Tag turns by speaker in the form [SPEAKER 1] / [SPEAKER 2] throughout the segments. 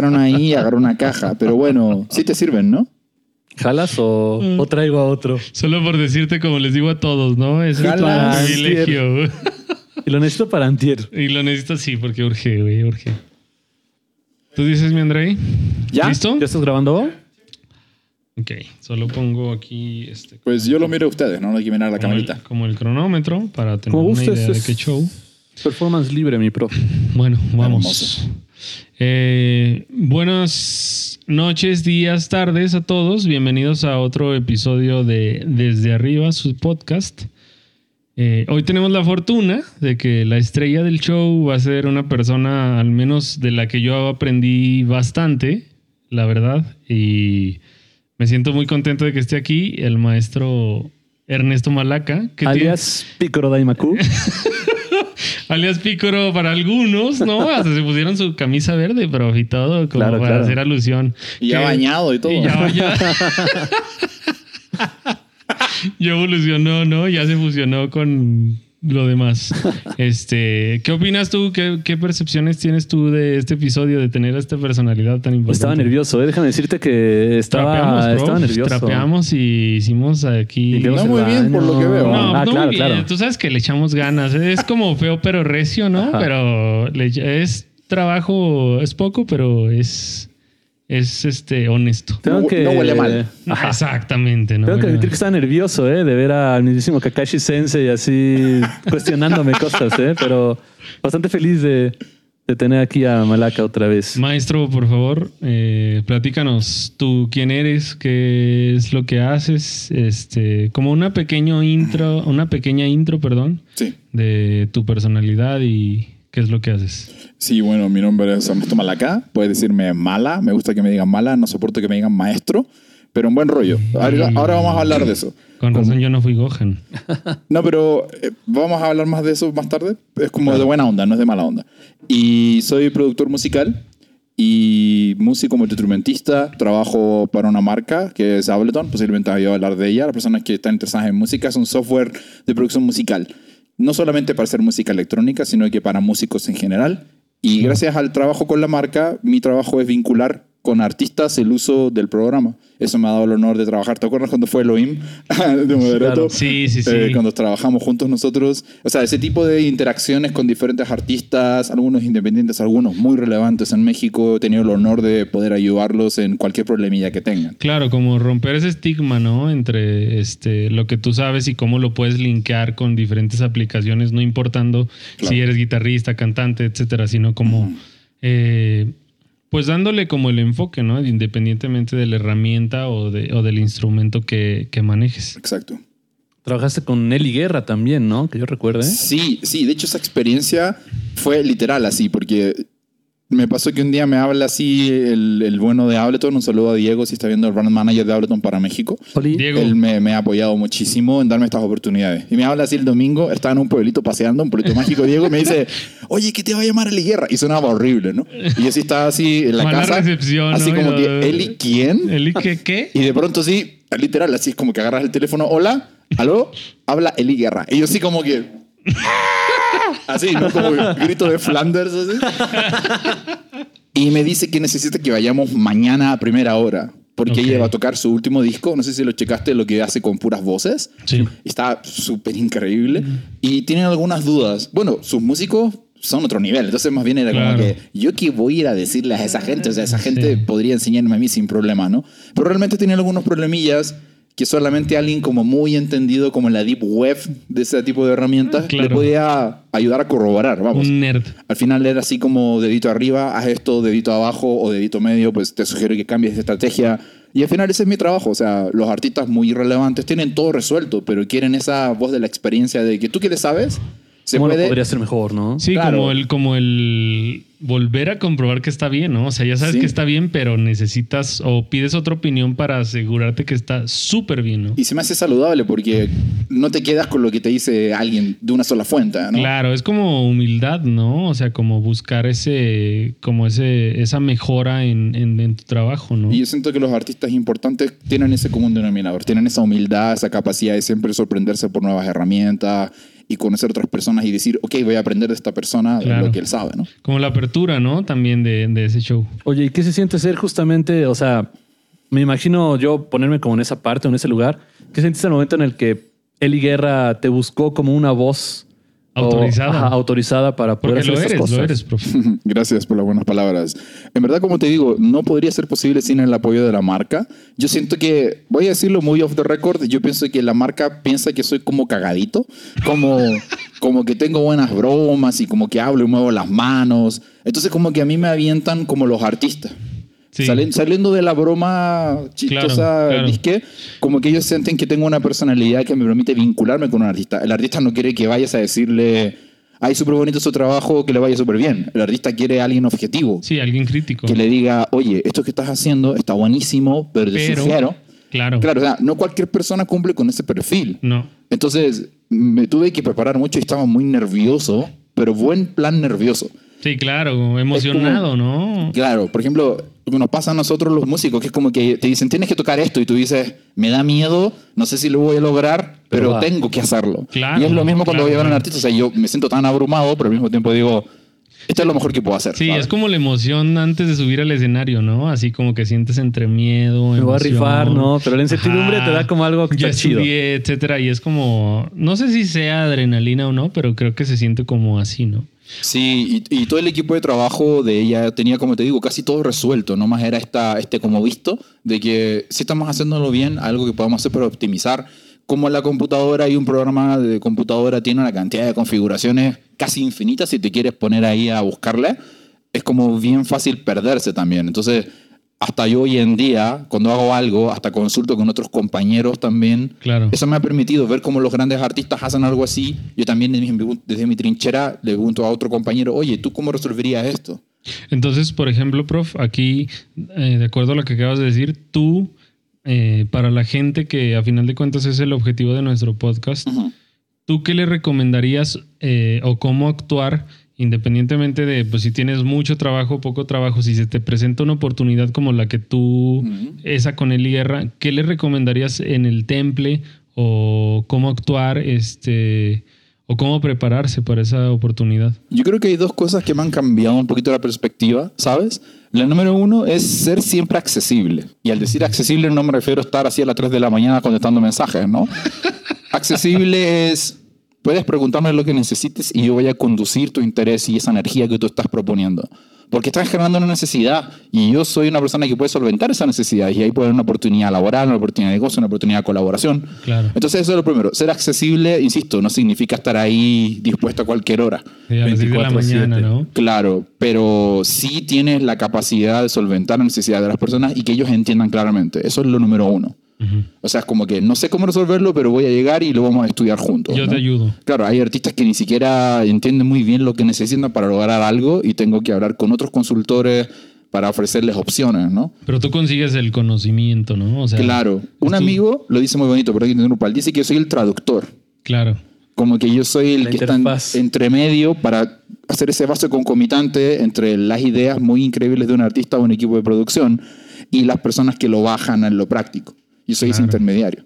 [SPEAKER 1] quedaron ahí y agarré una caja. Pero bueno, sí te sirven, ¿no?
[SPEAKER 2] ¿Jalas o,
[SPEAKER 3] Mm.
[SPEAKER 2] o traigo a otro?
[SPEAKER 3] Solo por decirte, como les digo a todos, ¿no? Es
[SPEAKER 1] Jalas.
[SPEAKER 3] un privilegio.
[SPEAKER 2] Y lo necesito para antier.
[SPEAKER 3] y lo necesito sí, porque urge, güey, urge. ¿Tú dices, mi Andrei?
[SPEAKER 1] ¿Ya?
[SPEAKER 3] ¿Listo?
[SPEAKER 2] ¿Ya estás grabando?
[SPEAKER 3] Ok, solo pongo aquí este.
[SPEAKER 1] Pues yo lo miro a ustedes, no hay que mirar la
[SPEAKER 3] como el,
[SPEAKER 1] camarita.
[SPEAKER 3] como el cronómetro para tener
[SPEAKER 2] Como
[SPEAKER 3] una idea de qué show.
[SPEAKER 2] Performance libre, mi profe.
[SPEAKER 3] Bueno, vamos.
[SPEAKER 1] Hermoso.
[SPEAKER 3] Eh, buenas noches, días, tardes a todos. Bienvenidos a otro episodio de Desde Arriba, su podcast. Eh, hoy tenemos la fortuna de que la estrella del show va a ser una persona, al menos de la que yo aprendí bastante, la verdad. Y me siento muy contento de que esté aquí el maestro Ernesto Malaca. que tiene-
[SPEAKER 2] Alias Picoro Daimaku.
[SPEAKER 3] alias Pícoro para algunos, ¿no? Hasta se pusieron su camisa verde, pero y todo, como
[SPEAKER 2] Claro,
[SPEAKER 3] para
[SPEAKER 2] claro.
[SPEAKER 3] hacer alusión.
[SPEAKER 1] Y ya
[SPEAKER 3] Que-
[SPEAKER 1] bañado y todo.
[SPEAKER 3] y ya, ya. ya evolucionó, ¿no? Ya se fusionó con lo demás. Este, ¿qué opinas tú? ¿Qué, qué percepciones tienes tú de este episodio de tener a esta personalidad tan importante?
[SPEAKER 2] Estaba nervioso, ¿eh? Déjame decirte que estaba,
[SPEAKER 3] Trapeamos,
[SPEAKER 2] estaba nervioso.
[SPEAKER 3] Trapeamos y hicimos aquí.
[SPEAKER 2] Limpiamos
[SPEAKER 1] No muy bien, por lo que veo.
[SPEAKER 3] No,
[SPEAKER 2] ah,
[SPEAKER 3] no
[SPEAKER 2] claro,
[SPEAKER 3] muy bien.
[SPEAKER 2] claro.
[SPEAKER 3] Tú sabes que le echamos ganas. Es como feo pero recio, ¿no?
[SPEAKER 2] Ajá.
[SPEAKER 3] Pero le- es trabajo, es poco, pero es, es este honesto.
[SPEAKER 2] Tengo
[SPEAKER 1] No-
[SPEAKER 2] que,
[SPEAKER 1] no huele mal.
[SPEAKER 2] Ajá.
[SPEAKER 3] Exactamente, ¿no?
[SPEAKER 2] Tengo que admitir que estaba nervioso, ¿eh? De ver al mismísimo Kakashi Sensei así cuestionándome cosas, ¿eh? Pero bastante feliz de, de tener aquí a Malaka otra vez.
[SPEAKER 3] Maestro, por favor, eh, platícanos tú quién eres, qué es lo que haces, este, como una pequeño intro, una pequeña intro, perdón,
[SPEAKER 1] Sí.
[SPEAKER 3] de tu personalidad y qué es lo que haces.
[SPEAKER 1] Sí, bueno, mi nombre es Ernesto Malacá. Puedes decirme mala. Me gusta que me digan mala. No soporto que me digan maestro. Pero en buen rollo. Ahora, ahora vamos a hablar de eso.
[SPEAKER 3] Con razón yo no fui Gohan.
[SPEAKER 1] No, pero eh, vamos a hablar más de eso más tarde. Es como de buena onda, no es de mala onda. Y soy productor musical y músico multiinstrumentista. Trabajo para una marca que es Ableton. Posiblemente había hablar de ella. Las personas que están interesadas en música es un software de producción musical. No solamente para hacer música electrónica, sino que para músicos en general. Y gracias al trabajo con la marca, mi trabajo es vincular con artistas el uso del programa. Eso me ha dado el honor de trabajar. ¿Te acuerdas cuando fue Elohim de Moderato?
[SPEAKER 2] Claro.
[SPEAKER 3] Sí, sí, sí.
[SPEAKER 1] Eh, cuando trabajamos juntos nosotros. O sea, ese tipo de interacciones con diferentes artistas, algunos independientes, algunos muy relevantes en México. He tenido el honor de poder ayudarlos en cualquier problemilla que tengan.
[SPEAKER 3] Claro, como romper ese estigma, ¿no? Entre este, lo que tú sabes y cómo lo puedes linkear con diferentes aplicaciones, no importando
[SPEAKER 1] Claro.
[SPEAKER 3] si eres guitarrista, cantante, etcétera, sino como, eh, pues dándole como el enfoque, ¿no? Independientemente de la herramienta o, de, o del instrumento que, que manejes.
[SPEAKER 1] Exacto.
[SPEAKER 2] Trabajaste con Nelly Guerra también, ¿no? Que yo recuerde.
[SPEAKER 1] Sí, sí. De hecho, esa experiencia fue literal así, porque me pasó que un día me habla así el, el bueno de Ableton. Un saludo a Diego, si está viendo el brand manager de Ableton para México.
[SPEAKER 2] Oli.
[SPEAKER 3] Diego,
[SPEAKER 1] Él me, me ha apoyado muchísimo en darme estas oportunidades. Y me habla así el domingo, estaba en un pueblito paseando, un pueblito mágico, Diego, y me dice, oye, ¿qué te va a llamar Eli Guerra? Y sonaba horrible, ¿no? Y yo sí estaba así en la
[SPEAKER 3] Mala
[SPEAKER 1] casa,
[SPEAKER 3] recepción,
[SPEAKER 1] así
[SPEAKER 3] ¿no?
[SPEAKER 1] como que, ¿Eli quién?
[SPEAKER 3] ¿Eli qué? qué?
[SPEAKER 1] Y de pronto sí, literal, así es como que agarras el teléfono, hola, aló, habla Eli Guerra. Y yo sí como que... Así, ¿no? Como grito de Flanders, así. Y me dice que necesita que vayamos mañana a primera hora. Porque
[SPEAKER 3] Ok.
[SPEAKER 1] ella va a tocar su último disco. No sé si lo checaste, lo que hace con puras voces.
[SPEAKER 3] Sí.
[SPEAKER 1] Está súper increíble. Y tienen algunas dudas. Bueno, sus músicos son otro nivel. Entonces, más bien era
[SPEAKER 3] Claro.
[SPEAKER 1] como que yo qué voy a ir a decirle a esa gente. O sea, esa gente
[SPEAKER 3] Sí.
[SPEAKER 1] podría enseñarme a mí sin problema, ¿no? Pero realmente tienen algunos problemillas que solamente alguien como muy entendido como en la deep web de ese tipo de herramientas
[SPEAKER 3] Claro.
[SPEAKER 1] le podía ayudar a corroborar, vamos.
[SPEAKER 3] Nerd.
[SPEAKER 1] Al final era así como dedito arriba, haz esto, dedito abajo o dedito medio, pues te sugiero que cambies de estrategia. Y al final ese es mi trabajo, o sea, los artistas muy relevantes tienen todo resuelto, pero quieren esa voz de la experiencia de que tú que le sabes, se
[SPEAKER 2] ¿Cómo lo
[SPEAKER 1] puede...
[SPEAKER 2] podría ser mejor, no?
[SPEAKER 3] Sí,
[SPEAKER 1] Claro.
[SPEAKER 3] como el, como el volver a comprobar que está bien, ¿no? O sea, ya sabes
[SPEAKER 1] Sí.
[SPEAKER 3] que está bien, pero necesitas o pides otra opinión para asegurarte que está súper bien, ¿no?
[SPEAKER 1] Y se me hace saludable porque no te quedas con lo que te dice alguien de una sola fuente, ¿no?
[SPEAKER 3] Claro, es como humildad, ¿no? O sea, como buscar ese, como ese, esa mejora en, en- en tu trabajo, ¿no?
[SPEAKER 1] Y yo siento que los artistas importantes tienen ese común denominador, tienen esa humildad, esa capacidad de siempre sorprenderse por nuevas herramientas y conocer otras personas y decir, ok, voy a aprender de esta persona de
[SPEAKER 3] Claro.
[SPEAKER 1] lo que él sabe, ¿no?
[SPEAKER 3] Como la apertura, ¿no? También de, de ese show.
[SPEAKER 2] Oye, ¿y qué se siente ser justamente, o sea, me imagino yo ponerme como en esa parte, en ese lugar? ¿Qué sentiste el momento en el que Eli Guerra te buscó como una voz o-
[SPEAKER 3] Autorizada.
[SPEAKER 2] ajá, autorizada para poder
[SPEAKER 3] Porque
[SPEAKER 2] hacer
[SPEAKER 3] lo
[SPEAKER 2] estas
[SPEAKER 3] eres,
[SPEAKER 2] cosas?
[SPEAKER 3] lo eres, profe.
[SPEAKER 1] Gracias por las buenas palabras. En verdad, como te digo, no podría ser posible sin el apoyo de la marca. Yo siento que, voy a decirlo muy off the record, yo pienso que la marca piensa que soy como cagadito, como, como que tengo buenas bromas y como que hablo y muevo las manos. Entonces como que a mí me avientan como los artistas.
[SPEAKER 3] Sí.
[SPEAKER 1] Salen- saliendo de la broma chistosa,
[SPEAKER 3] Claro, claro.
[SPEAKER 1] disque, como que ellos sienten que tengo una personalidad que me permite vincularme con un artista. El artista no quiere que vayas a decirle, ay, súper bonito su trabajo, que le vaya súper bien. El artista quiere a alguien objetivo,
[SPEAKER 3] Sí, alguien crítico.
[SPEAKER 1] que le diga, oye, esto que estás haciendo está buenísimo, pero te sugiero.
[SPEAKER 3] Claro.
[SPEAKER 1] Claro, o sea, no cualquier persona cumple con ese perfil.
[SPEAKER 3] No.
[SPEAKER 1] Entonces, me tuve que preparar mucho y estaba muy nervioso, pero buen plan nervioso.
[SPEAKER 3] Sí, claro, emocionado, ¿no?
[SPEAKER 1] Claro, por ejemplo, lo que nos pasa a nosotros los músicos, que es como que te dicen, tienes que tocar esto, y tú dices, me da miedo, no sé si lo voy a lograr, pero,
[SPEAKER 2] Pero
[SPEAKER 1] tengo que hacerlo.
[SPEAKER 3] Claro,
[SPEAKER 1] y es lo mismo cuando
[SPEAKER 3] claro,
[SPEAKER 1] voy a ver a un artista, o sea, yo me siento tan abrumado, pero al mismo tiempo digo, esto es lo mejor que puedo hacer.
[SPEAKER 3] Sí,
[SPEAKER 1] ¿sabes?
[SPEAKER 3] es como la emoción antes de subir al escenario, ¿no? Así como que sientes entre miedo,
[SPEAKER 2] Me voy a rifar, ¿no? Pero la incertidumbre
[SPEAKER 3] Ajá.
[SPEAKER 2] te da como algo que
[SPEAKER 3] ya
[SPEAKER 2] está chido.
[SPEAKER 3] estudié, etcétera, y es como, no sé si sea adrenalina o no, pero creo que se siente como así, ¿no?
[SPEAKER 1] Sí, y, y todo el equipo de trabajo de ella tenía, como te digo, casi todo resuelto. Nomás era esta, este como visto de que si estamos haciéndolo bien, algo que podemos hacer para optimizar. Como la computadora hay un programa de computadora, tiene una cantidad de configuraciones casi infinitas si te quieres poner ahí a buscarle. Es como bien fácil perderse también. Entonces, hasta yo hoy en día, cuando hago algo, hasta consulto con otros compañeros también.
[SPEAKER 3] Claro.
[SPEAKER 1] Eso me ha permitido ver cómo los grandes artistas hacen algo así. Yo también desde mi- desde mi trinchera le pregunto a otro compañero, oye, ¿tú cómo resolverías esto?
[SPEAKER 3] Entonces, por ejemplo, prof, aquí, eh, de acuerdo a lo que acabas de decir, tú, eh, para la gente que a final de cuentas es el objetivo de nuestro podcast. ¿tú qué le recomendarías eh, o cómo actuar independientemente de pues, si tienes mucho trabajo o poco trabajo? Si se te presenta una oportunidad como la que tú, esa con Eli Guerra, ¿qué le recomendarías en el temple o cómo actuar este, o cómo prepararse para esa oportunidad?
[SPEAKER 1] Yo creo que hay dos cosas que me han cambiado un poquito la perspectiva, ¿sabes? La número uno es ser siempre accesible. Y al decir accesible no me refiero a estar así a las 3 de la mañana contestando mensajes, ¿no? accesible es, puedes preguntarme lo que necesites y yo voy a conducir tu interés y esa energía que tú estás proponiendo. Porque estás generando una necesidad y yo soy una persona que puede solventar esa necesidad y ahí puede haber una oportunidad laboral, una oportunidad de negocio, una oportunidad de colaboración.
[SPEAKER 3] Claro.
[SPEAKER 1] Entonces eso es lo primero. Ser accesible, insisto, no significa estar ahí dispuesto a cualquier hora.
[SPEAKER 3] Sí, a las 10 de la
[SPEAKER 2] 24/7.
[SPEAKER 3] mañana, ¿no?
[SPEAKER 1] Claro, pero sí tienes la capacidad de solventar la necesidad de las personas y que ellos entiendan claramente. Eso es lo número uno. O sea, es como que no sé cómo resolverlo, pero voy a llegar y lo vamos a estudiar juntos.
[SPEAKER 3] Yo
[SPEAKER 1] ¿no?
[SPEAKER 3] te ayudo.
[SPEAKER 1] Claro, hay artistas que ni siquiera entienden muy bien lo que necesitan para lograr algo y tengo que hablar con otros consultores para ofrecerles opciones, ¿no?
[SPEAKER 3] Pero tú consigues el conocimiento, ¿no? O sea,
[SPEAKER 1] Claro. Un
[SPEAKER 3] tú-
[SPEAKER 1] amigo lo dice muy bonito, pero aquí tengo un pal. Dice que yo soy el traductor.
[SPEAKER 3] Claro.
[SPEAKER 1] Como que yo soy el
[SPEAKER 2] La
[SPEAKER 1] que
[SPEAKER 2] interfaz.
[SPEAKER 1] está en- entre medio para hacer ese vaso concomitante entre las ideas muy increíbles de un artista o un equipo de producción y las personas que lo bajan en lo práctico. Yo soy ese intermediario.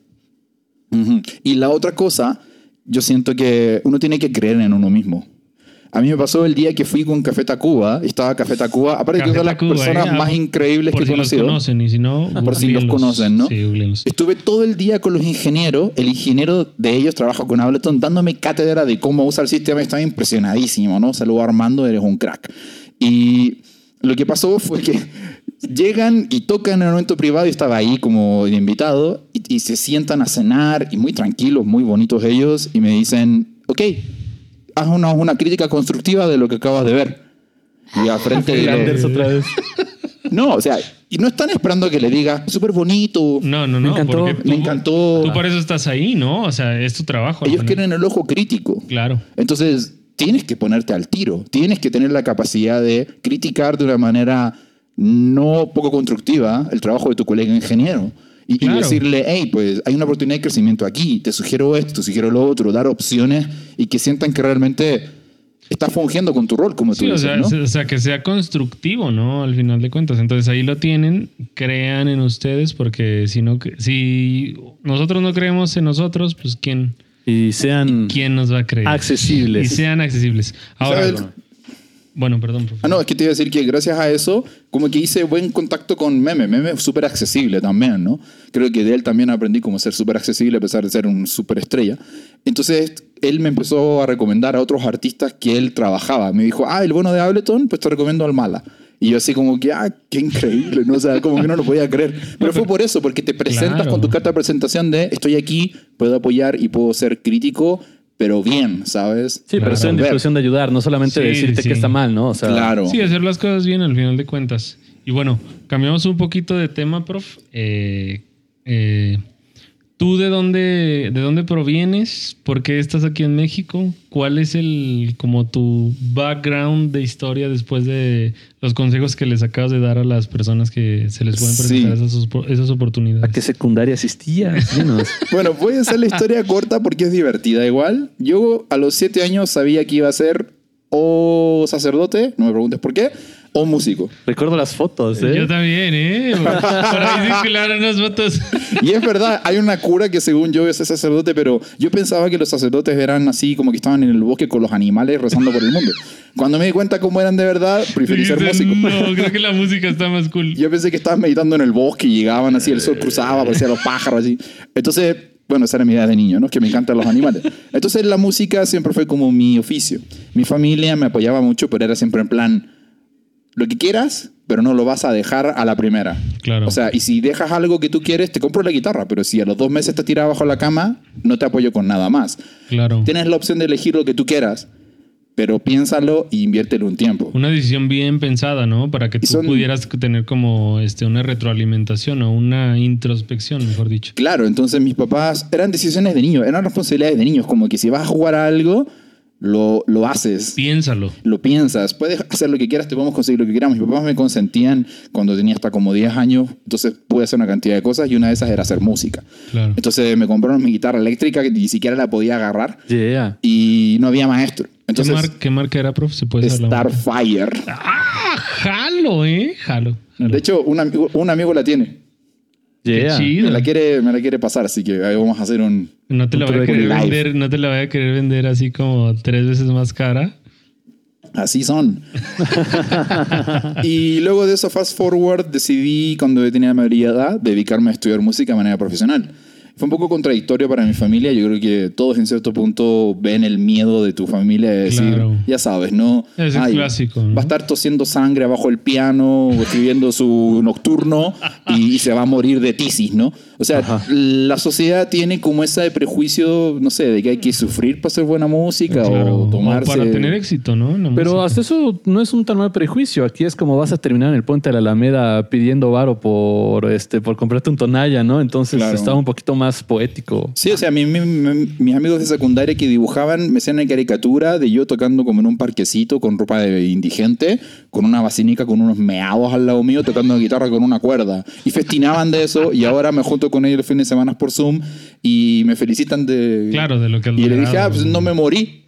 [SPEAKER 1] Y la otra cosa, yo siento que uno tiene que creer en uno mismo. A mí me pasó el día que fui con Café Tacuba, estaba Café Tacuba, aparte de que es de las
[SPEAKER 3] Café Tacuba,
[SPEAKER 1] personas
[SPEAKER 3] ¿eh?
[SPEAKER 1] más increíbles
[SPEAKER 3] Por
[SPEAKER 1] que he
[SPEAKER 3] si
[SPEAKER 1] conocido.
[SPEAKER 3] conocen y si no,
[SPEAKER 1] Por si los conocen, ¿no?
[SPEAKER 3] Sí.
[SPEAKER 1] Estuve todo el día con los ingenieros. El ingeniero de ellos trabaja con Ableton dándome cátedra de cómo usa el sistema. Estaba impresionadísimo, ¿no? Saludo Armando, eres un crack. Y lo que pasó fue que llegan y tocan en un momento privado y estaba ahí como invitado y, y se sientan a cenar y muy tranquilos, muy bonitos ellos y me dicen, ok, haz una, una crítica constructiva de lo que acabas de ver. Y al frente de los-
[SPEAKER 2] Flanders otra vez.
[SPEAKER 1] No, o sea, y no están esperando que le diga, súper bonito,
[SPEAKER 3] No, no,
[SPEAKER 2] Me
[SPEAKER 3] no.
[SPEAKER 2] encantó.
[SPEAKER 3] porque tú-
[SPEAKER 1] me encantó.
[SPEAKER 3] Tú para eso estás ahí, ¿no? O sea, es tu trabajo.
[SPEAKER 1] Ellos quieren el ojo crítico.
[SPEAKER 3] Claro.
[SPEAKER 1] Entonces, tienes que ponerte al tiro. Tienes que tener la capacidad de criticar de una manera no poco constructiva el trabajo de tu colega ingeniero. Y, decirle, hey, pues hay una oportunidad de crecimiento aquí, te sugiero esto, te sugiero lo otro, dar opciones y que sientan que realmente estás fungiendo con tu rol, como tú
[SPEAKER 3] Sí, o
[SPEAKER 1] dices,
[SPEAKER 3] sea,
[SPEAKER 1] ¿no?
[SPEAKER 3] o sea, que sea constructivo, ¿no? Al final de cuentas. Entonces ahí lo tienen, crean en ustedes, porque si no, si nosotros no creemos en nosotros, pues quién,
[SPEAKER 2] Y sean
[SPEAKER 3] ¿Quién nos va a creer?
[SPEAKER 2] accesibles.
[SPEAKER 3] Y sean accesibles. Ahora, bueno, perdón.
[SPEAKER 1] Ah, no, es que te iba a decir que gracias a eso, como que hice buen contacto con Meme. Meme es súper accesible también, ¿no? Creo que de él también aprendí cómo ser súper accesible a pesar de ser un súper estrella. Entonces, él me empezó a recomendar a otros artistas que él trabajaba. Me dijo, ah, el bueno de Ableton, pues te recomiendo al Mala. Y yo así como que, ah, qué increíble, ¿no? O sea, como que no lo podía creer. Pero fue por eso, porque te presentas
[SPEAKER 3] Claro.
[SPEAKER 1] con tu carta de presentación de, estoy aquí, puedo apoyar y puedo ser crítico, pero bien, ¿sabes?
[SPEAKER 2] Sí, pero
[SPEAKER 3] Claro.
[SPEAKER 2] estoy en disposición de ayudar, no solamente
[SPEAKER 3] Sí,
[SPEAKER 2] decirte
[SPEAKER 3] sí.
[SPEAKER 2] que está mal, ¿no? O sea,
[SPEAKER 1] Claro.
[SPEAKER 3] Sí, hacer las cosas bien al final de cuentas. Y bueno, cambiamos un poquito de tema, prof. Eh, eh, ¿Tú de dónde, de dónde provienes? ¿Por qué estás aquí en México? ¿Cuál es el como tu background de historia después de los consejos que les acabas de dar a las personas que se les pueden presentar
[SPEAKER 1] Sí.
[SPEAKER 3] esas, esas
[SPEAKER 2] ¿A
[SPEAKER 3] oportunidades?
[SPEAKER 2] qué secundaria asistías?
[SPEAKER 1] Bueno, voy a hacer la historia corta porque es divertida igual. Yo a los siete años sabía que iba a ser o sacerdote, no me preguntes por qué, o músico.
[SPEAKER 2] Recuerdo las fotos, ¿eh?
[SPEAKER 3] Yo también, ¿eh? Por ahí circularon unas fotos.
[SPEAKER 1] Y es verdad, hay una cura que según yo es sacerdote, pero yo pensaba que los sacerdotes eran así como que estaban en el bosque con los animales rezando por el mundo. Cuando me di cuenta cómo eran de verdad, preferí ser músico.
[SPEAKER 3] No, creo que la música está más cool.
[SPEAKER 1] Yo pensé que estaban meditando en el bosque y llegaban así, el sol cruzaba, aparecían los pájaros así. Entonces, bueno, esa era mi idea de niño, ¿no? Que me encantan los animales. Entonces, la música siempre fue como mi oficio. Mi familia me apoyaba mucho, pero era siempre en plan, lo que quieras, pero no lo vas a dejar a la primera.
[SPEAKER 3] Claro.
[SPEAKER 1] O sea, y si dejas algo que tú quieres, te compro la guitarra, pero si a los dos meses te tiras bajo la cama, no te apoyo con nada más.
[SPEAKER 3] Claro.
[SPEAKER 1] Tienes la opción de elegir lo que tú quieras, pero piénsalo y inviértelo un tiempo.
[SPEAKER 3] Una decisión bien pensada, ¿no? Para que tú
[SPEAKER 1] son-
[SPEAKER 3] pudieras tener como este, una retroalimentación o una introspección, mejor dicho.
[SPEAKER 1] Claro, entonces mis papás eran decisiones de niños, eran responsabilidades de niños, como que si vas a jugar a algo, lo, lo haces,
[SPEAKER 3] Piénsalo.
[SPEAKER 1] lo piensas, puedes hacer lo que quieras, te podemos conseguir lo que queramos. Mis papás me consentían cuando tenía hasta como 10 años, entonces pude hacer una cantidad de cosas y una de esas era hacer música.
[SPEAKER 3] Claro.
[SPEAKER 1] Entonces me compraron mi guitarra eléctrica que ni siquiera la podía agarrar
[SPEAKER 2] Yeah.
[SPEAKER 1] y no había maestro.
[SPEAKER 3] ¿Qué,
[SPEAKER 1] Entonces,
[SPEAKER 3] mar- qué marca era, prof? ¿Se puede?
[SPEAKER 1] Starfire.
[SPEAKER 3] ¡Ah! ¡Jalo, eh! Jalo. jalo.
[SPEAKER 1] De hecho, un amigo, un amigo la tiene.
[SPEAKER 2] Yeah.
[SPEAKER 3] chido.
[SPEAKER 1] Me la, quiere, me la quiere pasar, así que ahí vamos a hacer un...
[SPEAKER 3] No te la
[SPEAKER 1] un
[SPEAKER 3] voy a querer
[SPEAKER 1] live.
[SPEAKER 3] vender, no te la voy a querer vender así como tres veces más cara.
[SPEAKER 1] Así son. y luego de eso, fast forward, decidí, cuando tenía la mayoría de edad, dedicarme a estudiar música de manera profesional. Fue un poco contradictorio para mi familia. Yo creo que todos en cierto punto ven el miedo de tu familia de decir,
[SPEAKER 3] Claro.
[SPEAKER 1] ya sabes, ¿no?
[SPEAKER 3] Es el clásico, ¿no?
[SPEAKER 1] Va a estar tosiendo sangre abajo el piano, o escribiendo su nocturno y, y se va a morir de tisis, ¿no? O sea, la sociedad tiene como ese prejuicio, no sé, de que hay que sufrir para hacer buena música
[SPEAKER 3] Claro.
[SPEAKER 1] o tomarse...
[SPEAKER 3] para tener éxito, ¿no? La
[SPEAKER 2] Pero
[SPEAKER 3] música.
[SPEAKER 2] hasta eso no es un tan mal prejuicio. Aquí es como vas a terminar en el puente de la Alameda pidiendo varo por este por comprarte un tonalla, ¿no? Entonces
[SPEAKER 1] Claro.
[SPEAKER 2] estaba un poquito más poético.
[SPEAKER 1] Sí, o sea, mi- mi- mi- mis amigos de secundaria que dibujaban me hacían una caricatura de yo tocando como en un parquecito con ropa de indigente, con una basínica con unos meados al lado mío, tocando guitarra con una cuerda. Y festinaban de eso y ahora me junto con ellos los fines de semana por Zoom y me felicitan de...
[SPEAKER 3] Claro, de lo que
[SPEAKER 1] Y le dije, ah, pues no me morí,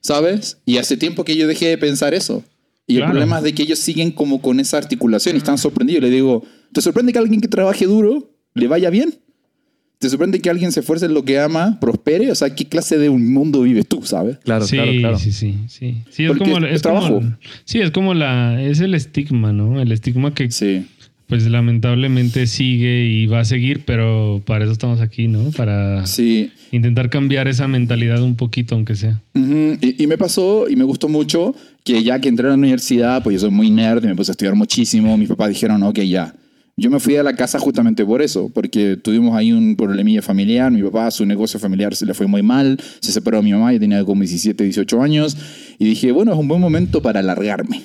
[SPEAKER 1] ¿sabes? Y hace tiempo que yo dejé de pensar eso. Y
[SPEAKER 3] Claro.
[SPEAKER 1] el problema es de que ellos siguen como con esa articulación y están sorprendidos. Le digo, ¿te sorprende que alguien que trabaje duro le vaya bien? ¿Te sorprende que alguien se esfuerce en lo que ama, prospere? O sea, ¿qué clase de un mundo vives tú, sabes?
[SPEAKER 2] Claro,
[SPEAKER 3] sí,
[SPEAKER 2] claro, claro.
[SPEAKER 3] sí, sí, sí. Sí, es
[SPEAKER 1] Porque
[SPEAKER 3] como,
[SPEAKER 1] es
[SPEAKER 3] es como-
[SPEAKER 1] trabajo.
[SPEAKER 3] sí, es como la, es el estigma, ¿no? El estigma que,
[SPEAKER 1] Sí.
[SPEAKER 3] pues lamentablemente sigue y va a seguir, pero para eso estamos aquí, ¿no? Para
[SPEAKER 1] Sí.
[SPEAKER 3] intentar cambiar esa mentalidad un poquito, aunque sea.
[SPEAKER 1] Y me pasó y me gustó mucho que ya que entré a la universidad, pues yo soy muy nerd y me puse a estudiar muchísimo. Mis papás dijeron, ok, ya. Yo me fui de la casa justamente por eso, porque tuvimos ahí un problemilla familiar. Mi papá, su negocio familiar se le fue muy mal, se separó de mi mamá, yo tenía como 17, 18 años. Y dije, bueno, es un buen momento para alargarme.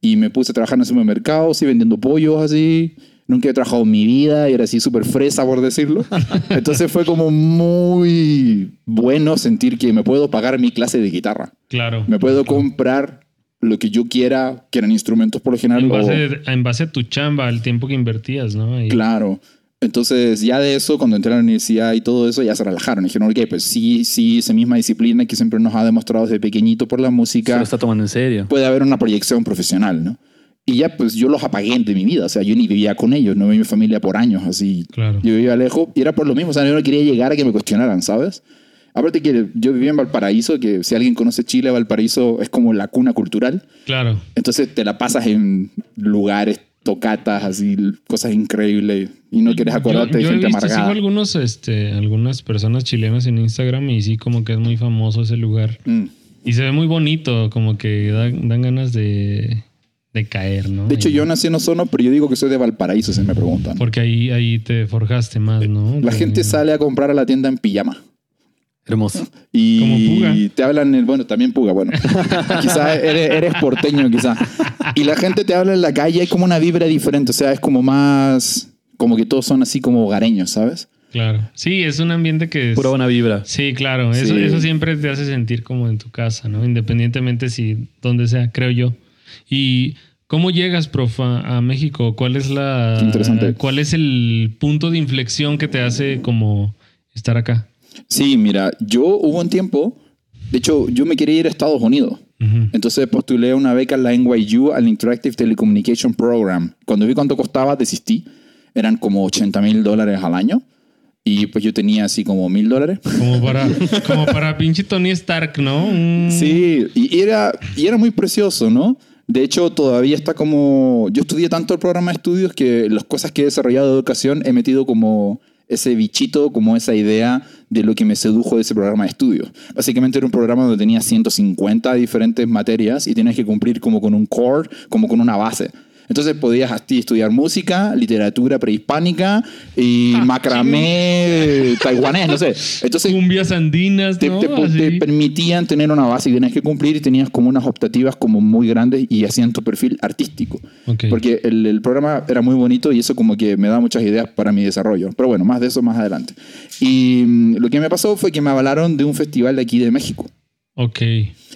[SPEAKER 1] Y me puse a trabajar en el supermercado, así vendiendo pollos, así. Nunca he trabajado en mi vida y era así súper fresa, por decirlo. Entonces fue como muy bueno sentir que me puedo pagar mi clase de guitarra.
[SPEAKER 3] Claro.
[SPEAKER 1] Me puedo comprar lo que yo quiera, que eran instrumentos por lo general.
[SPEAKER 3] En
[SPEAKER 1] o-
[SPEAKER 3] base, en base a tu chamba, al tiempo que invertías, ¿no? Ahí.
[SPEAKER 1] Claro. Entonces, ya de eso, cuando entré a la universidad y todo eso, ya se relajaron. Dijeron, ok, pues sí, sí, esa misma disciplina que siempre nos ha demostrado desde pequeñito por la
[SPEAKER 2] Se
[SPEAKER 1] música,
[SPEAKER 2] lo está tomando en serio.
[SPEAKER 1] puede haber una proyección profesional, ¿no? Y ya, pues yo los apagué de mi vida. O sea, yo ni vivía con ellos, no vi mi familia por años, así.
[SPEAKER 3] Claro.
[SPEAKER 1] Yo vivía lejos y era por lo mismo. O sea, yo no quería llegar a que me cuestionaran, ¿sabes? Aparte que yo vivía en Valparaíso, que si alguien conoce Chile, Valparaíso es como la cuna cultural.
[SPEAKER 3] Claro.
[SPEAKER 1] Entonces te la pasas en lugares, tocatas, así, cosas increíbles y no quieres acordarte
[SPEAKER 3] yo,
[SPEAKER 1] de
[SPEAKER 3] yo
[SPEAKER 1] gente
[SPEAKER 3] he visto,
[SPEAKER 1] amargada.
[SPEAKER 3] sigo algunos, este, algunas personas chilenas en Instagram y sí, como que es muy famoso ese lugar.
[SPEAKER 1] Mm.
[SPEAKER 3] Y se ve muy bonito, como que dan, dan ganas de, de caer, ¿no?
[SPEAKER 1] De hecho, yo nací en Ozono, pero yo digo que soy de Valparaíso, si me preguntan.
[SPEAKER 3] Porque ahí, ahí te forjaste más, ¿no?
[SPEAKER 1] La
[SPEAKER 3] De-
[SPEAKER 1] gente sale a comprar a la tienda en pijama.
[SPEAKER 2] Hermoso.
[SPEAKER 1] Y
[SPEAKER 3] Como Puga.
[SPEAKER 1] te hablan, en- bueno, también Puga, bueno. quizás eres, eres porteño, quizás. Y la gente te habla en la calle, hay como una vibra diferente, o sea, es como más, como que todos son así como hogareños, ¿sabes?
[SPEAKER 3] Claro. Sí, es un ambiente que es...
[SPEAKER 2] Pura buena vibra.
[SPEAKER 3] Sí, claro. Eso,
[SPEAKER 1] Sí.
[SPEAKER 3] eso siempre te hace sentir como en tu casa, ¿no? Independientemente si donde sea, creo yo. Y ¿cómo llegas, prof, a, a México? ¿Cuál es la
[SPEAKER 1] Qué interesante.
[SPEAKER 3] cuál es el punto de inflexión que te hace como estar acá?
[SPEAKER 1] Sí, mira, yo hubo un tiempo, de hecho, yo me quería ir a Estados Unidos.
[SPEAKER 3] Ujú.
[SPEAKER 1] Entonces postulé una beca en la NYU al Interactive Telecommunication Program. Cuando vi cuánto costaba, desistí. Eran como 80 mil dólares al año. Y pues yo tenía así como mil dólares.
[SPEAKER 3] Como para como para pinche Tony Stark, ¿no?
[SPEAKER 1] Sí, y era, y era muy precioso, ¿no? De hecho, todavía está como... Yo estudié tanto el programa de estudios que las cosas que he desarrollado de educación he metido como ese bichito, como esa idea de lo que me sedujo de ese programa de estudios. Básicamente era un programa donde tenía 150 diferentes materias y tenías que cumplir como con un core, como con una base. Entonces podías así estudiar música, literatura prehispánica y
[SPEAKER 3] Ah,
[SPEAKER 1] macramé taiwanés, no sé. Entonces
[SPEAKER 3] Cumbias andinas,
[SPEAKER 1] te,
[SPEAKER 3] ¿no?
[SPEAKER 1] te- te permitían tener una base y tenías que cumplir y tenías como unas optativas como muy grandes y hacían tu perfil artístico.
[SPEAKER 3] Ok.
[SPEAKER 1] Porque el, el programa era muy bonito y eso como que me da muchas ideas para mi desarrollo. Pero bueno, más de eso más adelante. Y mm, lo que me pasó fue que me avalaron de un festival de aquí de México.
[SPEAKER 3] Ok.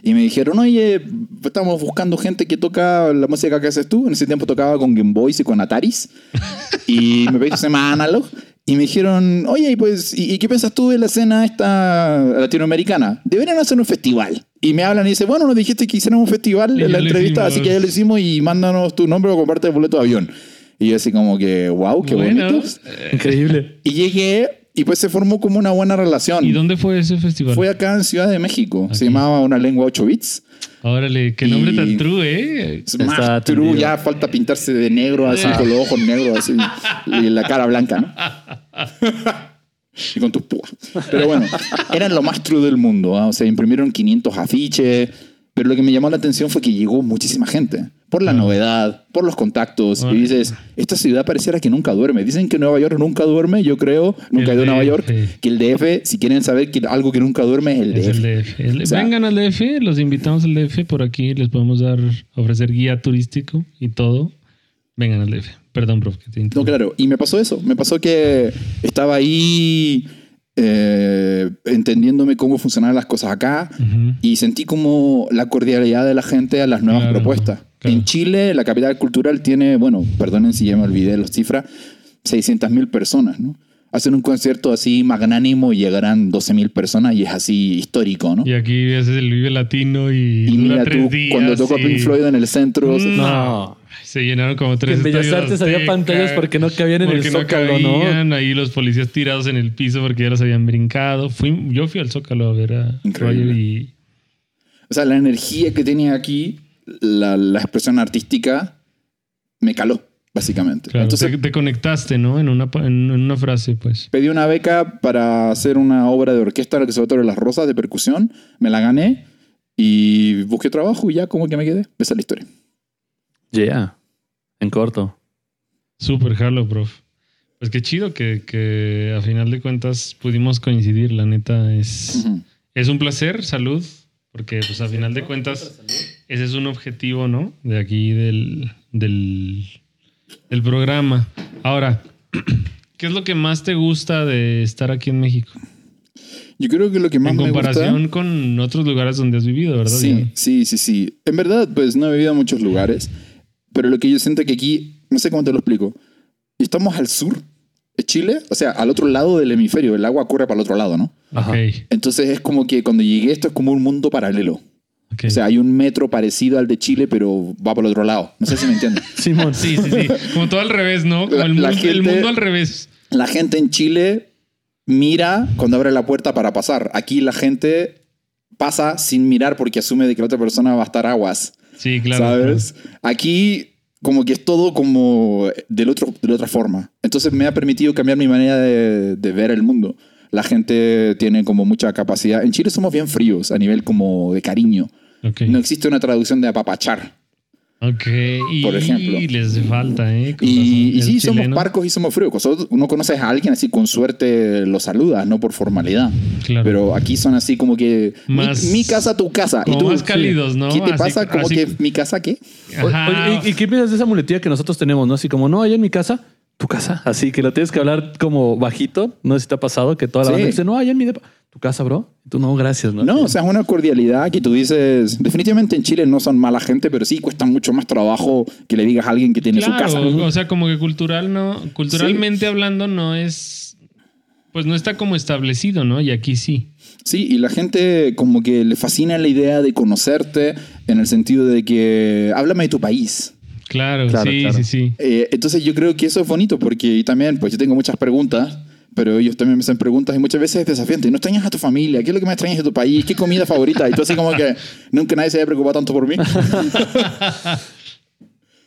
[SPEAKER 1] Y me dijeron, oye, estamos buscando gente que toca la música que haces tú. En ese tiempo tocaba con Game Boys y con Ataris. y me pediste más analog. Y me dijeron, oye, y pues, ¿y, qué piensas tú de la escena esta latinoamericana? Deberían hacer un festival. Y me hablan y dicen, bueno, nos dijiste que hiciéramos un festival
[SPEAKER 3] Y
[SPEAKER 1] en la entrevista, así
[SPEAKER 3] hicimos.
[SPEAKER 1] que ya lo hicimos y mándanos tu nombre o comparte el boleto de avión. Y yo así como que, wow, qué
[SPEAKER 3] Bueno,
[SPEAKER 1] bonitos.
[SPEAKER 2] Increíble.
[SPEAKER 1] Y llegué y pues se formó como una buena relación.
[SPEAKER 3] ¿Y dónde fue ese festival?
[SPEAKER 1] Fue acá en Ciudad de México. Se llamaba Una Lengua 8 Bits.
[SPEAKER 3] Órale, qué nombre
[SPEAKER 1] Y-
[SPEAKER 3] tan true, ¿eh?
[SPEAKER 1] Es
[SPEAKER 2] Está
[SPEAKER 1] más
[SPEAKER 2] atendido.
[SPEAKER 1] true, ya falta pintarse de negro, así con los ojos negros, así, y la cara blanca, ¿no? y con tus púas. Pero bueno, eran lo más true del mundo. ¿ah? O sea, imprimieron 500 afiches. Pero lo que me llamó la atención fue que llegó muchísima gente. Por la novedad, por los contactos. Y dices, esta ciudad pareciera que nunca duerme. Dicen que Nueva York nunca duerme. Yo creo, nunca he ido a Nueva. York, que el DF, si quieren saber que algo que nunca duerme, es el
[SPEAKER 3] Es
[SPEAKER 1] DF.
[SPEAKER 3] el DF. El-
[SPEAKER 1] O sea-
[SPEAKER 3] Vengan al DF, los invitamos al DF. Por aquí les podemos dar, ofrecer guía turístico y todo. Vengan al DF. Perdón, prof, que te
[SPEAKER 1] No, claro. Y me pasó eso. Me pasó que estaba ahí eh, entendiéndome cómo funcionaban las cosas acá
[SPEAKER 3] Ujú.
[SPEAKER 1] y sentí como la cordialidad de la gente a las nuevas
[SPEAKER 3] Claro,
[SPEAKER 1] propuestas.
[SPEAKER 3] claro.
[SPEAKER 1] En Chile, la capital cultural tiene, bueno, perdonen si ya me olvidé las cifras, 600 mil personas, ¿no? Hacen un concierto así magnánimo y llegarán 12 mil personas y es así histórico, ¿no?
[SPEAKER 3] Y aquí haces el Vive Latino y,
[SPEAKER 1] Y mira
[SPEAKER 3] tres
[SPEAKER 1] tú,
[SPEAKER 3] días.
[SPEAKER 1] cuando tocó
[SPEAKER 3] y-
[SPEAKER 1] Pink Floyd en el centro,
[SPEAKER 3] No. Se llenaron como tres
[SPEAKER 2] en Bellas Artes había pantallas porque no cabían en el
[SPEAKER 3] no
[SPEAKER 2] Zócalo, ¿no?
[SPEAKER 3] cabían, Ahí los policías tirados en el piso porque ya los habían brincado. Fui, yo fui al Zócalo a ver a
[SPEAKER 1] Increíble.
[SPEAKER 3] Roger y
[SPEAKER 1] O sea, la energía que tenía aquí, la, la expresión artística, me caló, básicamente.
[SPEAKER 3] claro,
[SPEAKER 1] Entonces
[SPEAKER 3] te, te conectaste, ¿no? En una, en, en una frase, pues.
[SPEAKER 1] pedí una beca para hacer una obra de orquesta en el Conservatorio de las Rosas de percusión, me la gané y busqué trabajo y ya como que me quedé. Esa es la historia.
[SPEAKER 2] Yeah. En corto.
[SPEAKER 3] Súper jalo, prof. Pues qué chido que, que a final de cuentas pudimos coincidir. La neta es, es un placer. Salud. Porque pues a final de cuentas ese es un objetivo, ¿no? De aquí del, del, del programa. Ahora, ¿qué es lo que más te gusta de estar aquí en México?
[SPEAKER 1] Yo creo que lo que más
[SPEAKER 3] En
[SPEAKER 1] me gusta...
[SPEAKER 3] comparación con otros lugares donde has vivido, ¿verdad?
[SPEAKER 1] Sí,
[SPEAKER 3] Diana?
[SPEAKER 1] sí, sí, sí. En verdad, pues no he vivido en muchos lugares, pero lo que yo siento que aquí, no sé cómo te lo explico, estamos al sur de Chile, o sea, al otro lado del hemisferio, el agua corre para el otro lado, ¿no? Entonces es como que cuando llegué esto es como un mundo paralelo.
[SPEAKER 3] ok.
[SPEAKER 1] O sea, hay un metro parecido al de Chile, pero va por el otro lado. No sé si me entienden.
[SPEAKER 2] Simón.
[SPEAKER 3] Sí, sí, sí. Como todo al revés, ¿no? Como
[SPEAKER 1] La-
[SPEAKER 3] el,
[SPEAKER 1] la
[SPEAKER 3] mundo, el mundo al revés.
[SPEAKER 1] La gente en Chile mira cuando abre la puerta para pasar. Aquí la gente pasa sin mirar porque asume de que la otra persona va a estar aguas.
[SPEAKER 3] Sí, claro.
[SPEAKER 1] ¿Sabes? Aquí como que es todo como del otro, de la otra forma. Entonces me ha permitido cambiar mi manera de, de ver el mundo. La gente tiene como mucha capacidad. En Chile somos bien fríos a nivel como de cariño. No existe una traducción de apapachar.
[SPEAKER 3] Ok. Y
[SPEAKER 1] Por ejemplo.
[SPEAKER 3] les falta, ¿eh? Con
[SPEAKER 1] Y, y sí,
[SPEAKER 3] el
[SPEAKER 1] somos
[SPEAKER 3] chileno.
[SPEAKER 1] parcos y somos fríos. Cuando uno conoces a alguien así con suerte lo saludas, no por formalidad.
[SPEAKER 3] Claro.
[SPEAKER 1] Pero aquí son así como que mi-
[SPEAKER 3] Más-
[SPEAKER 1] mi, casa, tu casa. ¿Y
[SPEAKER 3] como
[SPEAKER 1] tú?
[SPEAKER 3] más cálidos, ¿no?
[SPEAKER 1] ¿Qué te
[SPEAKER 3] Así-
[SPEAKER 1] pasa? Como
[SPEAKER 3] así-
[SPEAKER 1] que mi casa, ¿qué?
[SPEAKER 3] Ajá.
[SPEAKER 2] oye, ¿y, y qué piensas de esa muletilla que nosotros tenemos? ¿No? Así como, no, allá en mi casa, tu casa. Así que lo tienes que hablar como bajito. No sé si te ha pasado que toda la
[SPEAKER 1] Sí.
[SPEAKER 2] banda dice, no, allá en mi depa. Tu casa, bro. Y tú, no, gracias. No,
[SPEAKER 1] No, o sea, es una cordialidad que tú dices. Definitivamente en Chile no son mala gente, pero sí cuesta mucho más trabajo que le digas a alguien que tiene su casa.
[SPEAKER 3] O sea, como que cultural no, culturalmente hablando no es, pues no está como establecido, ¿no? Y aquí sí.
[SPEAKER 1] Sí, y la gente como que le fascina la idea de conocerte en el sentido de que háblame de tu país.
[SPEAKER 3] Claro,
[SPEAKER 2] Claro,
[SPEAKER 3] sí,
[SPEAKER 2] claro.
[SPEAKER 3] sí, sí.
[SPEAKER 1] Eh, entonces yo creo que eso es bonito porque también, pues yo tengo muchas preguntas, pero ellos también me hacen preguntas y muchas veces es desafiante. ¿No extrañas a tu familia? ¿Qué es lo que más extrañas de tu país? ¿Qué comida favorita? Y tú así como que nunca nadie se haya preocupado tanto por mí.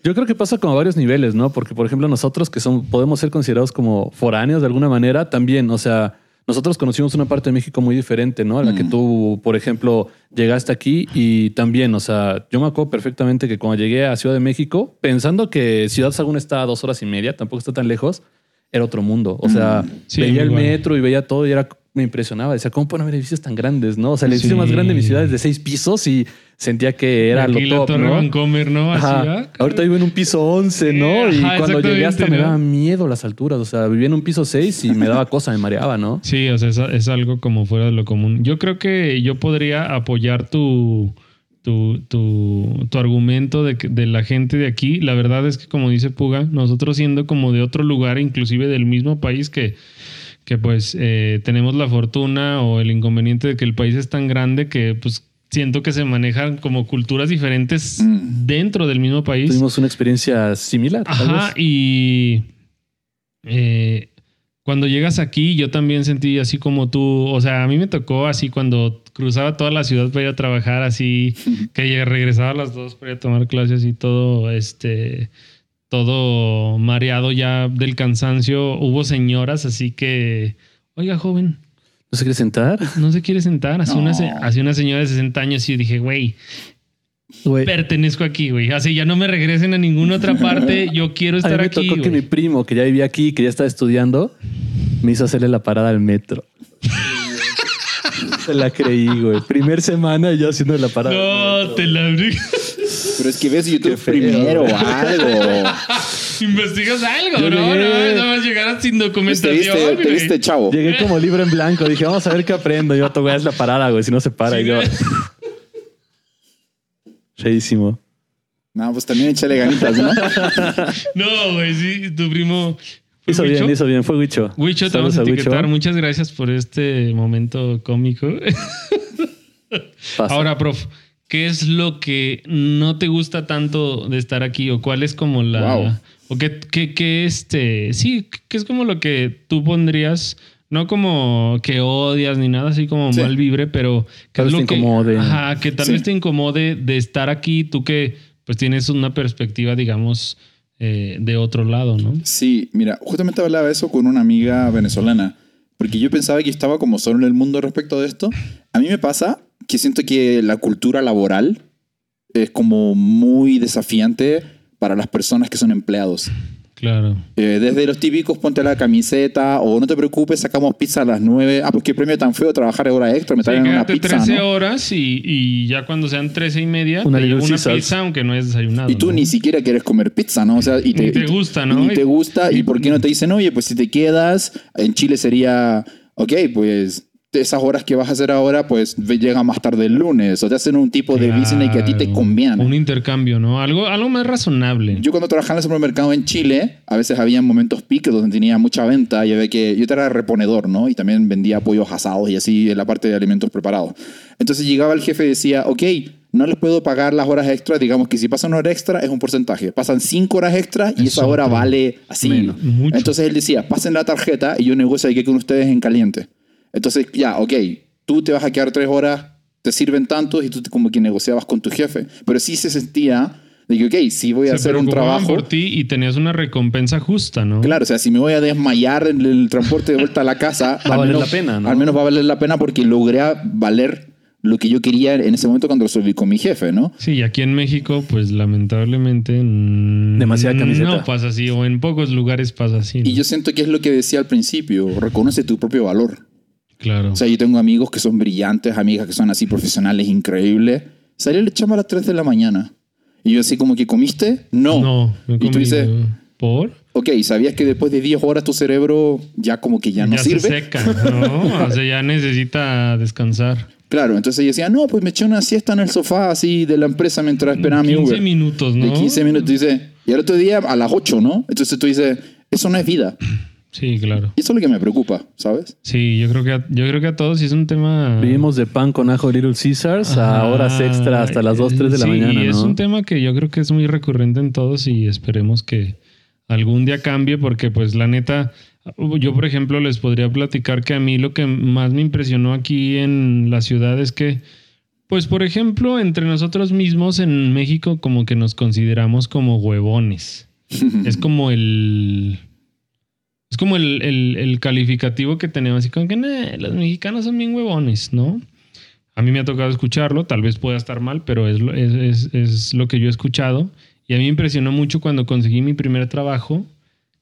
[SPEAKER 2] Yo creo que pasa como a varios niveles, ¿no? Porque, por ejemplo, nosotros que son, podemos ser considerados como foráneos de alguna manera, también, o sea, nosotros conocimos una parte de México muy diferente, ¿no? A la que tú, por ejemplo, llegaste aquí y también, o sea, yo me acuerdo perfectamente que cuando llegué a Ciudad de México, pensando que Ciudad Sagún está a dos horas y media, tampoco está tan lejos, era otro mundo. O sea,
[SPEAKER 3] Sí,
[SPEAKER 2] veía el metro y veía todo y era me impresionaba. Decía, ¿cómo pueden haber edificios tan grandes? No, o sea, el edificio
[SPEAKER 3] Sí.
[SPEAKER 2] más grande de mi ciudad es de seis pisos y sentía que era
[SPEAKER 3] Aquí
[SPEAKER 2] lo top, ¿no?
[SPEAKER 3] Vancomer, ¿no?
[SPEAKER 2] Ajá.
[SPEAKER 3] ah,
[SPEAKER 2] Ahorita vivo en un piso 11, ¿no? y
[SPEAKER 3] Ajá,
[SPEAKER 2] cuando llegué hasta me daba miedo las alturas. O sea, vivía en un piso 6 y me daba cosa, me mareaba, ¿no?
[SPEAKER 3] Sí, o sea, es, es algo como fuera de lo común. Yo creo que yo podría apoyar tu, tu, tu, tu argumento de, de la gente de aquí. La verdad es que, como dice Puga, nosotros siendo como de otro lugar, inclusive del mismo país que, que pues eh, tenemos la fortuna o el inconveniente de que el país es tan grande que pues siento que se manejan como culturas diferentes
[SPEAKER 1] Mm.
[SPEAKER 3] dentro del mismo país.
[SPEAKER 2] Tuvimos una experiencia similar.
[SPEAKER 3] Ajá, y eh, cuando llegas aquí, yo también sentí así como tú, o sea, a mí me tocó así cuando cruzaba toda la ciudad para ir a trabajar, así que regresaba a las dos para ir a tomar clases y todo, este, todo mareado ya del cansancio. Hubo señoras, así que, oiga, joven,
[SPEAKER 2] ¿No se quiere sentar?
[SPEAKER 3] no se quiere sentar.
[SPEAKER 1] No.
[SPEAKER 3] una, así una señora de 60 años y yo dije, güey, pertenezco aquí, güey. Así ya no me regresen a ninguna otra parte. Yo quiero
[SPEAKER 2] A mí
[SPEAKER 3] estar
[SPEAKER 2] me
[SPEAKER 3] aquí.
[SPEAKER 2] tocó que mi primo, que ya vivía aquí, que ya estaba estudiando, me hizo hacerle la parada al metro. Se la creí, güey. Primer semana y yo haciendo la parada.
[SPEAKER 3] No, te la abrí.
[SPEAKER 1] Pero es que ves YouTube
[SPEAKER 2] feo.
[SPEAKER 1] primero o algo.
[SPEAKER 3] Investigas algo,
[SPEAKER 2] Yo
[SPEAKER 3] ¿no?
[SPEAKER 2] llegué-
[SPEAKER 3] No, nada más llegar sin
[SPEAKER 1] Te
[SPEAKER 3] documentación.
[SPEAKER 1] viste, te
[SPEAKER 3] güey.
[SPEAKER 1] viste chavo.
[SPEAKER 2] Llegué como libro en blanco. Dije, vamos a ver qué aprendo. Yo, te voy a hacer la parada, güey. Si no se para.
[SPEAKER 3] Sí,
[SPEAKER 2] y yo,
[SPEAKER 3] güey.
[SPEAKER 2] feísimo.
[SPEAKER 1] No, pues también échale ganitas, ¿no?
[SPEAKER 3] No, güey, sí, tu primo. ¿Fue
[SPEAKER 2] Hizo
[SPEAKER 3] Huicho?
[SPEAKER 2] bien, hizo bien. Fue Wicho.
[SPEAKER 3] Huicho, te vamos a
[SPEAKER 2] Huicho.
[SPEAKER 3] etiquetar. Muchas gracias por este momento cómico. Ahora, prof, ¿qué es lo que no te gusta tanto de estar aquí? ¿O cuál es como la.
[SPEAKER 1] Wow.
[SPEAKER 3] O qué, qué, qué, este. Sí, qué es como lo que tú pondrías. No como que odias ni nada así como
[SPEAKER 1] Sí.
[SPEAKER 3] mal vibre, pero que
[SPEAKER 2] Tal vez te
[SPEAKER 3] que,
[SPEAKER 2] incomode.
[SPEAKER 3] Ajá, que tal
[SPEAKER 1] Sí.
[SPEAKER 3] vez te incomode de estar aquí, tú que pues tienes una perspectiva, digamos, eh, de otro lado, ¿no?
[SPEAKER 1] Sí, mira, justamente hablaba eso con una amiga venezolana, porque yo pensaba que estaba como solo en el mundo respecto de esto. A mí me pasa que siento que la cultura laboral es como muy desafiante para las personas que son empleados.
[SPEAKER 3] Claro.
[SPEAKER 1] Eh, desde los típicos, ponte la camiseta o no te preocupes, sacamos pizza a las 9. Ah, pues qué premio tan feo trabajar hora extra, me
[SPEAKER 3] Sí,
[SPEAKER 1] traen una
[SPEAKER 3] quédate
[SPEAKER 1] pizza,
[SPEAKER 3] 13
[SPEAKER 1] ¿no?
[SPEAKER 3] horas y, y ya cuando sean 13 y media,
[SPEAKER 2] Una
[SPEAKER 3] te una pizza aunque no hayas desayunado.
[SPEAKER 1] Y tú
[SPEAKER 3] ¿no?
[SPEAKER 1] ni siquiera quieres comer pizza, ¿no? O sea, y te,
[SPEAKER 3] Ni te
[SPEAKER 1] y
[SPEAKER 3] gusta, ¿no?
[SPEAKER 1] Ni te
[SPEAKER 3] Y-
[SPEAKER 1] gusta. ¿Y por qué no te dicen, oye, pues si te quedas, en Chile sería, ok, pues esas horas que vas a hacer ahora, pues llega más tarde el lunes. O te hacen un tipo de business que a ti te
[SPEAKER 3] Claro.
[SPEAKER 1] conviene.
[SPEAKER 3] Un intercambio, ¿no? Algo, algo más razonable.
[SPEAKER 1] Yo cuando trabajaba en el supermercado en Chile, a veces había momentos piques donde tenía mucha venta y había que yo era reponedor, ¿no? Y también vendía pollos asados y así en la parte de alimentos preparados. Entonces llegaba el jefe y decía, ok, no les puedo pagar las horas extras. Digamos que si pasan una hora extra es un porcentaje. Pasan cinco horas extras y
[SPEAKER 3] Es
[SPEAKER 1] esa hora vale así.
[SPEAKER 2] Menos.
[SPEAKER 1] Entonces él decía, pasen la tarjeta y yo negocio aquí con ustedes en caliente. Entonces, ya, ok, tú te vas a quedar tres horas, te sirven tantos y tú te- como que negociabas con tu jefe. Pero sí se sentía de que, ok, si voy a
[SPEAKER 3] Se
[SPEAKER 1] hacer un trabajo...
[SPEAKER 3] por ti y tenías una recompensa justa, ¿no?
[SPEAKER 1] Claro, o sea, si me voy a desmayar en el transporte de vuelta a la casa,
[SPEAKER 2] Va a
[SPEAKER 1] al
[SPEAKER 2] valer
[SPEAKER 1] menos-
[SPEAKER 2] la pena, ¿no?
[SPEAKER 1] Al menos va a valer la pena porque logré valer lo que yo quería en ese momento cuando resolví con mi jefe, ¿no?
[SPEAKER 3] Sí, y aquí en México, pues lamentablemente. mm,
[SPEAKER 2] Demasiada camiseta.
[SPEAKER 3] No pasa así, o en pocos lugares pasa así. ¿no?
[SPEAKER 1] Y yo siento que es lo que decía al principio, reconoce tu propio valor.
[SPEAKER 3] Claro.
[SPEAKER 1] O sea, yo tengo amigos que son brillantes, amigas que son así profesionales, increíbles. Salió el chamba a las 3 de la mañana. Y yo así como que, ¿comiste? No.
[SPEAKER 3] no, no
[SPEAKER 1] y tú dices.
[SPEAKER 3] ¿Por?
[SPEAKER 1] ok, ¿sabías que después de 10 horas tu cerebro ya como que ya no
[SPEAKER 3] se
[SPEAKER 1] sirve?
[SPEAKER 3] seca, ¿no? o sea, ya necesita descansar.
[SPEAKER 1] Claro, entonces yo decía, no, pues me eché una siesta en el sofá así de la empresa mientras esperaba mi
[SPEAKER 3] 15
[SPEAKER 1] Uber.
[SPEAKER 3] minutos, ¿no?
[SPEAKER 1] De 15 minutos, dice. Y al otro día a las 8, ¿no? Entonces tú dices, eso no es vida.
[SPEAKER 3] Sí, claro.
[SPEAKER 1] Y eso es lo que me preocupa, ¿sabes?
[SPEAKER 3] Sí, yo creo que a, yo creo que a todos sí es un tema.
[SPEAKER 2] Vivimos de pan con ajo Little Caesars a horas extra hasta las 2, 3 de la
[SPEAKER 3] Sí,
[SPEAKER 2] mañana,
[SPEAKER 3] Y es
[SPEAKER 2] ¿no?
[SPEAKER 3] un tema que yo creo que es muy recurrente en todos y esperemos que algún día cambie porque pues la neta, yo por ejemplo les podría platicar que a mí lo que más me impresionó aquí en la ciudad es que pues por ejemplo entre nosotros mismos en México como que nos consideramos como huevones. es como el... Es como el, el- el calificativo que tenemos, así como que "Nah, los mexicanos son bien huevones, ¿no? A mí me ha tocado escucharlo, tal vez pueda estar mal, pero es, lo- es, es- es lo que yo he escuchado. Y a mí me impresionó mucho cuando conseguí mi primer trabajo,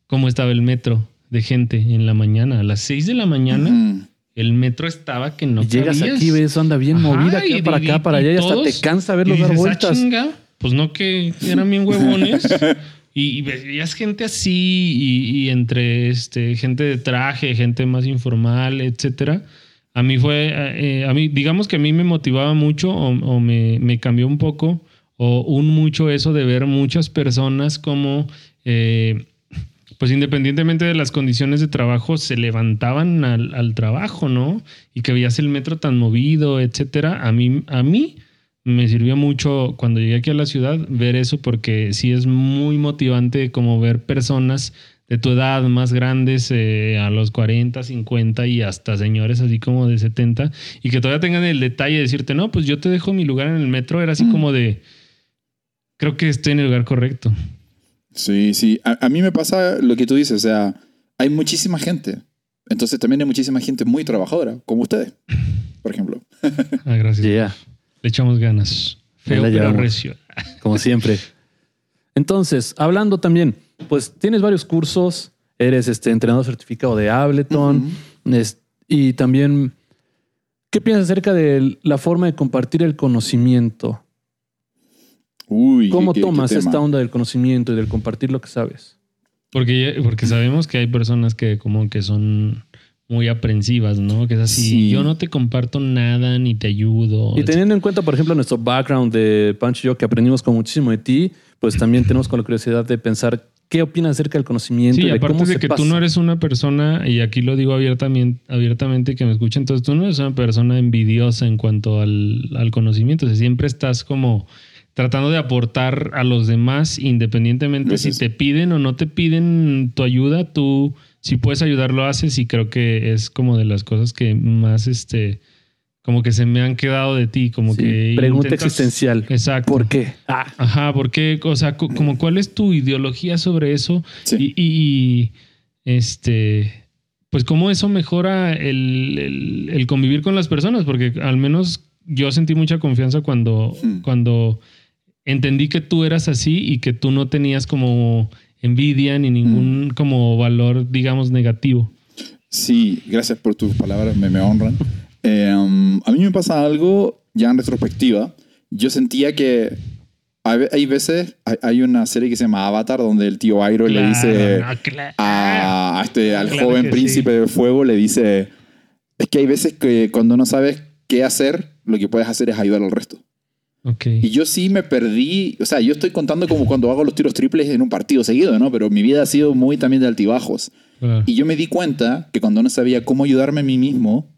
[SPEAKER 3] cómo estaba el metro de gente en la mañana. A las 6 de la mañana,
[SPEAKER 1] Mm.
[SPEAKER 3] el metro estaba que no
[SPEAKER 2] llegas
[SPEAKER 3] cabías.
[SPEAKER 2] aquí, ves, anda bien
[SPEAKER 3] Ajá,
[SPEAKER 2] movida, acá
[SPEAKER 3] y-
[SPEAKER 2] para
[SPEAKER 3] y-
[SPEAKER 2] acá, para allá, y hasta
[SPEAKER 3] todos-
[SPEAKER 2] te cansa verlos dar
[SPEAKER 3] dices, "Ah,
[SPEAKER 2] vueltas.
[SPEAKER 3] chinga", pues no que eran bien huevones. y, veías gente así y, entre este, gente de traje, gente más informal, etcétera. A mí fue, eh, a mí, digamos que a mí me motivaba mucho o, o me, me cambió un poco o un mucho eso de ver muchas personas como, eh, pues independientemente de las condiciones de trabajo, se levantaban al, al trabajo, ¿no? Y que veías el metro tan movido, etcétera. A mí, a mí me sirvió mucho cuando llegué aquí a la ciudad ver eso porque sí es muy motivante como ver personas de tu edad más grandes eh, a los 40, 50 y hasta señores así como de 70 y que todavía tengan el detalle de decirte, no, pues yo te dejo mi lugar en el metro. Era así
[SPEAKER 1] Mm.
[SPEAKER 3] como de, creo que estoy en el lugar correcto.
[SPEAKER 1] Sí, sí. A, a mí me pasa lo que tú dices, o sea, hay muchísima gente. Entonces también hay muchísima gente muy trabajadora, como ustedes, por ejemplo.
[SPEAKER 3] Ah, gracias.
[SPEAKER 2] Yeah,
[SPEAKER 3] Le echamos ganas. Feo
[SPEAKER 2] la
[SPEAKER 3] pero recio.
[SPEAKER 2] como siempre. Entonces, hablando también, pues tienes varios cursos, eres este entrenador certificado de Ableton es- y también, ¿qué piensas acerca de la forma de compartir el conocimiento?
[SPEAKER 1] Uy,
[SPEAKER 2] ¿Cómo
[SPEAKER 1] qué- qué- qué
[SPEAKER 2] tomas esta onda del conocimiento y del compartir lo que sabes?
[SPEAKER 3] Porque, porque sabemos que hay personas que como que son muy aprensivas, ¿no? Que es así,
[SPEAKER 1] Sí.
[SPEAKER 3] yo no te comparto nada ni te ayudo.
[SPEAKER 2] Y teniendo en cuenta, por ejemplo, nuestro background de Pancho y yo, que aprendimos con muchísimo de ti, pues también tenemos con la curiosidad de pensar qué opinas acerca del conocimiento
[SPEAKER 3] Sí,
[SPEAKER 2] y de
[SPEAKER 3] aparte
[SPEAKER 2] cómo
[SPEAKER 3] de
[SPEAKER 2] se
[SPEAKER 3] que
[SPEAKER 2] pasa.
[SPEAKER 3] tú no eres una persona, y aquí lo digo abiertamente, abiertamente que me escuchen, entonces tú no eres una persona envidiosa en cuanto al, al conocimiento, o sea, siempre estás como tratando de aportar a los demás, independientemente si te piden o no te piden tu ayuda, tú si puedes ayudar lo haces y creo que es como de las cosas que más, este, como que se me han quedado de ti, como
[SPEAKER 2] Sí,
[SPEAKER 3] que...
[SPEAKER 2] pregunta
[SPEAKER 3] intentas-
[SPEAKER 2] existencial.
[SPEAKER 3] Exacto.
[SPEAKER 2] ¿Por qué? Ah,
[SPEAKER 3] Ajá, porque, o sea, co- como cuál es tu ideología sobre eso
[SPEAKER 1] Sí.
[SPEAKER 3] y, y, este, pues cómo eso mejora el, el- el convivir con las personas, porque al menos yo sentí mucha confianza cuando,
[SPEAKER 1] Hmm.
[SPEAKER 3] cuando entendí que tú eras así y que tú no tenías como envidia ni ningún como valor, digamos, negativo.
[SPEAKER 1] Sí, gracias por tus palabras, me, me honran. Eh, um, a mí me pasa algo ya en retrospectiva. Yo sentía que hay, ve- hay veces, hay, una serie que se llama Avatar, donde el tío Iroh le dice
[SPEAKER 3] no, claro.
[SPEAKER 1] a, a este, al
[SPEAKER 3] Claro
[SPEAKER 1] joven príncipe del fuego, le dice, es que hay veces que cuando no sabes qué hacer, lo que puedes hacer es ayudar al resto.
[SPEAKER 3] Ok.
[SPEAKER 1] Y yo sí me perdí, o sea, yo estoy contando como cuando hago los tiros triples en un partido seguido, ¿no? Pero mi vida ha sido muy también de altibajos.
[SPEAKER 3] Claro.
[SPEAKER 1] Y yo me di cuenta que cuando no sabía cómo ayudarme a mí mismo,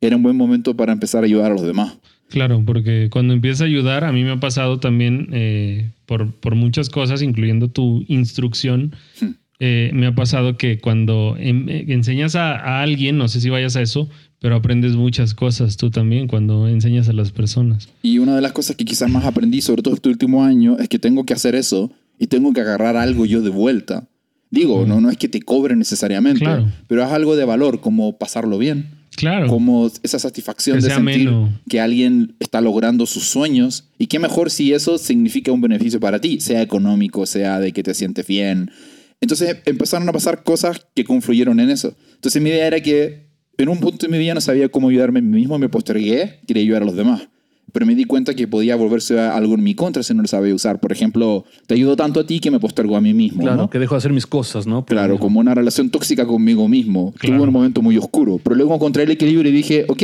[SPEAKER 1] era un buen momento para empezar a ayudar a los demás.
[SPEAKER 3] Claro, porque cuando empiezas a ayudar, a mí me ha pasado también eh, por, por muchas cosas, incluyendo tu instrucción.
[SPEAKER 1] Hmm.
[SPEAKER 3] eh, me ha pasado que cuando em- eh, enseñas a, a alguien, no sé si vayas a eso, pero aprendes muchas cosas tú también cuando enseñas a las personas.
[SPEAKER 1] Y una de las cosas que quizás más aprendí, sobre todo este último año, es que tengo que hacer eso y tengo que agarrar algo yo de vuelta. Digo, no, no es que te cobre necesariamente,
[SPEAKER 3] Claro.
[SPEAKER 1] pero es algo de valor, como pasarlo bien.
[SPEAKER 3] Claro.
[SPEAKER 1] Como esa satisfacción
[SPEAKER 3] Que
[SPEAKER 1] de sentir
[SPEAKER 3] ameno.
[SPEAKER 1] que alguien está logrando sus sueños. Y qué mejor si eso significa un beneficio para ti, sea económico, sea de que te sientes bien. Entonces empezaron a pasar cosas que confluyeron en eso. Entonces mi idea era que en un punto de mi vida no sabía cómo ayudarme a mí mismo, me postergué, quería ayudar a los demás. Pero me di cuenta que podía volverse algo en mi contra si no lo sabía usar. Por ejemplo, te ayudo tanto a ti que me postergo a mí mismo.
[SPEAKER 2] Claro,
[SPEAKER 1] ¿no?
[SPEAKER 2] que dejo de hacer mis cosas, ¿no?
[SPEAKER 1] Claro, como una relación tóxica conmigo mismo.
[SPEAKER 3] Claro.
[SPEAKER 1] Tuve un momento muy oscuro. Pero luego encontré el equilibrio y dije, ok,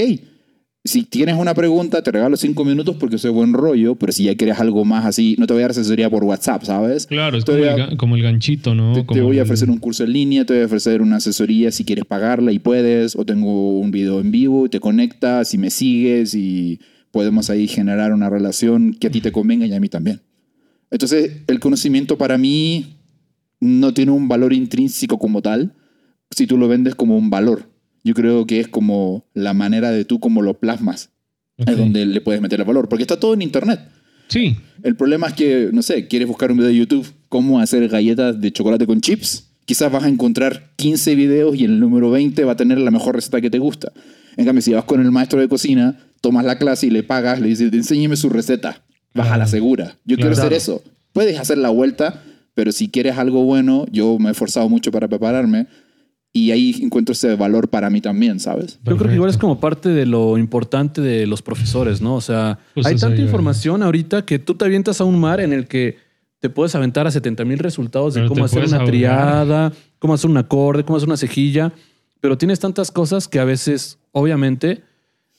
[SPEAKER 1] si tienes una pregunta, te regalo cinco minutos porque soy buen rollo, pero si ya quieres algo más así, no te voy a dar asesoría por WhatsApp, ¿sabes?
[SPEAKER 3] Claro, es como el,
[SPEAKER 1] a-
[SPEAKER 3] ga- como el ganchito, ¿no?
[SPEAKER 1] Te, voy a
[SPEAKER 3] el-
[SPEAKER 1] ofrecer un curso en línea, te voy a ofrecer una asesoría si quieres pagarla y puedes, o tengo un video en vivo, te conectas y me sigues y podemos ahí generar una relación que a ti te convenga y a mí también. Entonces, el conocimiento para mí no tiene un valor intrínseco como tal, si tú lo vendes como un valor. Yo creo que es como la manera de tú como lo plasmas, es donde le puedes meter el valor, porque está todo en internet.
[SPEAKER 3] Sí,
[SPEAKER 1] El problema es que, no sé, quieres buscar un video de YouTube, cómo hacer galletas de chocolate con chips. Quizás vas a encontrar 15 videos y en el número 20 va a tener la mejor receta que te gusta. En cambio, si vas con el maestro de cocina, tomas la clase y le pagas, le dices, enséñeme su receta. Vas a la segura. Yo quiero hacer eso. Puedes hacer la vuelta, pero si quieres algo bueno, yo me he esforzado mucho para prepararme y ahí encuentro ese valor para mí también, ¿sabes?
[SPEAKER 2] Yo creo que igual es como parte de lo importante de los profesores, ¿no? O sea,
[SPEAKER 3] Justo
[SPEAKER 2] hay tanta información ahorita que tú te avientas a un mar en el que te puedes aventar a 70 mil resultados de
[SPEAKER 3] Pero
[SPEAKER 2] cómo hacer una
[SPEAKER 3] ahogar.
[SPEAKER 2] triada, cómo hacer un acorde, cómo hacer una cejilla, pero tienes tantas cosas que a veces, obviamente,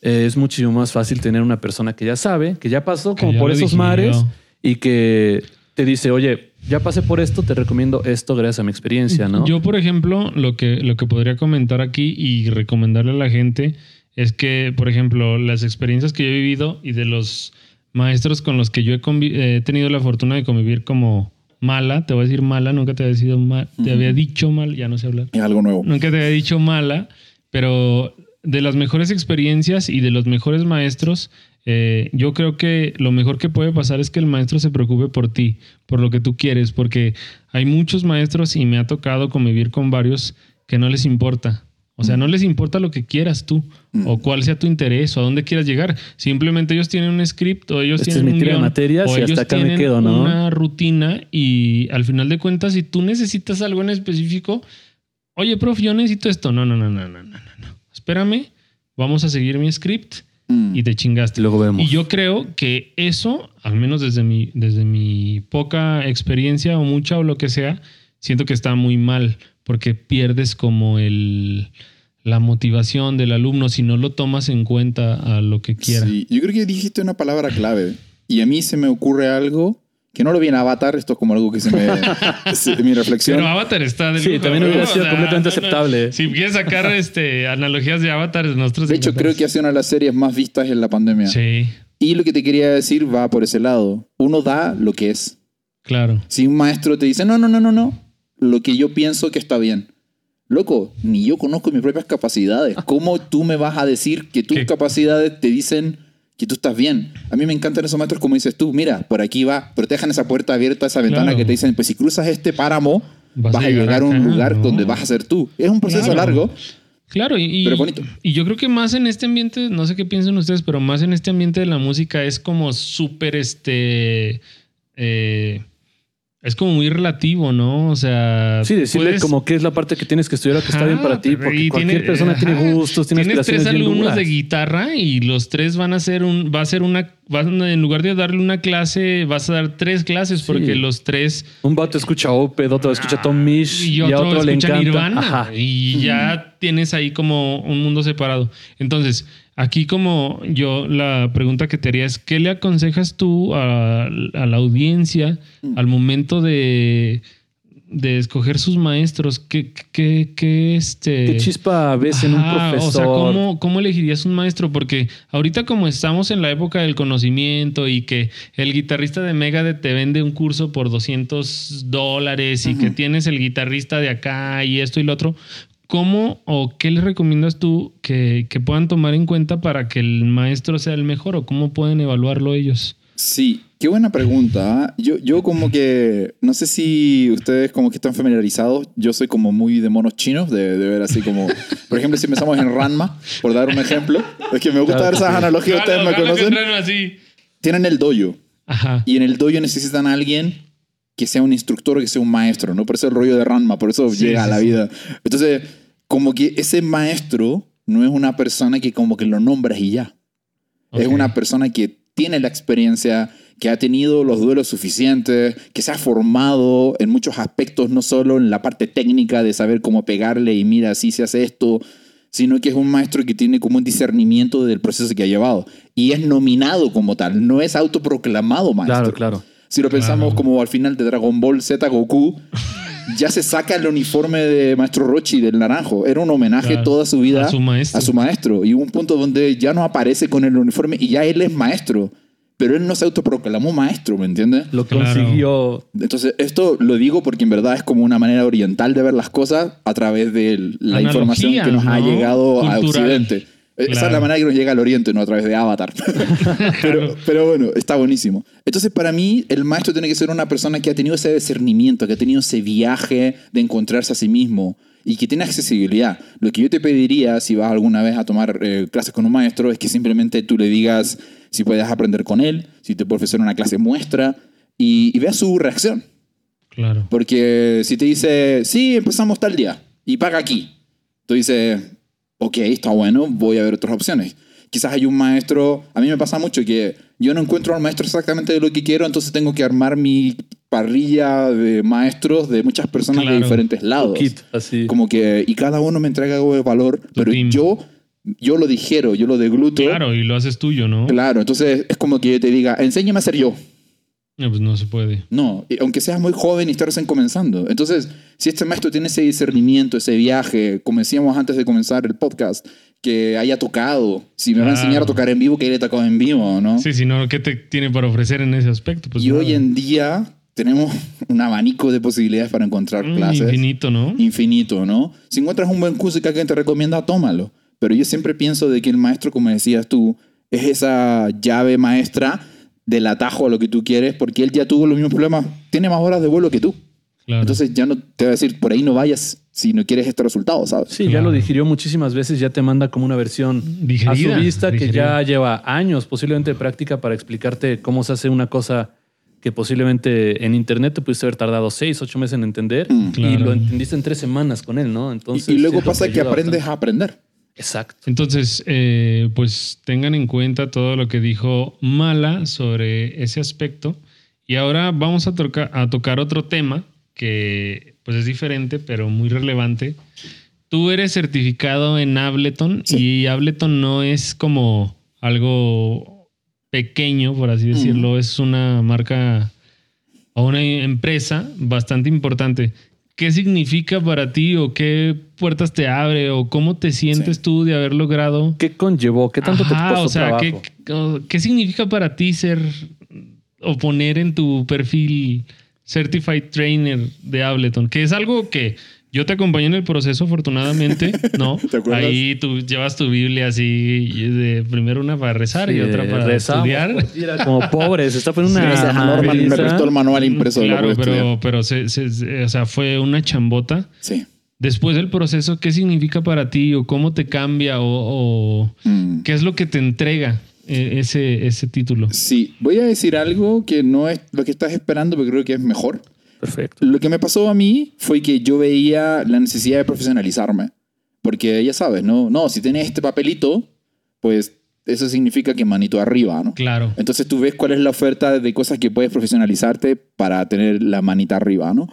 [SPEAKER 2] eh, es muchísimo más fácil tener una persona que ya sabe, que ya pasó
[SPEAKER 3] Que
[SPEAKER 2] como
[SPEAKER 3] ya
[SPEAKER 2] por esos mares y que te dice, oye, ya pasé por esto, te recomiendo esto gracias a mi experiencia, ¿no?
[SPEAKER 3] Yo, por ejemplo, lo que, lo que podría comentar aquí y recomendarle a la gente es que, por ejemplo, las experiencias que yo he vivido y de los maestros con los que yo he, eh, he tenido la fortuna de convivir como mala, te voy a decir mala, nunca te había, sido ma- te había dicho mal, ya no sé hablar,
[SPEAKER 1] Es algo nuevo.
[SPEAKER 3] nunca te había dicho mala, pero de las mejores experiencias y de los mejores maestros, eh, yo creo que lo mejor que puede pasar es que el maestro se preocupe por ti, por lo que tú quieres, porque hay muchos maestros y me ha tocado convivir con varios que no les importa. O sea, no les importa lo que quieras tú o cuál sea tu interés o a dónde quieras llegar. Simplemente ellos tienen un script o ellos
[SPEAKER 2] Esta es
[SPEAKER 3] tienen un guion,
[SPEAKER 2] materias
[SPEAKER 3] o ellos
[SPEAKER 2] me
[SPEAKER 3] tienen
[SPEAKER 2] quedo, ¿no?
[SPEAKER 3] una rutina y al final de cuentas, si tú necesitas algo en específico, oye, prof, yo necesito esto. No, no, no, no, no, no. no. Espérame, vamos a seguir mi script
[SPEAKER 1] Mm.
[SPEAKER 3] y te chingaste.
[SPEAKER 2] Y luego vemos.
[SPEAKER 3] Y yo creo que eso, al menos desde mi, desde mi poca experiencia o mucha o lo que sea, siento que está muy mal porque pierdes como el la motivación del alumno si no lo tomas en cuenta a lo que quiera.
[SPEAKER 1] Sí, yo creo que dijiste una palabra clave. Y a mí se me ocurre algo que no lo vi en Avatar, esto es como algo que se me. se- mi reflexión.
[SPEAKER 3] Pero Avatar está de
[SPEAKER 2] Sí,
[SPEAKER 3] lujo,
[SPEAKER 2] también
[SPEAKER 3] ¿no?
[SPEAKER 2] hubiera
[SPEAKER 3] O
[SPEAKER 2] sido completamente aceptable.
[SPEAKER 3] Si quieres sacar este, analogías de Avatar, nosotros
[SPEAKER 1] de hecho, creo que ha sido una de las series más vistas en la pandemia.
[SPEAKER 3] Sí,
[SPEAKER 1] Y lo que te quería decir va por ese lado. Uno da lo que es.
[SPEAKER 3] claro.
[SPEAKER 1] Si un maestro te dice, no, no, no, no, no, lo que yo pienso que está bien. Loco, ni yo conozco mis propias capacidades. ¿Cómo tú me vas a decir que tus
[SPEAKER 3] ¿Qué?
[SPEAKER 1] capacidades te dicen que tú estás bien? A mí me encantan esos maestros como dices tú, mira, por aquí va, pero te dejan esa puerta abierta, esa ventana
[SPEAKER 3] Claro.
[SPEAKER 1] que te dicen, pues si cruzas este páramo,
[SPEAKER 3] Vas
[SPEAKER 1] vas,
[SPEAKER 3] a llegar
[SPEAKER 1] a un
[SPEAKER 3] acá,
[SPEAKER 1] lugar
[SPEAKER 3] ¿no?
[SPEAKER 1] donde vas a ser tú. Es un proceso
[SPEAKER 3] Claro.
[SPEAKER 1] largo.
[SPEAKER 3] Claro, y-
[SPEAKER 1] Pero bonito.
[SPEAKER 3] y yo creo que más en este ambiente, no sé qué piensan ustedes, pero más en este ambiente de la música es como súper este. eh, es como muy relativo, ¿no? O sea.
[SPEAKER 2] Sí, decirle
[SPEAKER 3] puedes-
[SPEAKER 2] como qué es la parte que tienes que estudiar que está bien para ti, porque cualquier
[SPEAKER 3] tiene-
[SPEAKER 2] persona tiene gustos, tiene
[SPEAKER 3] Tienes tres alumnos de guitarra y los tres van a hacer un, va a ser una, en lugar de darle una clase, vas a dar tres clases porque
[SPEAKER 2] Sí.
[SPEAKER 3] los tres
[SPEAKER 2] Un vato escucha Opeth, otro escucha Tom Misch
[SPEAKER 3] y
[SPEAKER 2] y, a
[SPEAKER 3] otro,
[SPEAKER 2] otro le
[SPEAKER 3] escucha
[SPEAKER 2] encanta.
[SPEAKER 3] Nirvana
[SPEAKER 2] Ajá.
[SPEAKER 3] y ya tienes ahí como un mundo separado. Entonces, aquí como yo la pregunta que te haría es, ¿qué le aconsejas tú a, a la audiencia al momento de de escoger sus maestros? ¿Qué, qué, qué, este...
[SPEAKER 2] ¿Qué chispa ves en un profesor?
[SPEAKER 3] O sea, ¿cómo, ¿cómo elegirías un maestro? Porque ahorita como estamos en la época del conocimiento y que el guitarrista de Megadeth te vende un curso por 200 dólares y que tienes el guitarrista de acá y esto y lo otro, ¿cómo o qué les recomiendas tú que, que puedan tomar en cuenta para que el maestro sea el mejor o cómo pueden evaluarlo ellos?
[SPEAKER 1] Sí, qué buena pregunta. ¿ah? Yo, yo como que, no sé si ustedes como que están familiarizados, yo soy como muy de monos chinos, de, de ver así como, por ejemplo, si empezamos en Ranma, por dar un ejemplo, es que me gusta
[SPEAKER 2] Claro
[SPEAKER 1] ver esas
[SPEAKER 2] sí.
[SPEAKER 1] analogías, ustedes me conocen.
[SPEAKER 3] así.
[SPEAKER 1] Tienen el dojo
[SPEAKER 3] Ajá.
[SPEAKER 1] y en el dojo necesitan a alguien que sea un instructor que sea un maestro, ¿no? Por eso el rollo de Ranma, por eso
[SPEAKER 3] Sí,
[SPEAKER 1] llega a
[SPEAKER 3] sí,
[SPEAKER 1] la
[SPEAKER 3] sí.
[SPEAKER 1] vida. Entonces, como que ese maestro no es una persona que como que lo nombras y ya. Es
[SPEAKER 3] Ok.
[SPEAKER 1] una persona que tiene la experiencia, que ha tenido los duelos suficientes, que se ha formado en muchos aspectos, no solo en la parte técnica de saber cómo pegarle y mira, así se hace esto, sino que es un maestro que tiene como un discernimiento del proceso que ha llevado. Y es nominado como tal, no es autoproclamado maestro.
[SPEAKER 2] Claro, claro.
[SPEAKER 1] Si lo pensamos
[SPEAKER 3] Claro.
[SPEAKER 1] como al final de Dragon Ball Z Goku, ya se saca el uniforme de Maestro Rochi del naranjo. Era un homenaje
[SPEAKER 3] Claro.
[SPEAKER 1] toda su vida
[SPEAKER 3] A su maestro.
[SPEAKER 1] a su maestro. Y hubo un punto donde ya no aparece con el uniforme y ya él es maestro. Pero él no se autoproclamó maestro, ¿me entiendes?
[SPEAKER 2] Lo
[SPEAKER 3] Claro.
[SPEAKER 2] consiguió.
[SPEAKER 1] Entonces, esto lo digo porque en verdad es como una manera oriental de ver las cosas a través de la
[SPEAKER 3] Analogía,
[SPEAKER 1] información que nos ha
[SPEAKER 3] ¿no?
[SPEAKER 1] llegado a
[SPEAKER 3] Cultural.
[SPEAKER 1] Occidente. Esa es
[SPEAKER 3] Claro.
[SPEAKER 1] la manera que nos llega al Oriente, no a través de Avatar. pero, pero bueno, está buenísimo. Entonces, para mí, el maestro tiene que ser una persona que ha tenido ese discernimiento, que ha tenido ese viaje de encontrarse a sí mismo y que tiene accesibilidad. Lo que yo te pediría, si vas alguna vez a tomar eh, clases con un maestro, es que simplemente tú le digas si puedes aprender con él, si te puede ofrecer una clase muestra y, y veas su reacción.
[SPEAKER 3] Claro.
[SPEAKER 1] Porque si te dice, sí, empezamos tal día y paga aquí, tú dices, ok, está bueno, voy a ver otras opciones. Quizás hay un maestro, a mí me pasa mucho que yo no encuentro al maestro exactamente de lo que quiero, entonces tengo que armar mi parrilla de maestros de muchas personas de
[SPEAKER 3] Claro.
[SPEAKER 1] diferentes lados.
[SPEAKER 2] Kit, así.
[SPEAKER 1] Como que, y cada uno me entrega algo de valor, pero
[SPEAKER 3] team.
[SPEAKER 1] yo, yo lo digiero, yo lo degluto.
[SPEAKER 3] Claro, y lo haces tuyo, ¿no?
[SPEAKER 1] Claro, entonces es como que yo te diga, enséñame a ser yo.
[SPEAKER 3] No, pues no se puede.
[SPEAKER 1] No, aunque seas muy joven y estés recién comenzando. Entonces, si este maestro tiene ese discernimiento, ese viaje, como decíamos antes de comenzar el podcast, que haya tocado, si me va a enseñar a tocar en vivo, que haya tocado en vivo, ¿no?
[SPEAKER 3] Sí, si no, ¿qué te tiene para ofrecer en ese aspecto? Pues
[SPEAKER 1] y
[SPEAKER 3] nada.
[SPEAKER 1] hoy en día tenemos un abanico de posibilidades para encontrar
[SPEAKER 3] Mm,
[SPEAKER 1] clases.
[SPEAKER 3] Infinito, ¿no?
[SPEAKER 1] Infinito, ¿no? Si encuentras un buen curso que alguien te recomienda, tómalo. Pero yo siempre pienso de que el maestro, como decías tú, es esa llave maestra del atajo a lo que tú quieres, porque él ya tuvo los mismos problemas, tiene más horas de vuelo que tú.
[SPEAKER 3] Claro.
[SPEAKER 1] Entonces ya no te va a decir, por ahí no vayas si no quieres este resultado, ¿sabes?
[SPEAKER 2] Sí, ya lo digirió muchísimas veces, ya te manda como una versión
[SPEAKER 3] Digerida,
[SPEAKER 2] a su vista que ya lleva años posiblemente de práctica para explicarte cómo se hace una cosa que posiblemente en internet te pudiste haber tardado seis, ocho meses en entender
[SPEAKER 1] Mm.
[SPEAKER 2] y
[SPEAKER 3] Claro.
[SPEAKER 2] lo entendiste en tres semanas con él, ¿no? Entonces,
[SPEAKER 1] y, y luego pasa que aprendes
[SPEAKER 2] bastante.
[SPEAKER 1] a aprender.
[SPEAKER 2] Exacto.
[SPEAKER 3] Entonces, eh, pues tengan en cuenta todo lo que dijo Mala sobre ese aspecto. Y ahora vamos a, toca- a tocar otro tema que pues es diferente, pero muy relevante. Tú eres certificado en Ableton y Ableton no es como algo pequeño, por así decirlo. Es una marca o una empresa bastante importante. ¿Qué significa para ti o qué puertas te abre o cómo te sientes
[SPEAKER 1] Sí.
[SPEAKER 3] tú de haber logrado?
[SPEAKER 2] ¿Qué conllevó? ¿Qué tanto
[SPEAKER 3] Ajá,
[SPEAKER 2] te costó
[SPEAKER 3] o sea,
[SPEAKER 2] trabajo?
[SPEAKER 3] ¿qué, qué significa para ti ser o poner en tu perfil Certified Trainer de Ableton? Que es algo que yo te acompañé en el proceso, afortunadamente, ¿no?
[SPEAKER 1] ¿Te acuerdas?
[SPEAKER 3] Ahí tú llevas tu Biblia así, y de primero una para rezar y otra para
[SPEAKER 2] rezamos,
[SPEAKER 3] estudiar.
[SPEAKER 2] pues, Mira, como pobres, está poniendo
[SPEAKER 3] Sí,
[SPEAKER 2] una
[SPEAKER 1] Esa Norman me prestó el manual impreso de lo
[SPEAKER 3] Claro,
[SPEAKER 1] a
[SPEAKER 3] pero, pero se- se- se- o sea, fue una chambota.
[SPEAKER 1] Sí.
[SPEAKER 3] Después del proceso, ¿qué significa para ti o cómo te cambia o, o
[SPEAKER 1] Mm.
[SPEAKER 3] qué es lo que te entrega eh, ese, ese título?
[SPEAKER 1] Sí, voy a decir algo que no es lo que estás esperando, pero creo que es mejor.
[SPEAKER 2] Perfecto.
[SPEAKER 1] Lo que me pasó a mí fue que yo veía la necesidad de profesionalizarme. Porque ya sabes, ¿no? No, si tienes este papelito, pues eso significa que manito arriba, ¿no?
[SPEAKER 3] Claro.
[SPEAKER 1] Entonces tú ves cuál es la oferta de cosas que puedes profesionalizarte para tener la manita arriba, ¿no?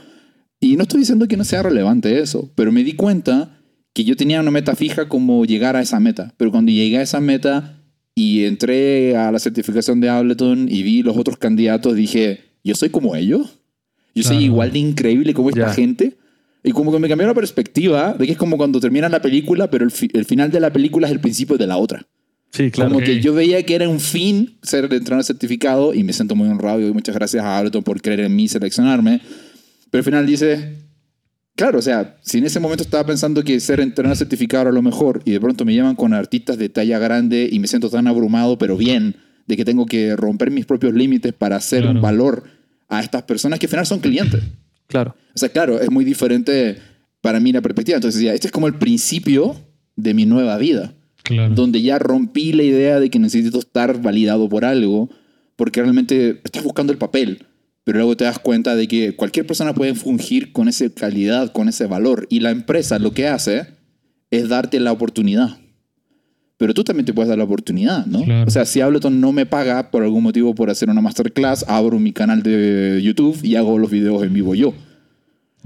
[SPEAKER 1] Y no estoy diciendo que no sea relevante eso, pero me di cuenta que yo tenía una meta fija como llegar a esa meta. Pero cuando llegué a esa meta y entré a la certificación de Ableton y vi los otros candidatos, dije, ¿yo soy como ellos? Yo soy
[SPEAKER 3] Claro.
[SPEAKER 1] igual de increíble como esta
[SPEAKER 2] Ya.
[SPEAKER 1] gente. Y como que me cambió la perspectiva de que es como cuando termina la película, pero el, fi- el final de la película es el principio de la otra.
[SPEAKER 2] Sí, claro.
[SPEAKER 1] Como que yo veía que era un fin ser entrenador certificado y me siento muy honrado y muchas gracias a Ableton por creer en mí y seleccionarme. Pero al final dice, claro, o sea, si en ese momento estaba pensando que ser entrenador certificado era lo mejor y de pronto me llaman con artistas de talla grande y me siento tan abrumado, pero bien, de que tengo que romper mis propios límites para hacer
[SPEAKER 3] Claro.
[SPEAKER 1] un valor a estas personas que al final son clientes.
[SPEAKER 2] Claro.
[SPEAKER 1] O sea, claro, es muy diferente para mí la perspectiva. Entonces, decía, este es como el principio de mi nueva vida
[SPEAKER 3] Claro.
[SPEAKER 1] donde ya rompí la idea de que necesito estar validado por algo, porque realmente estás buscando el papel, pero luego te das cuenta de que cualquier persona puede fungir con esa calidad, con ese valor, y la empresa lo que hace es darte la oportunidad. Pero tú también te puedes dar la oportunidad, ¿no?
[SPEAKER 3] Claro.
[SPEAKER 1] O sea, si Ableton no me paga por algún motivo por hacer una masterclass, abro mi canal de YouTube y hago los videos en vivo yo.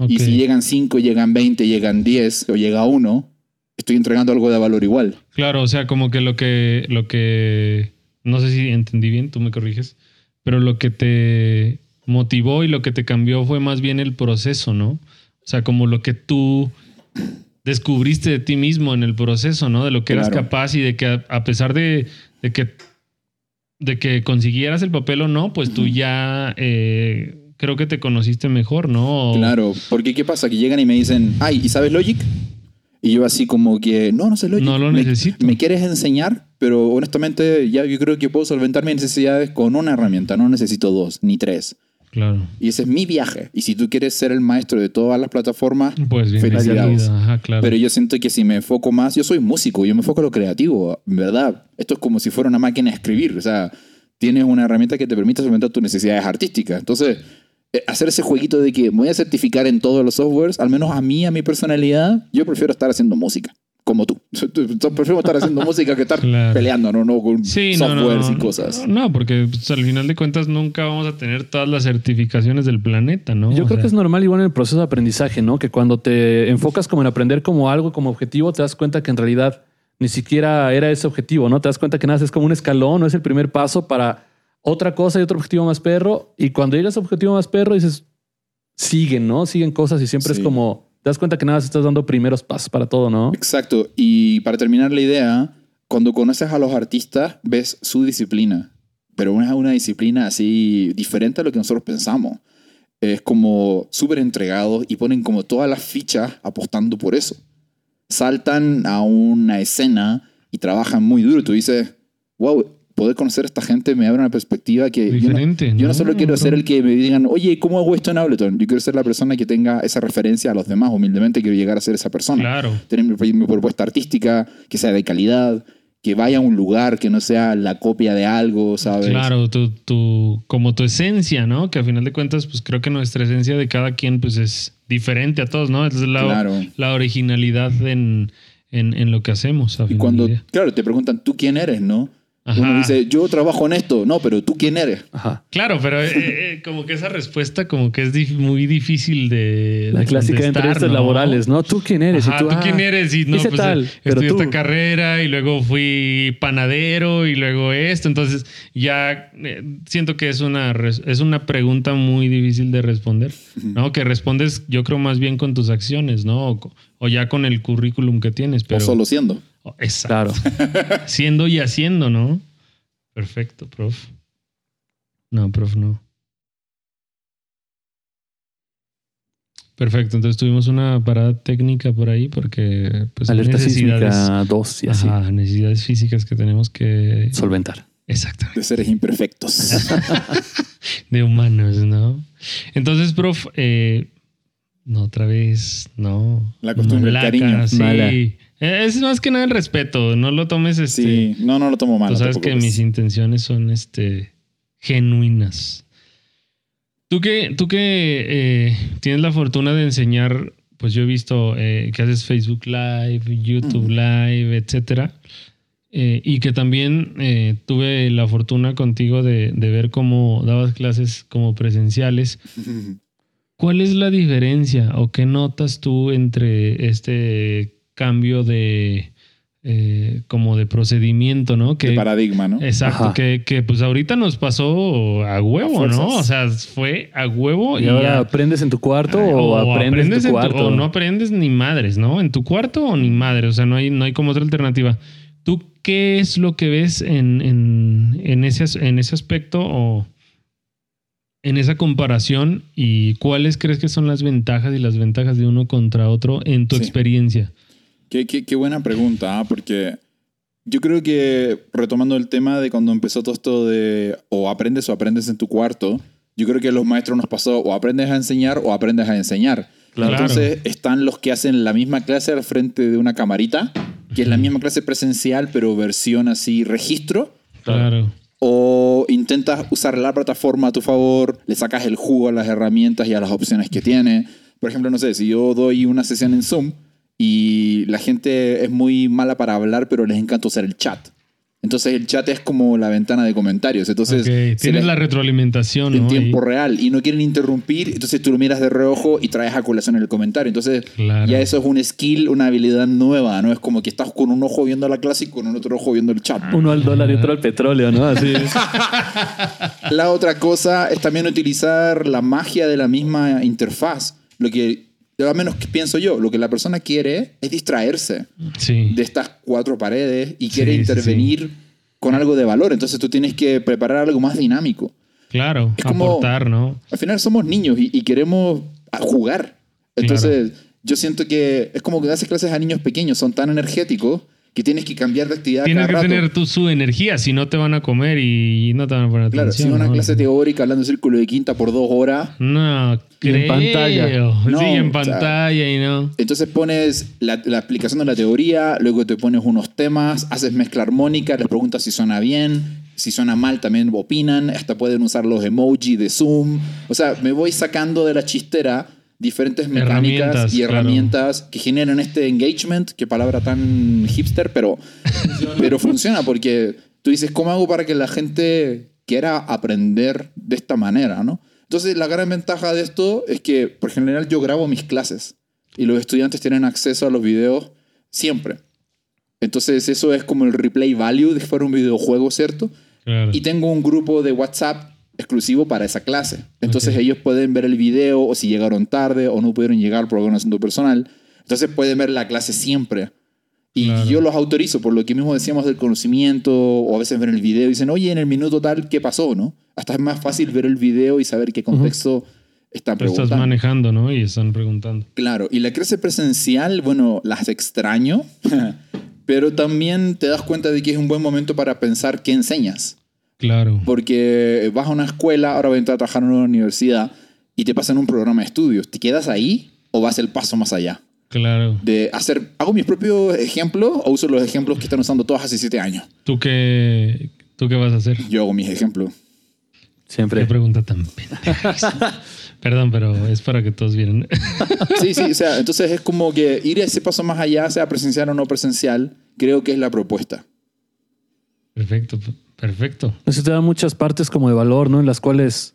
[SPEAKER 1] Y
[SPEAKER 3] Ok.
[SPEAKER 1] si llegan 5, llegan 20, llegan 10 o llega uno, estoy entregando algo de valor igual.
[SPEAKER 3] Claro, o sea, como que lo que, lo que, no sé si entendí bien, tú me corriges, pero lo que te motivó y lo que te cambió fue más bien el proceso, ¿no? O sea, como lo que tú descubriste de ti mismo en el proceso, ¿no? De lo que eras
[SPEAKER 1] Claro.
[SPEAKER 3] capaz y de que a, pesar de, de que de que consiguieras el papel o no, pues tú ya eh, creo que te conociste mejor, ¿no? O-
[SPEAKER 1] Claro, porque ¿qué pasa? Que llegan y me dicen, ay, ¿y sabes Logic? Y yo así como que, no, no sé Logic.
[SPEAKER 3] No lo
[SPEAKER 1] Me-
[SPEAKER 3] necesito.
[SPEAKER 1] Me, quieres enseñar, pero honestamente ya yo creo que puedo solventar mis necesidades con una herramienta, no necesito dos, ni tres.
[SPEAKER 3] Claro.
[SPEAKER 1] Y ese es mi viaje. Y si tú quieres ser el maestro de todas las plataformas,
[SPEAKER 3] Pues
[SPEAKER 1] Felicidades.
[SPEAKER 3] Ajá, claro.
[SPEAKER 1] pero yo siento que si me enfoco más, yo soy músico, yo me enfoco a lo creativo, en verdad. Esto es como si fuera una máquina de escribir, o sea, tienes una herramienta que te permite solventar tus necesidades artísticas. Entonces, eh, hacer ese jueguito de que me voy a certificar en todos los softwares, al menos a mí, a mi personalidad, yo prefiero estar haciendo música, como tú. Prefiero estar haciendo música que estar
[SPEAKER 3] Claro.
[SPEAKER 1] peleando, no, no con
[SPEAKER 3] Sí, no, no,
[SPEAKER 1] softwares
[SPEAKER 3] no,
[SPEAKER 1] y cosas.
[SPEAKER 3] No, no, porque pues, al final de cuentas nunca vamos a tener todas las certificaciones del planeta, ¿no?
[SPEAKER 2] Yo
[SPEAKER 3] O
[SPEAKER 2] creo
[SPEAKER 3] sea,
[SPEAKER 2] que es normal igual en el proceso de aprendizaje, ¿no? Que cuando te enfocas como en aprender como algo, como objetivo, te das cuenta que en realidad ni siquiera era ese objetivo, ¿no? Te das cuenta que nada, es como un escalón, no es el primer paso para otra cosa y otro objetivo más perro. Y cuando llegas a objetivo más perro, dices, siguen, ¿no? Siguen cosas y siempre
[SPEAKER 1] Sí.
[SPEAKER 2] es como, te das cuenta que nada, estás dando primeros pasos para todo, ¿no?
[SPEAKER 1] Exacto. Y para terminar la idea, cuando conoces a los artistas, ves su disciplina, pero es una disciplina así diferente a lo que nosotros pensamos. Es como súper entregados y ponen como todas las fichas apostando por eso. Saltan a una escena y trabajan muy duro. Tú dices, wow, poder conocer a esta gente me abre una perspectiva que yo no-
[SPEAKER 3] Diferente,
[SPEAKER 1] yo no,
[SPEAKER 3] ¿no?
[SPEAKER 1] solo quiero ser el que me digan, oye, ¿cómo hago esto en Ableton? Yo quiero ser la persona que tenga esa referencia a los demás. Humildemente quiero llegar a ser esa persona
[SPEAKER 3] Claro.
[SPEAKER 1] tener mi, mi propuesta artística, que sea de calidad, que vaya a un lugar, que no sea la copia de algo, ¿sabes?
[SPEAKER 3] Claro, tu, tu, como tu esencia, ¿no? Que a final de cuentas, pues creo que nuestra esencia de cada quien, pues es diferente a todos, ¿no? Es la,
[SPEAKER 1] Claro.
[SPEAKER 3] la originalidad en, en, en lo que hacemos. A
[SPEAKER 1] Y cuando, claro, te preguntan, ¿tú quién eres, no?
[SPEAKER 3] Ajá.
[SPEAKER 1] Uno dice, yo trabajo en esto. No, pero ¿tú quién eres?
[SPEAKER 2] Ajá.
[SPEAKER 3] Claro, pero eh, eh, como que esa respuesta como que es dif- muy difícil de
[SPEAKER 2] La
[SPEAKER 3] de
[SPEAKER 2] clásica de entrevistas
[SPEAKER 3] ¿no?
[SPEAKER 2] laborales, ¿no? ¿Tú quién eres?
[SPEAKER 3] Ajá,
[SPEAKER 2] y tú,
[SPEAKER 3] tú,
[SPEAKER 2] "Ah,
[SPEAKER 3] quién eres? Y no,
[SPEAKER 2] hice
[SPEAKER 3] pues
[SPEAKER 2] tal,
[SPEAKER 3] eh,
[SPEAKER 2] pero
[SPEAKER 3] estudié
[SPEAKER 2] tú.
[SPEAKER 3] esta carrera y luego fui panadero y luego esto. Entonces ya eh, siento que es una, es una pregunta muy difícil de responder, ¿no? Que respondes yo creo más bien con tus acciones, ¿no? O ya con el currículum que tienes, pero...
[SPEAKER 1] O solo siendo.
[SPEAKER 3] Exacto.
[SPEAKER 2] Claro.
[SPEAKER 3] Siendo y haciendo, ¿no? Perfecto, prof. No, prof, no. Perfecto, entonces tuvimos una parada técnica por ahí porque pues
[SPEAKER 2] Alerta
[SPEAKER 3] necesidades,
[SPEAKER 2] sísmica 2 y así.
[SPEAKER 3] Ajá, necesidades físicas que tenemos que
[SPEAKER 2] Solventar.
[SPEAKER 3] exactamente
[SPEAKER 1] De seres imperfectos.
[SPEAKER 3] de humanos, ¿no? Entonces, prof, eh, no otra vez, no.
[SPEAKER 1] La costumbre, el cariño.
[SPEAKER 3] sí.
[SPEAKER 2] Mala.
[SPEAKER 3] Eh, Es más que nada el respeto, no lo tomes este.
[SPEAKER 1] sí, no, no lo tomo mal.
[SPEAKER 3] Tú sabes que mis intenciones son este genuinas. Tú que, tú que eh, tienes la fortuna de enseñar, pues yo he visto eh, que haces Facebook Live, YouTube Live, etcétera. eh, y que también eh, tuve la fortuna contigo de, de ver cómo dabas clases como presenciales. ¿Cuál es la diferencia o qué notas tú entre este cambio de eh, como de procedimiento, ¿no? Que,
[SPEAKER 1] de paradigma, ¿no?
[SPEAKER 3] Exacto,
[SPEAKER 2] Ajá.
[SPEAKER 3] que, que, pues ahorita nos pasó a huevo,
[SPEAKER 1] A
[SPEAKER 3] ¿no? O sea, fue a huevo
[SPEAKER 2] Y
[SPEAKER 3] y,
[SPEAKER 2] ahora
[SPEAKER 3] a-
[SPEAKER 2] aprendes en tu cuarto o, aprendes, en tu
[SPEAKER 3] en tu-
[SPEAKER 2] cuarto.
[SPEAKER 3] o no aprendes ni madres, ¿no? En tu cuarto o ni madres, o sea, no hay, no hay como otra alternativa. ¿Tú qué es lo que ves en, en, en ese, en ese aspecto o en esa comparación y cuáles crees que son las ventajas y las ventajas de uno contra otro en tu
[SPEAKER 1] Sí.
[SPEAKER 3] experiencia?
[SPEAKER 1] Qué, qué- qué buena pregunta, ¿ah? porque yo creo que retomando el tema de cuando empezó todo esto de o aprendes o aprendes en tu cuarto, yo creo que a los maestros nos pasó o aprendes a enseñar o aprendes a enseñar.
[SPEAKER 3] Claro.
[SPEAKER 1] Entonces están los que hacen la misma clase al frente de una camarita, que es la misma clase presencial, pero versión así registro.
[SPEAKER 3] Claro.
[SPEAKER 1] O intentas usar la plataforma a tu favor, le sacas el jugo a las herramientas y a las opciones que tiene. Por ejemplo, no sé, si yo doy una sesión en Zoom y la gente es muy mala para hablar, pero les encanta usar el chat. Entonces el chat es como la ventana de comentarios. Entonces,
[SPEAKER 3] Ok,
[SPEAKER 1] se
[SPEAKER 3] Tienes la retroalimentación,
[SPEAKER 1] en
[SPEAKER 3] ¿no?
[SPEAKER 1] tiempo
[SPEAKER 3] Ahí.
[SPEAKER 1] real y no quieren interrumpir, entonces tú lo miras de reojo y traes a colación el comentario. Entonces
[SPEAKER 3] Claro.
[SPEAKER 1] ya eso es un skill, una habilidad nueva, ¿no? Es como que estás con un ojo viendo la clase y con otro ojo viendo el chat.
[SPEAKER 2] Uno al dólar y otro al petróleo, ¿no? Así.
[SPEAKER 1] La otra cosa es también utilizar la magia de la misma interfaz. Lo que, al menos que pienso yo, lo que la persona quiere es distraerse
[SPEAKER 3] Sí.
[SPEAKER 1] de estas cuatro paredes y quiere
[SPEAKER 3] Sí, sí,
[SPEAKER 1] intervenir con algo de valor. Entonces tú tienes que preparar algo más dinámico.
[SPEAKER 3] Claro,
[SPEAKER 1] Es como-
[SPEAKER 3] aportar, ¿no?
[SPEAKER 1] Al final somos niños y, y queremos jugar. Entonces yo siento que es como que haces clases a niños pequeños, son tan energéticos que tienes que cambiar de actividad
[SPEAKER 3] Tienes
[SPEAKER 1] cada
[SPEAKER 3] que
[SPEAKER 1] rato.
[SPEAKER 3] tener tu, su energía, si no te van a comer y no te van a poner
[SPEAKER 1] Claro, si
[SPEAKER 3] atención.
[SPEAKER 1] una
[SPEAKER 3] ¿no?
[SPEAKER 1] clase teórica hablando en círculo de quinta por dos horas,
[SPEAKER 3] No, creo.
[SPEAKER 2] en pantalla.
[SPEAKER 1] No,
[SPEAKER 3] sí, en
[SPEAKER 1] o sea,
[SPEAKER 3] pantalla y no.
[SPEAKER 1] Entonces pones la, la explicación de la teoría, luego te pones unos temas, haces mezcla armónica, les preguntas si suena bien, si suena mal también opinan, hasta pueden usar los emojis de Zoom. O sea, me voy sacando de la chistera diferentes mecánicas
[SPEAKER 3] Herramientas,
[SPEAKER 1] y
[SPEAKER 3] claro.
[SPEAKER 1] herramientas que generan este engagement, qué palabra tan hipster, pero, pero funciona porque tú dices, ¿cómo hago para que la gente quiera aprender de esta manera? ¿no? Entonces, la gran ventaja de esto es que, por general, yo grabo mis clases y los estudiantes tienen acceso a los videos siempre. Entonces, eso es como el replay value de que fuera un videojuego, ¿cierto?
[SPEAKER 3] Claro.
[SPEAKER 1] Y tengo un grupo de WhatsApp exclusivo para esa clase. Entonces
[SPEAKER 3] Ok.
[SPEAKER 1] ellos pueden ver el video o si llegaron tarde o no pudieron llegar por algún asunto personal. Entonces pueden ver la clase siempre. Y
[SPEAKER 3] Claro.
[SPEAKER 1] yo los autorizo por lo que mismo decíamos del conocimiento o a veces ven el video y dicen, oye, en el minuto tal, ¿qué pasó? ¿no? Hasta es más fácil ver el video y saber qué contexto están
[SPEAKER 3] Lo estás
[SPEAKER 1] preguntando.
[SPEAKER 3] manejando, ¿no? Y están preguntando.
[SPEAKER 1] Claro, y la clase presencial, bueno, las extraño, pero también te das cuenta de que es un buen momento para pensar qué enseñas.
[SPEAKER 3] Claro.
[SPEAKER 1] Porque vas a una escuela, ahora voy a entrar a trabajar en una universidad y te pasan un programa de estudios. ¿Te quedas ahí o vas el paso más allá?
[SPEAKER 3] Claro.
[SPEAKER 1] De hacer, ¿hago mis propios ejemplos o uso los ejemplos que están usando todos hace siete años?
[SPEAKER 3] ¿Tú qué, ¿Tú qué vas a hacer?
[SPEAKER 1] Yo hago mis ejemplos.
[SPEAKER 3] Qué
[SPEAKER 2] Siempre.
[SPEAKER 3] pregunta tan pendeja. Perdón, pero es para que todos vieran.
[SPEAKER 1] Sí, sí, o sea, entonces es como que ir ese paso más allá, sea presencial o no presencial, creo que es la propuesta.
[SPEAKER 3] perfecto, perfecto.
[SPEAKER 2] Eso te da muchas partes como de valor, ¿no? En las cuales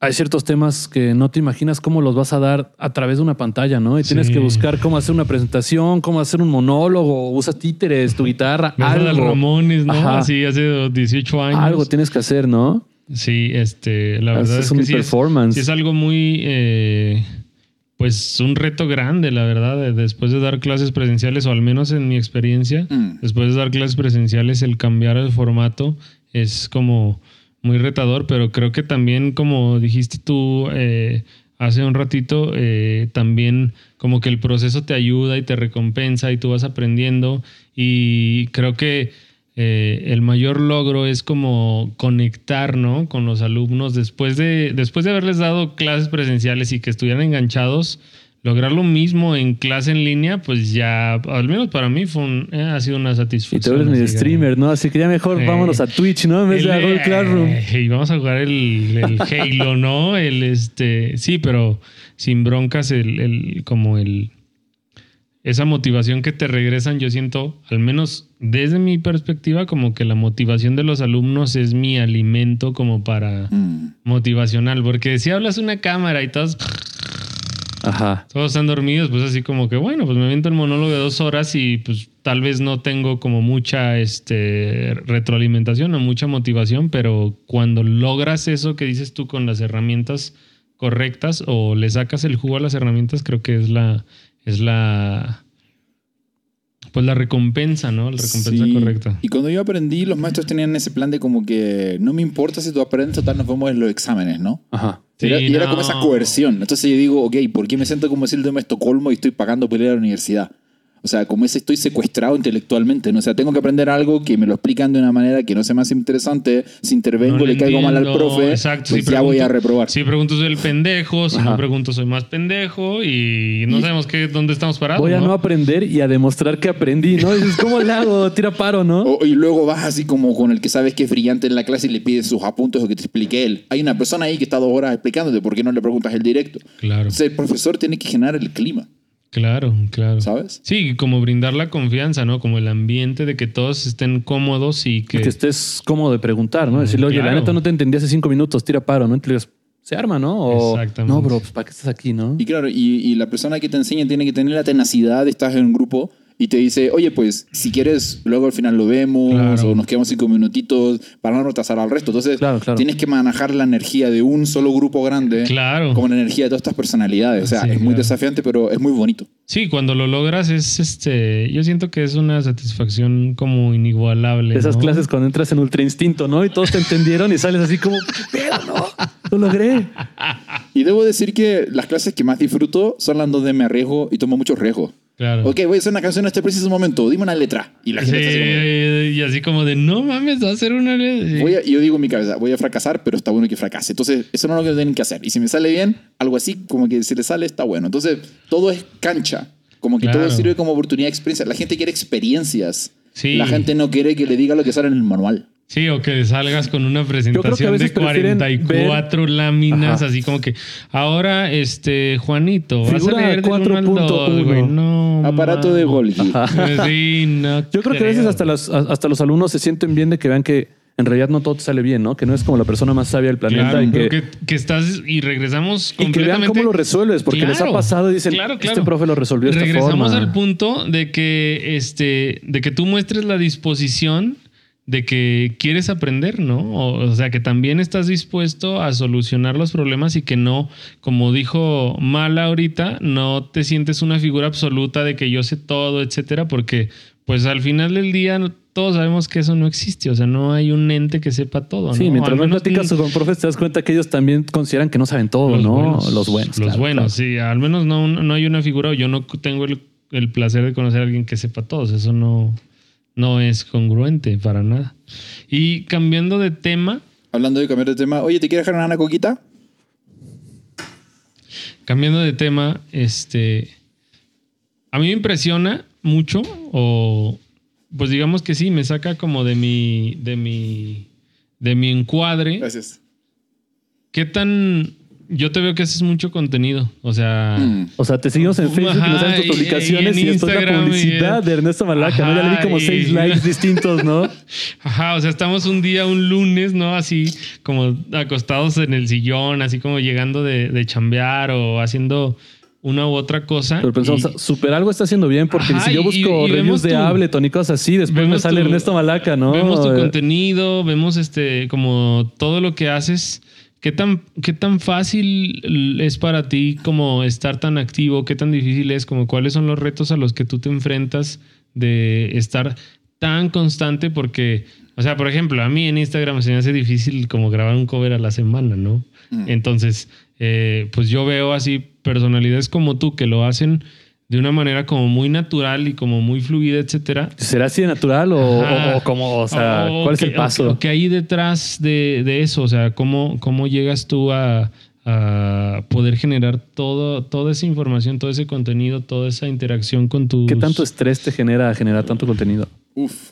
[SPEAKER 2] hay ciertos temas que no te imaginas cómo los vas a dar a través de una pantalla, ¿no? Y tienes que buscar cómo hacer una presentación, cómo hacer un monólogo, usas títeres, tu guitarra, algo.
[SPEAKER 3] Ramones, ¿no?
[SPEAKER 2] Ajá.
[SPEAKER 3] Así hace 18 años.
[SPEAKER 2] Algo tienes que hacer, ¿no?
[SPEAKER 3] Sí, este, la verdad
[SPEAKER 2] Haces
[SPEAKER 3] es
[SPEAKER 2] un
[SPEAKER 3] que sí es,
[SPEAKER 2] performance.
[SPEAKER 3] sí es algo muy, eh, pues un reto grande, la verdad, de- después de dar clases presenciales, o al menos en mi experiencia,
[SPEAKER 1] Mm.
[SPEAKER 3] después de dar clases presenciales, el cambiar el formato es como muy retador, pero creo que también, como dijiste tú eh, hace un ratito, eh, también como que el proceso te ayuda y te recompensa y tú vas aprendiendo y creo que eh, el mayor logro es como conectar, ¿no? Con los alumnos después de, después de haberles dado clases presenciales y que estuvieran enganchados, lograr lo mismo en clase en línea, pues ya, al menos para mí fue un- eh, ha sido una
[SPEAKER 2] Y
[SPEAKER 3] satisfacción.
[SPEAKER 2] tú eres medio streamer, ¿no? Así que ya mejor
[SPEAKER 3] Eh,
[SPEAKER 2] vámonos a Twitch, ¿no? En vez de
[SPEAKER 3] el-
[SPEAKER 2] Google Classroom.
[SPEAKER 3] eh, y vamos a jugar el, el Halo, ¿no? El este. Sí, pero sin broncas, el, el- como el. Esa motivación que te regresan, yo siento, al menos desde mi perspectiva, como que la motivación de los alumnos es mi alimento como para
[SPEAKER 1] Mm.
[SPEAKER 3] motivacional. Porque si hablas una cámara y todos. Todos están dormidos, pues así como que, bueno, pues me aviento el monólogo de dos horas y pues tal vez no tengo como mucha este, retroalimentación o mucha motivación, pero cuando logras eso que dices tú con las herramientas correctas o le sacas el jugo a las herramientas, creo que es la, es la, pues la recompensa, ¿no? La recompensa
[SPEAKER 1] Sí.
[SPEAKER 3] correcta.
[SPEAKER 1] Y cuando yo aprendí, los maestros tenían ese plan de como que no me importa si tú aprendes, total, nos vemos en los exámenes, ¿no?
[SPEAKER 2] Ajá.
[SPEAKER 3] Sí,
[SPEAKER 1] Era- y era como
[SPEAKER 3] no.
[SPEAKER 1] esa coerción. Entonces yo digo, ok, ¿por qué me siento como síndrome de Estocolmo y estoy pagando por ir a la universidad? O sea, como ese estoy secuestrado intelectualmente. ¿no? O sea, tengo que aprender algo que me lo explican de una manera que no sea más interesante. Si intervengo,
[SPEAKER 3] No
[SPEAKER 1] le caigo mal al profe,
[SPEAKER 3] Exacto,
[SPEAKER 1] pues
[SPEAKER 3] si
[SPEAKER 1] ya voy a
[SPEAKER 3] pregunto-
[SPEAKER 1] reprobar.
[SPEAKER 3] Si pregunto soy el pendejo, si
[SPEAKER 2] Ajá.
[SPEAKER 3] no pregunto soy más pendejo y no
[SPEAKER 1] Y-
[SPEAKER 3] sabemos qué, dónde estamos parados.
[SPEAKER 2] Voy a
[SPEAKER 3] ¿no?
[SPEAKER 2] no aprender y a demostrar que aprendí, ¿no? Dices, ¿cómo le hago? Tira paro, ¿no?
[SPEAKER 1] O- y luego vas así como con el que sabes que es brillante en la clase y le pides sus apuntes o que te explique él. Hay una persona ahí que está dos horas explicándote, ¿por qué no le preguntas el directo?
[SPEAKER 3] Claro,
[SPEAKER 1] Entonces el profesor tiene que generar el clima,
[SPEAKER 3] claro, claro.
[SPEAKER 1] ¿sabes?
[SPEAKER 3] Sí, como brindar la confianza, ¿no? Como el ambiente de que todos estén cómodos y que...
[SPEAKER 2] Que estés cómodo de preguntar, ¿no? Decirle, oye, la
[SPEAKER 3] Claro.
[SPEAKER 2] neta no te entendí hace cinco minutos, tira paro, ¿no? Entonces, se arma, ¿no? O,
[SPEAKER 3] Exactamente.
[SPEAKER 2] no, bro, pues ¿para qué estás aquí, no?
[SPEAKER 1] Y claro, y, y la persona que te enseña tiene que tener la tenacidad de estar en un grupo y te dice, oye, pues si quieres, luego al final lo vemos
[SPEAKER 3] Claro.
[SPEAKER 1] o nos quedamos cinco minutitos para no retrasar al resto. Entonces,
[SPEAKER 2] Claro, claro.
[SPEAKER 1] tienes que manejar la energía de un solo grupo grande
[SPEAKER 3] Claro.
[SPEAKER 1] como la energía de todas estas personalidades. O sea,
[SPEAKER 3] Sí,
[SPEAKER 1] es muy desafiante, pero es muy bonito.
[SPEAKER 3] Sí, cuando lo logras es este... Yo siento que es una satisfacción como inigualable.
[SPEAKER 2] Esas
[SPEAKER 3] ¿no?
[SPEAKER 2] clases cuando entras en ultra instinto, ¿no? Y todos te entendieron y sales así como, ¿qué pedo, no? Lo logré.
[SPEAKER 1] Y debo decir que las clases que más disfruto son las donde me arriesgo y tomo mucho riesgo.
[SPEAKER 3] Claro.
[SPEAKER 1] Ok, voy a hacer una canción en este preciso momento, dime una letra. Y la
[SPEAKER 3] Sí,
[SPEAKER 1] gente está así como,
[SPEAKER 3] y así como de, no mames, va a ser una... sí.
[SPEAKER 1] Voy a- yo digo en mi cabeza, voy a fracasar, pero está bueno que fracase. Entonces, eso no es lo que tienen que hacer. Y si me sale bien, algo así, como que si le sale, está bueno. Entonces, todo es cancha. Como que
[SPEAKER 3] Claro.
[SPEAKER 1] todo sirve como oportunidad de experiencia. La gente quiere experiencias.
[SPEAKER 3] Sí.
[SPEAKER 1] La gente no quiere que le diga lo que sale en el manual.
[SPEAKER 3] Sí, o que salgas con una presentación de
[SPEAKER 2] prefieren
[SPEAKER 3] 44 láminas,
[SPEAKER 2] Ajá.
[SPEAKER 3] así como que ahora, este, Juanito, vas
[SPEAKER 2] Figura
[SPEAKER 3] a leer del uno al
[SPEAKER 2] 4.1.
[SPEAKER 3] dos, güey. No.
[SPEAKER 1] Aparato de. Golgi.
[SPEAKER 3] Sí, no.
[SPEAKER 2] Yo creo que a veces hasta, las, hasta los alumnos se sienten bien de que vean que en realidad no todo te sale bien, ¿no? Que no es como la persona más sabia del planeta
[SPEAKER 3] Claro,
[SPEAKER 2] y
[SPEAKER 3] pero
[SPEAKER 2] que,
[SPEAKER 3] que, que estás y regresamos
[SPEAKER 2] y que vean
[SPEAKER 3] completamente.
[SPEAKER 2] cómo lo resuelves, porque les ha pasado y dicen,
[SPEAKER 3] claro,
[SPEAKER 2] este profe lo resolvió de esta
[SPEAKER 3] Regresamos
[SPEAKER 2] forma.
[SPEAKER 3] al punto de que, este, de que tú muestres la disposición de que quieres aprender, ¿no? O, o sea, que también estás dispuesto a solucionar los problemas y que no, como dijo Mala ahorita, no te sientes una figura absoluta de que yo sé todo, etcétera, porque pues al final del día todos sabemos que eso no existe, o sea, no hay un ente que sepa todo,
[SPEAKER 2] Sí, mientras más platicas con profes te das cuenta que ellos también consideran que no saben todo,
[SPEAKER 3] los
[SPEAKER 2] ¿no?
[SPEAKER 3] buenos,
[SPEAKER 2] los buenos.
[SPEAKER 3] Los
[SPEAKER 2] claro,
[SPEAKER 3] buenos,
[SPEAKER 2] claro.
[SPEAKER 3] sí. Al menos no, no hay una figura, o yo no tengo el, el placer de conocer a alguien que sepa todos. Eso no, no es congruente para nada. Y cambiando de tema,
[SPEAKER 1] Hablando de cambiar de tema, oye, ¿te quieres dejar una coquita?
[SPEAKER 3] cambiando de tema, este. A mí me impresiona mucho, o pues digamos que sí, me saca como de mi. de mi. de mi encuadre.
[SPEAKER 1] Gracias.
[SPEAKER 3] ¿Qué tan. Yo te veo que haces mucho contenido. O sea.
[SPEAKER 1] Mm.
[SPEAKER 2] O sea, te seguimos en Facebook y nos
[SPEAKER 3] Ajá,
[SPEAKER 2] salen tus
[SPEAKER 3] y-
[SPEAKER 2] publicaciones
[SPEAKER 3] y
[SPEAKER 2] y,
[SPEAKER 3] en
[SPEAKER 2] después la publicidad
[SPEAKER 3] y-
[SPEAKER 2] de Ernesto Malaca, ¿no? Ya le vi como
[SPEAKER 3] Ajá,
[SPEAKER 2] seis
[SPEAKER 3] y-
[SPEAKER 2] likes distintos, ¿no?
[SPEAKER 3] Ajá, o sea, estamos un día, un lunes, ¿no? Así como acostados en el sillón, así como llegando de, de chambear o haciendo una u otra cosa.
[SPEAKER 2] Pero pensamos,
[SPEAKER 3] y
[SPEAKER 2] super algo está haciendo bien, porque
[SPEAKER 3] Ajá,
[SPEAKER 2] si yo
[SPEAKER 3] y-
[SPEAKER 2] busco
[SPEAKER 3] y- y
[SPEAKER 2] reviews de
[SPEAKER 3] tu-
[SPEAKER 2] Ableton y cosas así, después me sale
[SPEAKER 3] tu-
[SPEAKER 2] Ernesto Malaca, ¿no?
[SPEAKER 3] Vemos tu
[SPEAKER 2] Eh,
[SPEAKER 3] contenido, vemos este, como todo lo que haces. ¿Qué tan, ¿Qué tan fácil es para ti como estar tan activo? ¿Qué tan difícil es? Como cuáles son los retos a los que tú te enfrentas de estar tan constante? Porque, o sea, por ejemplo, a mí en Instagram se me hace difícil como grabar un cover a la semana, ¿no?
[SPEAKER 1] Mm.
[SPEAKER 3] Entonces, eh, pues yo veo así personalidades como tú que lo hacen de una manera como muy natural y como muy fluida, etcétera.
[SPEAKER 2] ¿Será así de natural o,
[SPEAKER 3] Ajá.
[SPEAKER 2] o- o como, o sea,
[SPEAKER 3] O-
[SPEAKER 2] cuál es el paso?
[SPEAKER 3] que hay detrás de, de eso? O sea, ¿cómo, cómo llegas tú a, a poder generar todo, toda esa información, todo ese contenido, toda esa interacción con tus...
[SPEAKER 2] ¿Qué tanto estrés te genera generar tanto contenido?
[SPEAKER 1] Uf.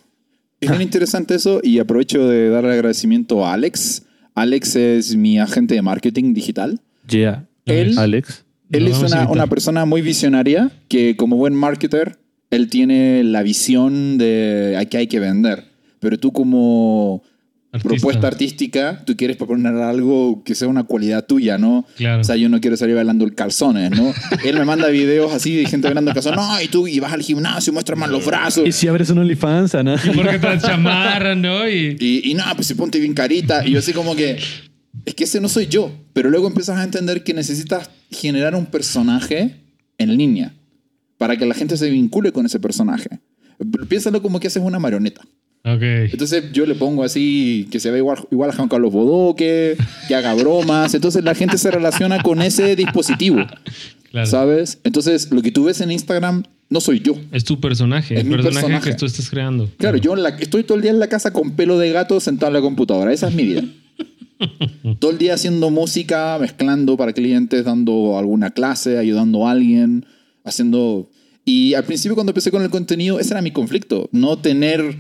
[SPEAKER 1] Es bien interesante eso y aprovecho de dar el agradecimiento a Alex. Alex es mi agente de marketing digital.
[SPEAKER 2] Yeah.
[SPEAKER 1] Él-
[SPEAKER 2] Alex.
[SPEAKER 1] Él es una, una persona muy visionaria que como buen marketer, él tiene la visión de a qué hay que vender. Pero tú como
[SPEAKER 3] Artista.
[SPEAKER 1] propuesta artística, tú quieres proponer algo que sea una cualidad tuya, ¿no?
[SPEAKER 3] Claro.
[SPEAKER 1] O sea, yo no quiero salir bailando el calzones, ¿no? Él me manda videos así de gente bailando el calzón. No, y tú y vas al gimnasio, muestras más los brazos.
[SPEAKER 2] Y si abres un OnlyFans, ¿no?
[SPEAKER 3] Porque te chamarra, ¿no? Y,
[SPEAKER 1] Y, y nada, pues se ponte bien carita. Y yo así como que, es que ese no soy yo. Pero luego empiezas a entender que necesitas generar un personaje en línea para que la gente se vincule con ese personaje. Piénsalo como que haces una marioneta.
[SPEAKER 3] ok.
[SPEAKER 1] Entonces yo le pongo así, que se ve igual, igual a Juan Carlos Bodoque, que haga bromas. Entonces la gente se relaciona con ese dispositivo,
[SPEAKER 3] Claro.
[SPEAKER 1] ¿sabes? Entonces lo que tú ves en Instagram no soy yo.
[SPEAKER 3] Es tu personaje,
[SPEAKER 1] Es
[SPEAKER 3] el
[SPEAKER 1] mi
[SPEAKER 3] personaje,
[SPEAKER 1] personaje.
[SPEAKER 3] que tú estás creando.
[SPEAKER 1] Claro, yo en la- estoy todo el día en la casa con pelo de gato sentado en la computadora. Esa es mi vida. todo el día haciendo música, mezclando para clientes, dando alguna clase, ayudando a alguien, haciendo... Y al principio cuando empecé con el contenido, ese era mi conflicto. No tener...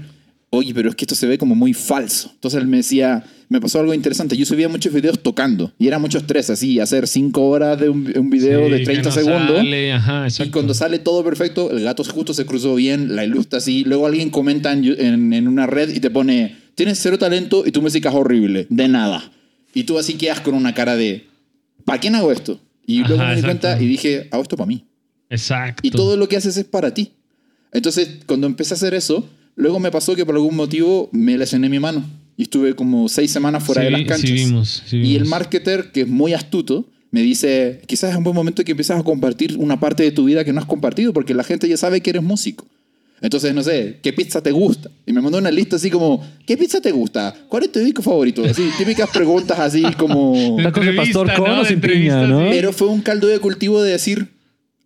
[SPEAKER 1] Oye, pero es que esto se ve como muy falso. Entonces él me decía, me pasó algo interesante. Yo subía muchos videos tocando y era mucho estrés, así, hacer cinco horas de un, un video
[SPEAKER 3] Sí,
[SPEAKER 1] de
[SPEAKER 3] que
[SPEAKER 1] 30
[SPEAKER 3] no
[SPEAKER 1] segundos.
[SPEAKER 3] sale, ajá,
[SPEAKER 1] Y cuando sale todo perfecto, el gato justo se cruzó bien, la ilustra así. Luego alguien comenta en, en- en una red y te pone, tienes cero talento y tu música es horrible. De nada. Y tú así quedas con una cara de, ¿para quién hago esto? Y luego
[SPEAKER 3] Ajá,
[SPEAKER 1] me di
[SPEAKER 3] exacto.
[SPEAKER 1] cuenta y dije, hago esto para mí.
[SPEAKER 3] Exacto.
[SPEAKER 1] Y todo lo que haces es para ti. Entonces, cuando empecé a hacer eso, luego me pasó que por algún motivo me lesioné mi mano. Y estuve como seis semanas fuera
[SPEAKER 3] Sí
[SPEAKER 1] de las canchas.
[SPEAKER 3] sí vimos, sí
[SPEAKER 1] Y el marketer, que es muy astuto, me dice, quizás es un buen momento que empiezas a compartir una parte de tu vida que no has compartido, porque la gente ya sabe que eres músico. Entonces, no sé, ¿qué pizza te gusta? Y me mandó una lista así como, ¿qué pizza te gusta? ¿Cuál es tu disco favorito? Así, típicas preguntas así como...
[SPEAKER 2] ¿Tacos de pastor con
[SPEAKER 3] ¿no?
[SPEAKER 2] o sin piña, no?
[SPEAKER 3] sí.
[SPEAKER 1] Pero fue un caldo de cultivo de decir,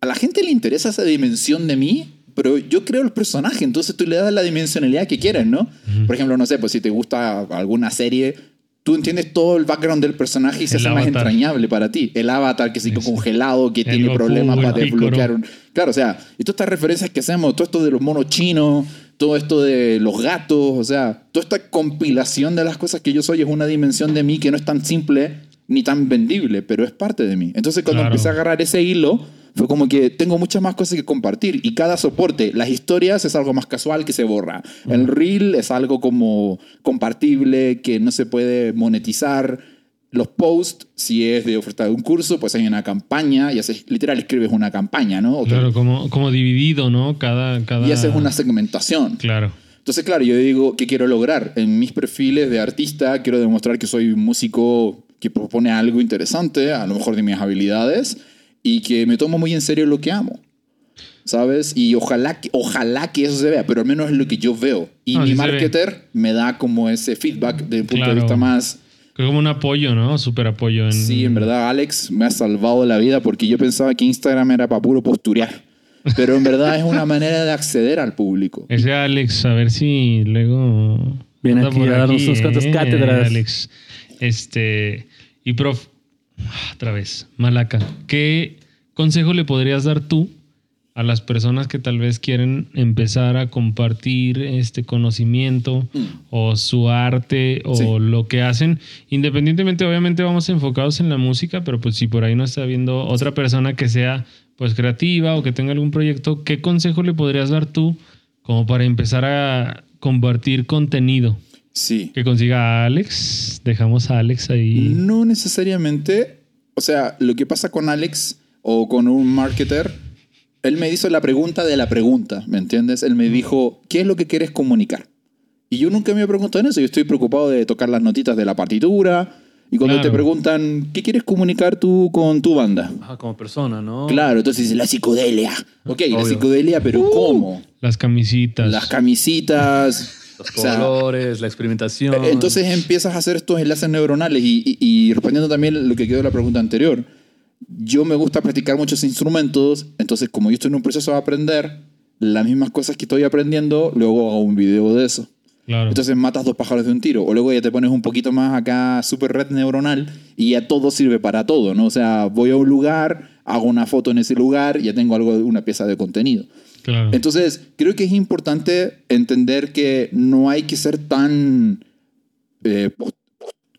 [SPEAKER 1] a la gente le interesa esa dimensión de mí, pero yo creo el personaje, entonces tú le das la dimensionalidad que quieres, ¿no? Por ejemplo, no sé, pues si te gusta alguna serie, tú entiendes todo el background del personaje y se
[SPEAKER 3] El
[SPEAKER 1] hace más entrañable para ti. El avatar que sigue congelado, que
[SPEAKER 3] El
[SPEAKER 1] tiene
[SPEAKER 3] Goku,
[SPEAKER 1] problemas para desbloquear. un- Claro, o sea, y todas estas referencias que hacemos, todo esto de los monos chinos, todo esto de los gatos, o sea, toda esta compilación de las cosas que yo soy es una dimensión de mí que no es tan simple ni tan vendible, pero es parte de mí. Entonces cuando
[SPEAKER 3] Claro.
[SPEAKER 1] empecé a agarrar ese hilo, fue como que tengo muchas más cosas que compartir y cada soporte, las historias es algo más casual que se borra. El reel es algo como compartible, que no se puede monetizar. Los posts, si es de oferta de un curso, pues hay una campaña y haces, literal escribes una campaña, ¿no?
[SPEAKER 3] Claro, como, como dividido, ¿no? Cada, cada...
[SPEAKER 1] Y haces una segmentación.
[SPEAKER 3] Claro.
[SPEAKER 1] Entonces, claro, yo digo, ¿qué quiero lograr? En mis perfiles de artista quiero demostrar que soy un músico que propone algo interesante, a lo mejor de mis habilidades, y que me tomo muy en serio lo que amo. ¿Sabes? Y ojalá que, ojalá que eso se vea, pero al menos es lo que yo veo. Y
[SPEAKER 3] No,
[SPEAKER 1] mi
[SPEAKER 3] sí
[SPEAKER 1] marketer me da como ese feedback desde el punto
[SPEAKER 3] Claro.
[SPEAKER 1] de vista más...
[SPEAKER 3] Como un apoyo, ¿no? Súper apoyo. En...
[SPEAKER 1] Sí, en verdad, Alex me ha salvado la vida porque yo pensaba que Instagram era para puro posturear. Pero en verdad es una manera de acceder al público.
[SPEAKER 3] Ese Alex, a ver si luego...
[SPEAKER 2] Viene aquí a darnos unas cuantas cátedras.
[SPEAKER 3] Alex. Este... Y prof... ah, Otra vez, Malaca. ¿Qué consejo le podrías dar tú a las personas que tal vez quieren empezar a compartir este conocimiento o su arte o.
[SPEAKER 1] Sí.
[SPEAKER 3] lo que hacen? Independientemente, obviamente vamos enfocados en la música, pero pues si por ahí no está viendo otra persona que sea pues creativa o que tenga algún proyecto, ¿qué consejo le podrías dar tú como para empezar a compartir contenido?
[SPEAKER 1] Sí.
[SPEAKER 3] Que consiga a Alex. Dejamos a Alex ahí.
[SPEAKER 1] No necesariamente. O sea, lo que pasa con Alex o con un marketer, él me hizo la pregunta de la pregunta, ¿me entiendes? Él me dijo, ¿qué es lo que quieres comunicar? Y yo nunca me he preguntado en eso. Yo estoy preocupado de tocar las notitas de la partitura. Y cuando
[SPEAKER 3] Claro.
[SPEAKER 1] te preguntan, ¿qué quieres comunicar tú con tu banda?
[SPEAKER 2] Ajá, como persona, ¿no?
[SPEAKER 1] Claro, entonces dice, la psicodelia. Ok, la psicodelia, pero ¿cómo?
[SPEAKER 3] Las camisitas.
[SPEAKER 1] Las camisitas.
[SPEAKER 2] Los
[SPEAKER 1] o sea,
[SPEAKER 2] colores, la experimentación.
[SPEAKER 1] Entonces empiezas a hacer estos enlaces neuronales y, y- y respondiendo también lo que quedó de la pregunta anterior, yo me gusta practicar muchos instrumentos, entonces como yo estoy en un proceso de aprender, las mismas cosas que estoy aprendiendo, luego hago un video de eso.
[SPEAKER 3] Claro.
[SPEAKER 1] Entonces matas dos pájaros de un tiro. O luego ya te pones un poquito más acá, super red neuronal, y ya todo sirve para todo, ¿no? O sea, voy a un lugar, hago una foto en ese lugar, ya tengo algo, una pieza de contenido.
[SPEAKER 3] Claro.
[SPEAKER 1] Entonces, creo que es importante entender que no hay que ser tan eh,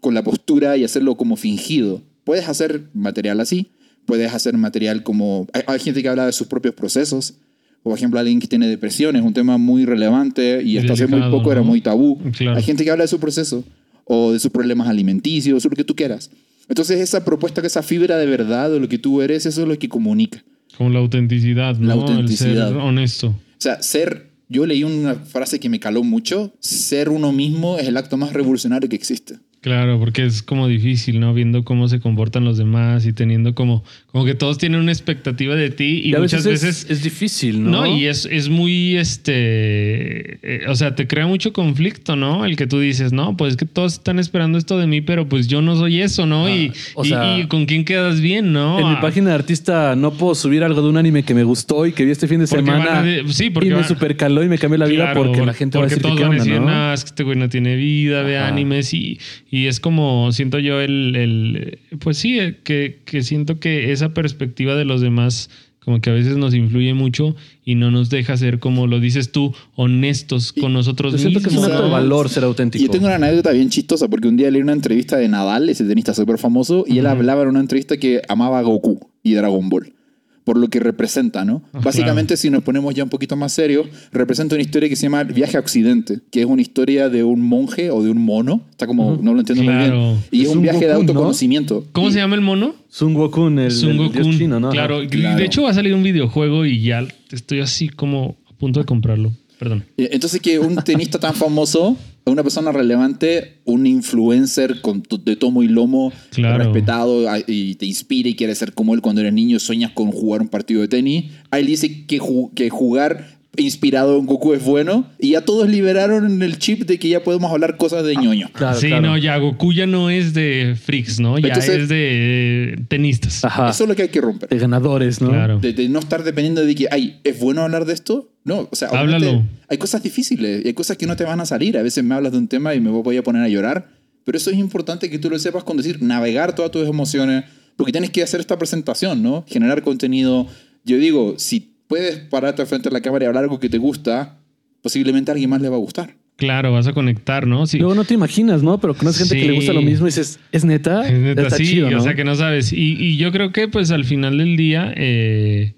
[SPEAKER 1] con la postura y hacerlo como fingido. Puedes hacer material así, puedes hacer material como... Hay, hay gente que habla de sus propios procesos. Por ejemplo, alguien que tiene depresión es un tema muy relevante y hasta hace muy poco era muy tabú.
[SPEAKER 3] Claro.
[SPEAKER 1] Hay gente que habla de su proceso. o de sus problemas alimenticios, o lo que tú quieras. Entonces esa propuesta, esa fibra de verdad de lo que tú eres, eso es lo que comunica.
[SPEAKER 3] Como la autenticidad, ¿no?
[SPEAKER 1] La autenticidad.
[SPEAKER 3] El ser honesto.
[SPEAKER 1] O sea, ser, yo leí una frase que me caló mucho, ser uno mismo es el acto más revolucionario que existe.
[SPEAKER 3] Claro, porque es como difícil, ¿no? Viendo cómo se comportan los demás y teniendo como, como que todos tienen una expectativa de ti y, muchas
[SPEAKER 2] veces, es, es difícil, ¿no?
[SPEAKER 3] No, y es, es muy, este, eh, o sea, te crea mucho conflicto, ¿no? El que tú dices, no, pues es que todos están esperando esto de mí, pero pues yo no soy eso, ¿no? y,
[SPEAKER 2] o sea,
[SPEAKER 3] y con quién quedas bien, ¿no?
[SPEAKER 2] En mi
[SPEAKER 3] Ah,
[SPEAKER 2] página de artista no puedo subir algo de un anime que me gustó y que vi este fin de
[SPEAKER 3] Porque
[SPEAKER 2] semana.
[SPEAKER 3] de- sí, porque
[SPEAKER 2] y me supercaló y me cambió la vida
[SPEAKER 3] Claro,
[SPEAKER 2] porque la gente va a
[SPEAKER 3] porque
[SPEAKER 2] decir que
[SPEAKER 3] todos
[SPEAKER 2] qué
[SPEAKER 3] van a decir,
[SPEAKER 2] ¿no?
[SPEAKER 3] "No, es que este güey no tiene vida, ve
[SPEAKER 2] Ajá.
[SPEAKER 3] animes y, y es como, siento yo el, el- pues sí, eh, que, que siento que esa perspectiva de los demás como que a veces nos influye mucho y no nos deja ser, como lo dices tú, honestos con nosotros
[SPEAKER 2] Yo siento que es un
[SPEAKER 3] mismos.
[SPEAKER 2] valor ser auténtico.
[SPEAKER 1] Y yo tengo una anécdota bien chistosa porque un día leí una entrevista de Nadal, ese tenista súper famoso, y él hablaba en una entrevista que amaba a Goku y Dragon Ball. Por lo que representa, ¿no?
[SPEAKER 3] Ah,
[SPEAKER 1] Básicamente, si nos ponemos ya un poquito más serios, representa una historia que se llama Viaje a Occidente, que es una historia de un monje o de un mono. Está como, no lo entiendo muy
[SPEAKER 3] Claro.
[SPEAKER 1] bien. Y es,
[SPEAKER 2] Es
[SPEAKER 1] un viaje de autoconocimiento.
[SPEAKER 3] ¿Cómo
[SPEAKER 1] Y-
[SPEAKER 3] se llama el mono?
[SPEAKER 2] Sun Gokun, el,
[SPEAKER 3] Sun
[SPEAKER 2] el
[SPEAKER 3] Gokun.
[SPEAKER 2] dios chino, ¿no?
[SPEAKER 3] Claro.
[SPEAKER 1] Claro.
[SPEAKER 3] de hecho va a salir un videojuego y ya estoy así como a punto de comprarlo. Perdón.
[SPEAKER 1] Entonces que un tenista tan famoso, una persona relevante, un influencer con de tomo y lomo,
[SPEAKER 3] Claro.
[SPEAKER 1] respetado y te inspira y quieres ser como él cuando eres niño, sueñas con jugar un partido de tenis. Ahí él dice que, ju- que jugar inspirado en Goku es bueno y ya todos liberaron el chip de que ya podemos hablar cosas de ñoño.
[SPEAKER 2] Claro,
[SPEAKER 3] sí,
[SPEAKER 2] claro.
[SPEAKER 3] no, ya Goku ya no es de freaks, ¿no? Ya
[SPEAKER 1] Entonces-
[SPEAKER 3] es de tenistas.
[SPEAKER 2] Ajá.
[SPEAKER 1] Eso es lo que hay que romper.
[SPEAKER 2] De ganadores, ¿no?
[SPEAKER 3] Claro.
[SPEAKER 1] De, de no estar dependiendo de que, ay, ¿es bueno hablar de esto? No, o sea,
[SPEAKER 3] Háblalo.
[SPEAKER 1] hay cosas difíciles y hay cosas que no te van a salir. A veces me hablas de un tema y me voy a poner a llorar, pero eso es importante que tú lo sepas con decir, navegar todas tus emociones, porque tienes que hacer esta presentación, ¿no? Generar contenido. Yo digo, si puedes pararte frente a la cámara y hablar algo que te gusta, posiblemente a alguien más le va a gustar.
[SPEAKER 3] Claro, vas a conectar, ¿no? Sí.
[SPEAKER 2] Luego no te imaginas, ¿no? Pero conoces gente que le gusta lo mismo y dices, ¿es neta?
[SPEAKER 3] Es neta,
[SPEAKER 2] Está
[SPEAKER 3] sí,
[SPEAKER 2] chido, ¿no?
[SPEAKER 3] o sea que no sabes. Y, y yo creo que pues al final del día, eh,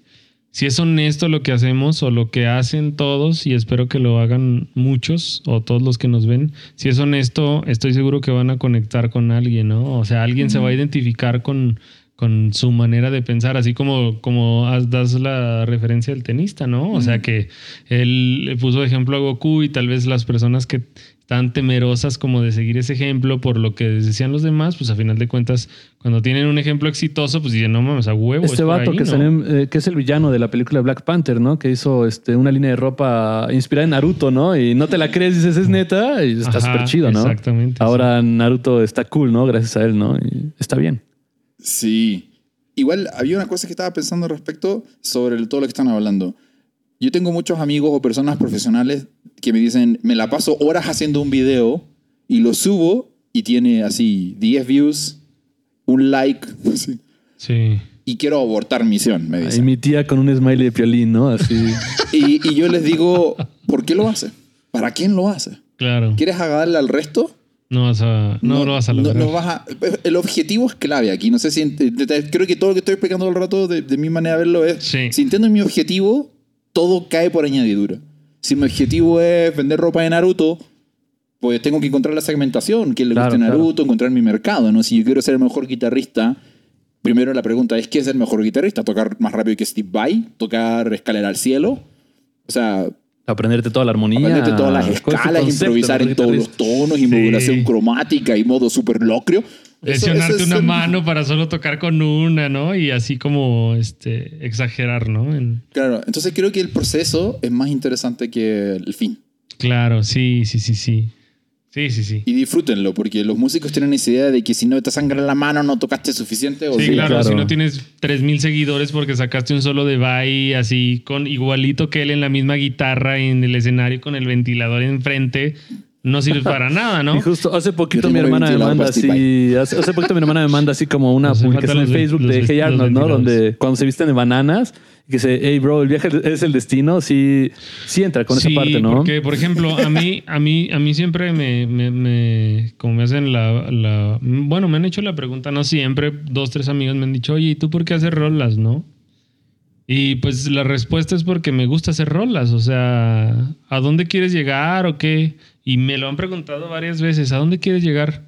[SPEAKER 3] si es honesto lo que hacemos o lo que hacen todos, y espero que lo hagan muchos o todos los que nos ven, si es honesto, estoy seguro que van a conectar con alguien, ¿no? O sea, alguien se va a identificar con, con su manera de pensar, así como, como has- das la referencia del tenista, ¿no? O sea que él le puso de ejemplo a Goku y tal vez las personas que están temerosas como de seguir ese ejemplo por lo que decían los demás, pues a final de cuentas, cuando tienen un ejemplo exitoso, pues dicen, no mames, a huevo. es
[SPEAKER 2] Este
[SPEAKER 3] por
[SPEAKER 2] vato
[SPEAKER 3] ahí,
[SPEAKER 2] que,
[SPEAKER 3] ¿no?
[SPEAKER 2] salió, eh, que es el villano de la película Black Panther, ¿no? Que hizo este, una línea de ropa inspirada en Naruto, ¿no? Y no te la crees, dices, es neta, y está súper chido, ¿no?
[SPEAKER 3] exactamente,
[SPEAKER 2] Ahora Naruto está cool, ¿no? Gracias a él, ¿no? Y está bien.
[SPEAKER 1] Sí. Igual había una cosa que estaba pensando al respecto sobre todo lo que están hablando. Yo tengo muchos amigos o personas profesionales que me dicen, me la paso horas haciendo un video y lo subo y tiene así 10 views, un like, así,
[SPEAKER 3] Sí.
[SPEAKER 1] y quiero abortar misión, me
[SPEAKER 2] Y
[SPEAKER 1] dicen.
[SPEAKER 2] mi tía con un smiley de piolín, ¿no? Así.
[SPEAKER 1] Y, y yo les digo, ¿por qué lo hace? ¿Para quién lo hace?
[SPEAKER 3] Claro.
[SPEAKER 1] ¿Quieres agradarle al resto?
[SPEAKER 3] No vas a, no, lo vas a
[SPEAKER 1] no-
[SPEAKER 3] lograr.
[SPEAKER 1] no vas a- el objetivo es clave aquí. No sé si. Creo que todo lo que estoy explicando todo el rato, de, de mi manera de verlo, es.
[SPEAKER 3] Sí.
[SPEAKER 1] Si entiendo mi objetivo, todo cae por añadidura. Si mi objetivo es vender ropa de Naruto, pues tengo que encontrar la segmentación, que le
[SPEAKER 2] Claro,
[SPEAKER 1] guste
[SPEAKER 2] claro.
[SPEAKER 1] Naruto, encontrar mi mercado. ¿no? Si yo quiero ser el mejor guitarrista, primero la pregunta es: ¿qué es el mejor guitarrista? ¿Tocar más rápido que Steve Vai? ¿Tocar escalera al cielo? O sea,
[SPEAKER 2] Aprenderte toda la armonía.
[SPEAKER 1] aprenderte todas las
[SPEAKER 2] ¿Cuál es tu
[SPEAKER 1] escalas,
[SPEAKER 2] concepto
[SPEAKER 1] improvisar en todos los tonos y
[SPEAKER 3] Sí.
[SPEAKER 1] modulación cromática y modo super locrio. Eso-
[SPEAKER 3] Lesionarte
[SPEAKER 1] eso es
[SPEAKER 3] una mano para solo tocar con una, ¿no? Y así como este exagerar, ¿no? En-
[SPEAKER 1] Claro, entonces creo que el proceso es más interesante que el fin.
[SPEAKER 3] Claro, sí, sí, sí, sí. Sí, sí, sí.
[SPEAKER 1] Y disfrútenlo, porque los músicos tienen esa idea de que si no te sangra la mano no tocaste suficiente. O
[SPEAKER 3] Sí,
[SPEAKER 1] si-
[SPEAKER 3] claro,
[SPEAKER 2] claro.
[SPEAKER 3] si no tienes 3000 seguidores porque sacaste un solo de Bai así con igualito que él en la misma guitarra en el escenario con el ventilador enfrente, no sirve para nada, ¿no?
[SPEAKER 2] Y justo hace poquito mi hermana me manda así. Hace, hace poquito mi hermana me manda así como una publicación en Facebook de
[SPEAKER 3] los-
[SPEAKER 2] Hey Arnold, ¿no? Donde cuando se visten de bananas, que dice, hey bro, el viaje es el destino, sí, sí entra con
[SPEAKER 3] sí,
[SPEAKER 2] esa parte, ¿no?
[SPEAKER 3] porque, por ejemplo, a mí, a mí, a mí siempre me, me, me- como me hacen la, la, bueno, me han hecho la pregunta, no siempre, dos, tres amigos me han dicho, oye, ¿y tú por qué haces rolas, no? Y pues la respuesta es porque me gusta hacer rolas, o sea, ¿a dónde quieres llegar o qué? y me lo han preguntado varias veces, ¿a dónde quieres llegar?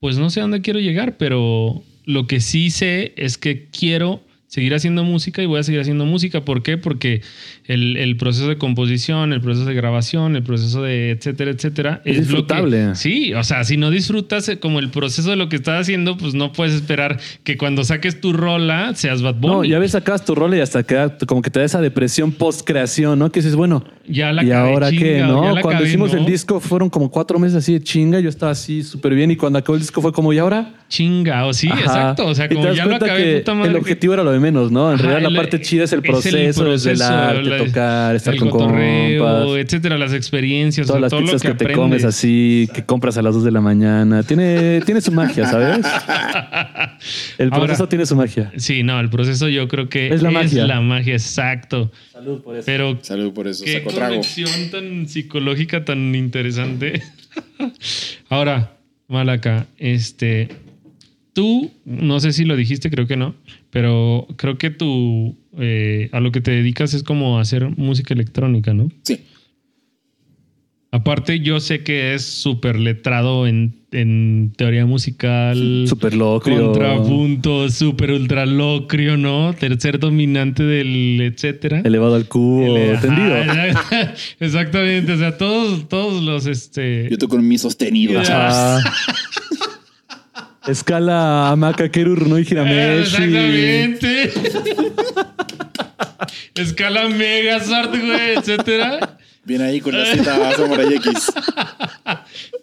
[SPEAKER 3] Pues no sé a dónde quiero llegar, pero lo que sí sé es que quiero seguir haciendo música y voy a seguir haciendo música. ¿Por qué? Porque el, el proceso de composición, el proceso de grabación, el proceso de etcétera, etcétera,
[SPEAKER 2] Es
[SPEAKER 3] que-
[SPEAKER 2] disfrutable.
[SPEAKER 3] sí, o sea, si no disfrutas eh, como el proceso de lo que estás haciendo, pues no puedes esperar que cuando saques tu rola seas Bad Bunny.
[SPEAKER 2] No, ya ves, sacas tu rol y hasta queda como que te da esa depresión post-creación, ¿no? Que dices, bueno,
[SPEAKER 3] Ya la
[SPEAKER 2] ¿y
[SPEAKER 3] acabé,
[SPEAKER 2] ahora
[SPEAKER 3] chinga,
[SPEAKER 2] no?
[SPEAKER 3] ya la
[SPEAKER 2] Cuando
[SPEAKER 3] acabé,
[SPEAKER 2] hicimos
[SPEAKER 3] ¿no?
[SPEAKER 2] el disco fueron como cuatro meses así de chinga, yo estaba así súper bien y cuando acabó el disco fue como, ¿y ahora?
[SPEAKER 3] Chinga, o sí,
[SPEAKER 2] Ajá.
[SPEAKER 3] exacto. O sea, como ya lo acabé,
[SPEAKER 2] que
[SPEAKER 3] puta madre.
[SPEAKER 2] El objetivo era lo de menos, ¿no? En
[SPEAKER 3] Ajá,
[SPEAKER 2] realidad
[SPEAKER 3] el-
[SPEAKER 2] la parte chida es el
[SPEAKER 3] es
[SPEAKER 2] proceso, desde el
[SPEAKER 3] proceso,
[SPEAKER 2] arte,
[SPEAKER 3] la-
[SPEAKER 2] tocar, estar
[SPEAKER 3] el
[SPEAKER 2] con
[SPEAKER 3] cotorreo,
[SPEAKER 2] compas.
[SPEAKER 3] etcétera, las experiencias, o
[SPEAKER 2] Todas
[SPEAKER 3] sea,
[SPEAKER 2] las
[SPEAKER 3] todo lo
[SPEAKER 2] pizzas
[SPEAKER 3] que,
[SPEAKER 2] que, te comes así, que compras a las 2 de la mañana. Tiene, tiene su magia, ¿sabes? El
[SPEAKER 3] Ahora-
[SPEAKER 2] proceso tiene su magia.
[SPEAKER 3] Sí, no, el proceso yo creo que
[SPEAKER 2] Es la magia.
[SPEAKER 3] la magia, exacto.
[SPEAKER 2] Salud por eso.
[SPEAKER 3] Pero
[SPEAKER 1] Salud por eso,
[SPEAKER 3] qué conexión tan psicológica tan interesante. Ahora, Malaca, este, tú, no sé si lo dijiste, creo que no, pero creo que tú eh, a lo que te dedicas es como hacer música electrónica, ¿no?
[SPEAKER 1] Sí.
[SPEAKER 3] Aparte, yo sé que es súper letrado en, en teoría musical.
[SPEAKER 2] Súper locrio.
[SPEAKER 3] Contrapunto, súper ultralocrio, ¿no? Tercer dominante del etcétera.
[SPEAKER 2] Elevado al cubo, tendido.
[SPEAKER 3] Ajá, Exactamente. O sea, todos, todos los este.
[SPEAKER 1] Yo toco en mi sostenido.
[SPEAKER 2] Escala Macaqueru Runoi Hirameshi.
[SPEAKER 3] Exactamente. Escala Megazord, güey, etcétera.
[SPEAKER 1] Viene ahí con la Z Samurai X.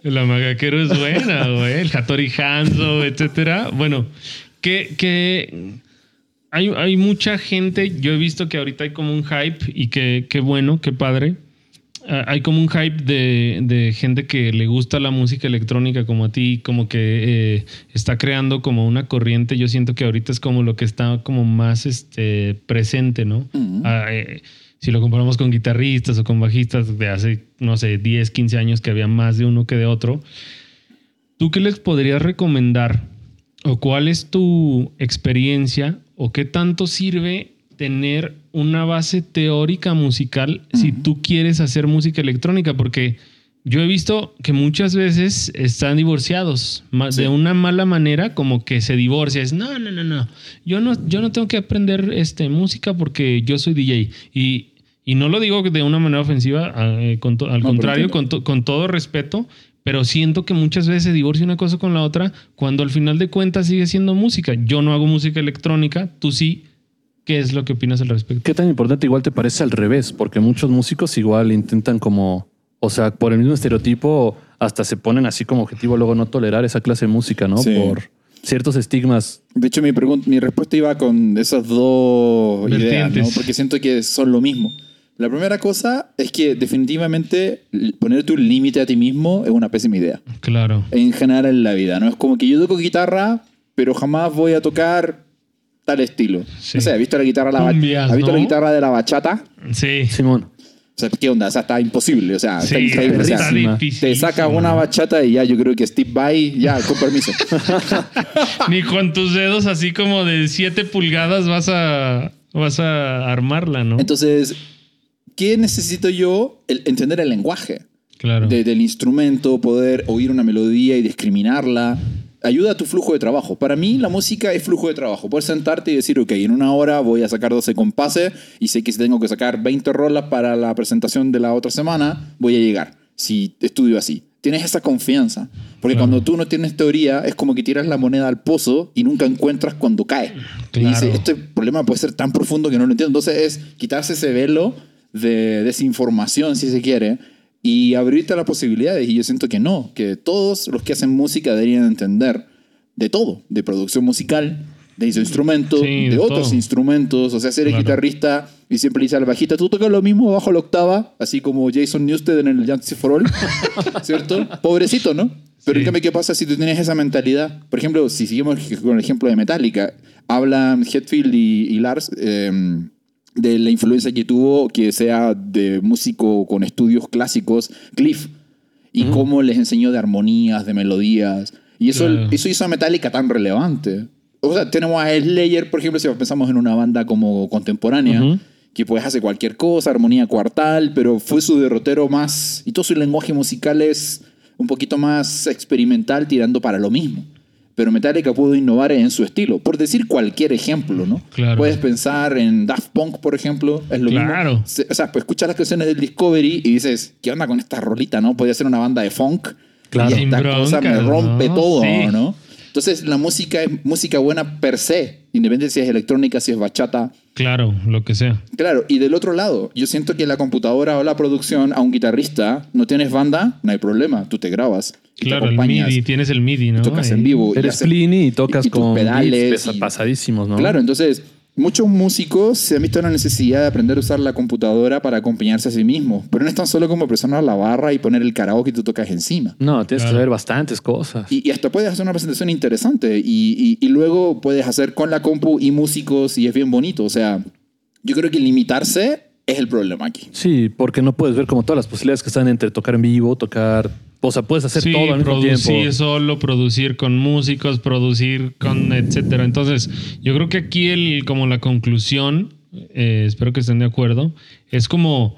[SPEAKER 3] La Magaquero es buena, güey. El Hattori Hanzo, etcétera. Bueno, que, que hay, hay mucha gente. Yo he visto que ahorita hay como un hype y que, qué bueno, qué padre. Hay como un hype de, de gente que le gusta la música electrónica como a ti, como que eh, está creando como una corriente. Yo siento que ahorita es como lo que está como más este, presente, ¿no? Ah, eh, si lo comparamos con guitarristas o con bajistas de hace, no sé, 10, 15 años que había más de uno que de otro, ¿tú qué les podrías recomendar? ¿O cuál es tu experiencia? ¿O qué tanto sirve tener una base teórica musical si tú quieres hacer música electrónica? Porque yo he visto que muchas veces están divorciados ma-
[SPEAKER 1] Sí.
[SPEAKER 3] de una mala manera, como que se divorcia. Es no, no, no, no. Yo no, yo no tengo que aprender este, música porque yo soy DJ. Y, y no lo digo de una manera ofensiva, eh, con to- al
[SPEAKER 1] No,
[SPEAKER 3] contrario, con, to- con todo respeto. Pero siento que muchas veces se divorcia una cosa con la otra cuando al final de cuentas sigue siendo música. Yo no hago música electrónica, tú sí. ¿Qué es lo que opinas al respecto?
[SPEAKER 2] ¿Qué tan importante igual te parece al revés? Porque muchos músicos igual intentan como, o sea, por el mismo estereotipo, hasta se ponen así como objetivo luego no tolerar esa clase de música, ¿no?
[SPEAKER 1] Sí.
[SPEAKER 2] Por ciertos estigmas.
[SPEAKER 1] De hecho, mi, mi respuesta iba con esas dos ideas, ¿no? Porque siento que son lo mismo. La primera cosa es que definitivamente ponerte un límite a ti mismo es una pésima idea.
[SPEAKER 3] Claro.
[SPEAKER 1] En general en la vida, ¿no? Es como que yo toco guitarra, pero jamás voy a tocar tal estilo.
[SPEAKER 3] Sí.
[SPEAKER 1] No sé, ¿has visto la guitarra, la
[SPEAKER 3] Cumbias,
[SPEAKER 1] ¿has visto
[SPEAKER 3] ¿no?
[SPEAKER 1] la guitarra de la bachata?
[SPEAKER 3] Sí.
[SPEAKER 2] Simón.
[SPEAKER 1] O sea, ¿qué onda? O sea, está imposible. O sea,
[SPEAKER 3] Sí,
[SPEAKER 1] está increíble. O sea, te sacas una bachata y ya, yo creo que Steve Vai, ya, con permiso.
[SPEAKER 3] Ni con tus dedos así como de 7 pulgadas vas a, vas a armarla, ¿no?
[SPEAKER 1] Entonces, ¿qué necesito yo? El- entender el lenguaje
[SPEAKER 3] claro.
[SPEAKER 1] de- del instrumento, poder oír una melodía y discriminarla. Ayuda a tu flujo de trabajo. Para mí, la música es flujo de trabajo. Poder sentarte y decir, ok, en una hora voy a sacar 12 compases y sé que si tengo que sacar 20 rolas para la presentación de la otra semana, voy a llegar. Si estudio así. Tienes esa confianza. Porque
[SPEAKER 3] Claro.
[SPEAKER 1] cuando tú no tienes teoría, es como que tiras la moneda al pozo y nunca encuentras cuando cae. Y
[SPEAKER 3] Claro.
[SPEAKER 1] dices, este problema puede ser tan profundo que no lo entiendo. Entonces es quitarse ese velo de desinformación, si se quiere, y abrirte a las posibilidades. Y yo siento que no, que todos los que hacen música deberían entender de todo, de producción musical, de ese instrumento,
[SPEAKER 3] Sí,
[SPEAKER 1] de,
[SPEAKER 3] de
[SPEAKER 1] otros instrumentos. O sea, eres
[SPEAKER 3] Claro.
[SPEAKER 1] guitarrista y siempre le dices al bajista, tú tocas lo mismo bajo la octava, así como Jason Newsted en el Justice for All, ¿cierto? Pobrecito, ¿no? Pero
[SPEAKER 3] Sí.
[SPEAKER 1] en cambio, ¿qué pasa si tú tienes esa mentalidad? Por ejemplo, si seguimos con el ejemplo de Metallica, hablan Hetfield y, y Lars eh, de la influencia que tuvo que sea de músico con estudios clásicos, Cliff, y cómo les enseñó de armonías, de melodías. Y eso,
[SPEAKER 3] Claro.
[SPEAKER 1] eso hizo a Metallica tan relevante. O sea, tenemos a Slayer, por ejemplo, si pensamos en una banda como contemporánea, que pues hace cualquier cosa, armonía cuartal, pero fue su derrotero más, y todo su lenguaje musical es un poquito más experimental tirando para lo mismo. Pero Metallica pudo innovar en su estilo, por decir cualquier ejemplo, ¿no?
[SPEAKER 3] Claro.
[SPEAKER 1] Puedes pensar en Daft Punk, por ejemplo, es lo
[SPEAKER 3] Claro.
[SPEAKER 1] mismo. O sea, pues escuchas las canciones del Discovery y dices, ¿qué onda con esta rolita, no? Podría ser una banda de funk.
[SPEAKER 2] Claro.
[SPEAKER 1] Y esta cosa me rompe
[SPEAKER 3] ¿no?
[SPEAKER 1] todo,
[SPEAKER 3] Sí.
[SPEAKER 1] ¿no? Entonces, la música es música buena per se, independientemente si es electrónica, si es bachata.
[SPEAKER 3] Claro, lo que sea.
[SPEAKER 1] Claro, y del otro lado, yo siento que la computadora o la producción, a un guitarrista, no tienes banda, no hay problema, tú te grabas. y te
[SPEAKER 3] Claro, el
[SPEAKER 1] acompañas,
[SPEAKER 3] MIDI, tienes el MIDI, ¿no?
[SPEAKER 1] tocas
[SPEAKER 3] Ahí.
[SPEAKER 1] en vivo. y
[SPEAKER 2] Eres
[SPEAKER 1] haces-
[SPEAKER 2] Plini y tocas
[SPEAKER 1] y
[SPEAKER 2] con
[SPEAKER 1] pedales
[SPEAKER 2] beats pesa-
[SPEAKER 1] y-
[SPEAKER 2] pasadísimos, ¿no?
[SPEAKER 1] Claro, entonces, muchos músicos se han visto la necesidad de aprender a usar la computadora para acompañarse a sí mismos, pero no es tan solo como presionar la barra y poner el karaoke y tú tocas encima.
[SPEAKER 2] No, tienes
[SPEAKER 3] Claro.
[SPEAKER 2] que saber bastantes cosas.
[SPEAKER 1] Y, y hasta puedes hacer una presentación interesante y, y- y luego puedes hacer con la compu y músicos y es bien bonito. O sea, yo creo que limitarse es el problema aquí.
[SPEAKER 2] Sí, porque no puedes ver como todas las posibilidades que están entre tocar en vivo, tocar. O sea, puedes hacer
[SPEAKER 3] Sí,
[SPEAKER 2] todo al mismo
[SPEAKER 3] producir
[SPEAKER 2] tiempo.
[SPEAKER 3] solo, producir con músicos, producir con etcétera. Entonces, yo creo que aquí el, como la conclusión, eh, espero que estén de acuerdo, es como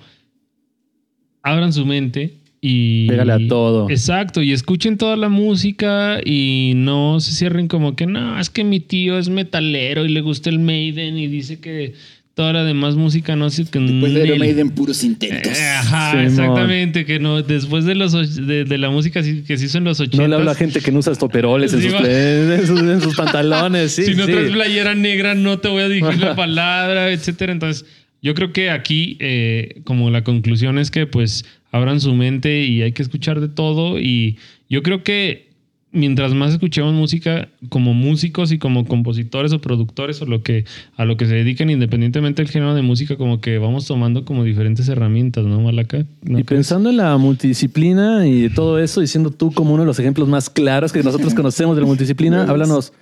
[SPEAKER 3] abran su mente y
[SPEAKER 2] Pégale a todo.
[SPEAKER 3] Exacto, y escuchen toda la música y no se cierren como que no, es que mi tío es metalero y le gusta el Maiden y dice que toda la demás música no sé que
[SPEAKER 1] Después de. Iron Maiden, puros intentos.
[SPEAKER 3] Eh, Ajá,
[SPEAKER 2] Simón.
[SPEAKER 3] exactamente, que no, después de los de, de la música sí- que se hizo en los 80
[SPEAKER 2] No le habla a gente que no usa estoperoles en,
[SPEAKER 3] Sí,
[SPEAKER 2] sus, en, sus, en sus pantalones. Sí,
[SPEAKER 3] si no
[SPEAKER 2] sí.
[SPEAKER 3] traes playera negra, no te voy a dirigir la palabra, etcétera. Entonces, yo creo que aquí, eh, como la conclusión es que pues abran su mente y hay que escuchar de todo. Y yo creo que mientras más escuchemos música como músicos y como compositores o productores o lo que a lo que se dediquen independientemente del género de música, como que vamos tomando como diferentes herramientas, ¿no, Malaca? ¿No
[SPEAKER 2] Y
[SPEAKER 3] crees?
[SPEAKER 2] pensando en la multidisciplina y todo eso, diciendo tú como uno de los ejemplos más claros que nosotros conocemos de la multidisciplina, háblanos,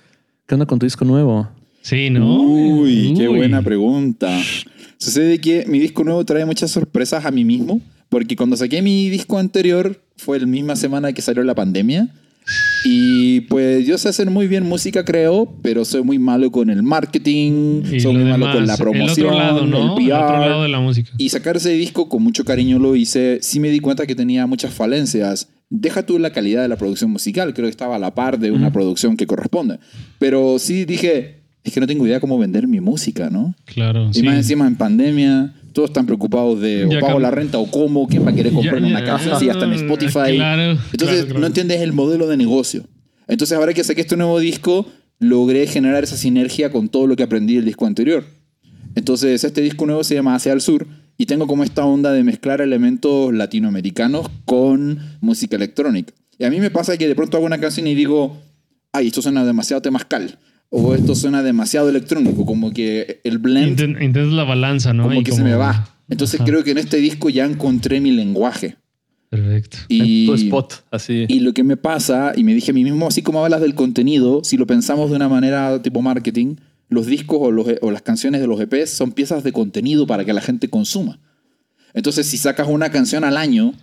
[SPEAKER 2] ¿qué onda con tu disco nuevo?
[SPEAKER 3] Sí, ¿no?
[SPEAKER 1] Uy, qué
[SPEAKER 3] Uy.
[SPEAKER 1] buena pregunta. Sucede que mi disco nuevo trae muchas sorpresas a mí mismo, porque cuando saqué mi disco anterior fue la misma semana que salió la pandemia. Y pues yo sé hacer muy bien música, creo, pero soy muy malo con el marketing,
[SPEAKER 3] Y
[SPEAKER 1] soy muy malo
[SPEAKER 3] demás,
[SPEAKER 1] con la promoción,
[SPEAKER 3] El otro lado, ¿no?
[SPEAKER 1] el
[SPEAKER 3] El otro
[SPEAKER 1] PR.
[SPEAKER 3] lado de la música.
[SPEAKER 1] Y sacar ese disco con mucho cariño lo hice. Sí me di cuenta que tenía muchas falencias. Deja tú la calidad de la producción musical. Creo que estaba a la par de una producción que corresponde. Pero sí dije, es que no tengo idea cómo vender mi música, ¿no?
[SPEAKER 3] Claro.
[SPEAKER 1] Y
[SPEAKER 3] sí.
[SPEAKER 1] más encima en pandemia, todos están preocupados de o
[SPEAKER 3] Ya
[SPEAKER 1] pago la renta o cómo, quién va a querer comprar
[SPEAKER 3] Ya,
[SPEAKER 1] una
[SPEAKER 3] ya.
[SPEAKER 1] canción si ya está en Spotify.
[SPEAKER 3] Claro,
[SPEAKER 1] Entonces
[SPEAKER 3] claro, claro.
[SPEAKER 1] no entiendes el modelo de negocio. Entonces ahora que saqué este nuevo disco, logré generar esa sinergia con todo lo que aprendí del disco anterior. Entonces este disco nuevo se llama Hacia el Sur y tengo como esta onda de mezclar elementos latinoamericanos con música electrónica. Y a mí me pasa que de pronto hago una canción y digo, ay, esto suena demasiado temascal. O esto suena demasiado electrónico, como que el blend
[SPEAKER 3] Intentas la balanza, ¿no?
[SPEAKER 1] como
[SPEAKER 3] Y
[SPEAKER 1] que se me va. Entonces
[SPEAKER 3] Ajá.
[SPEAKER 1] creo que en este disco ya encontré mi lenguaje.
[SPEAKER 3] Perfecto.
[SPEAKER 1] Y,
[SPEAKER 2] tu spot, así.
[SPEAKER 1] y lo que me pasa, y me dije a mí mismo, así como hablas del contenido, si lo pensamos de una manera tipo marketing, los discos o, los- o las canciones de los EPs son piezas de contenido para que la gente consuma. Entonces, si sacas una canción al año,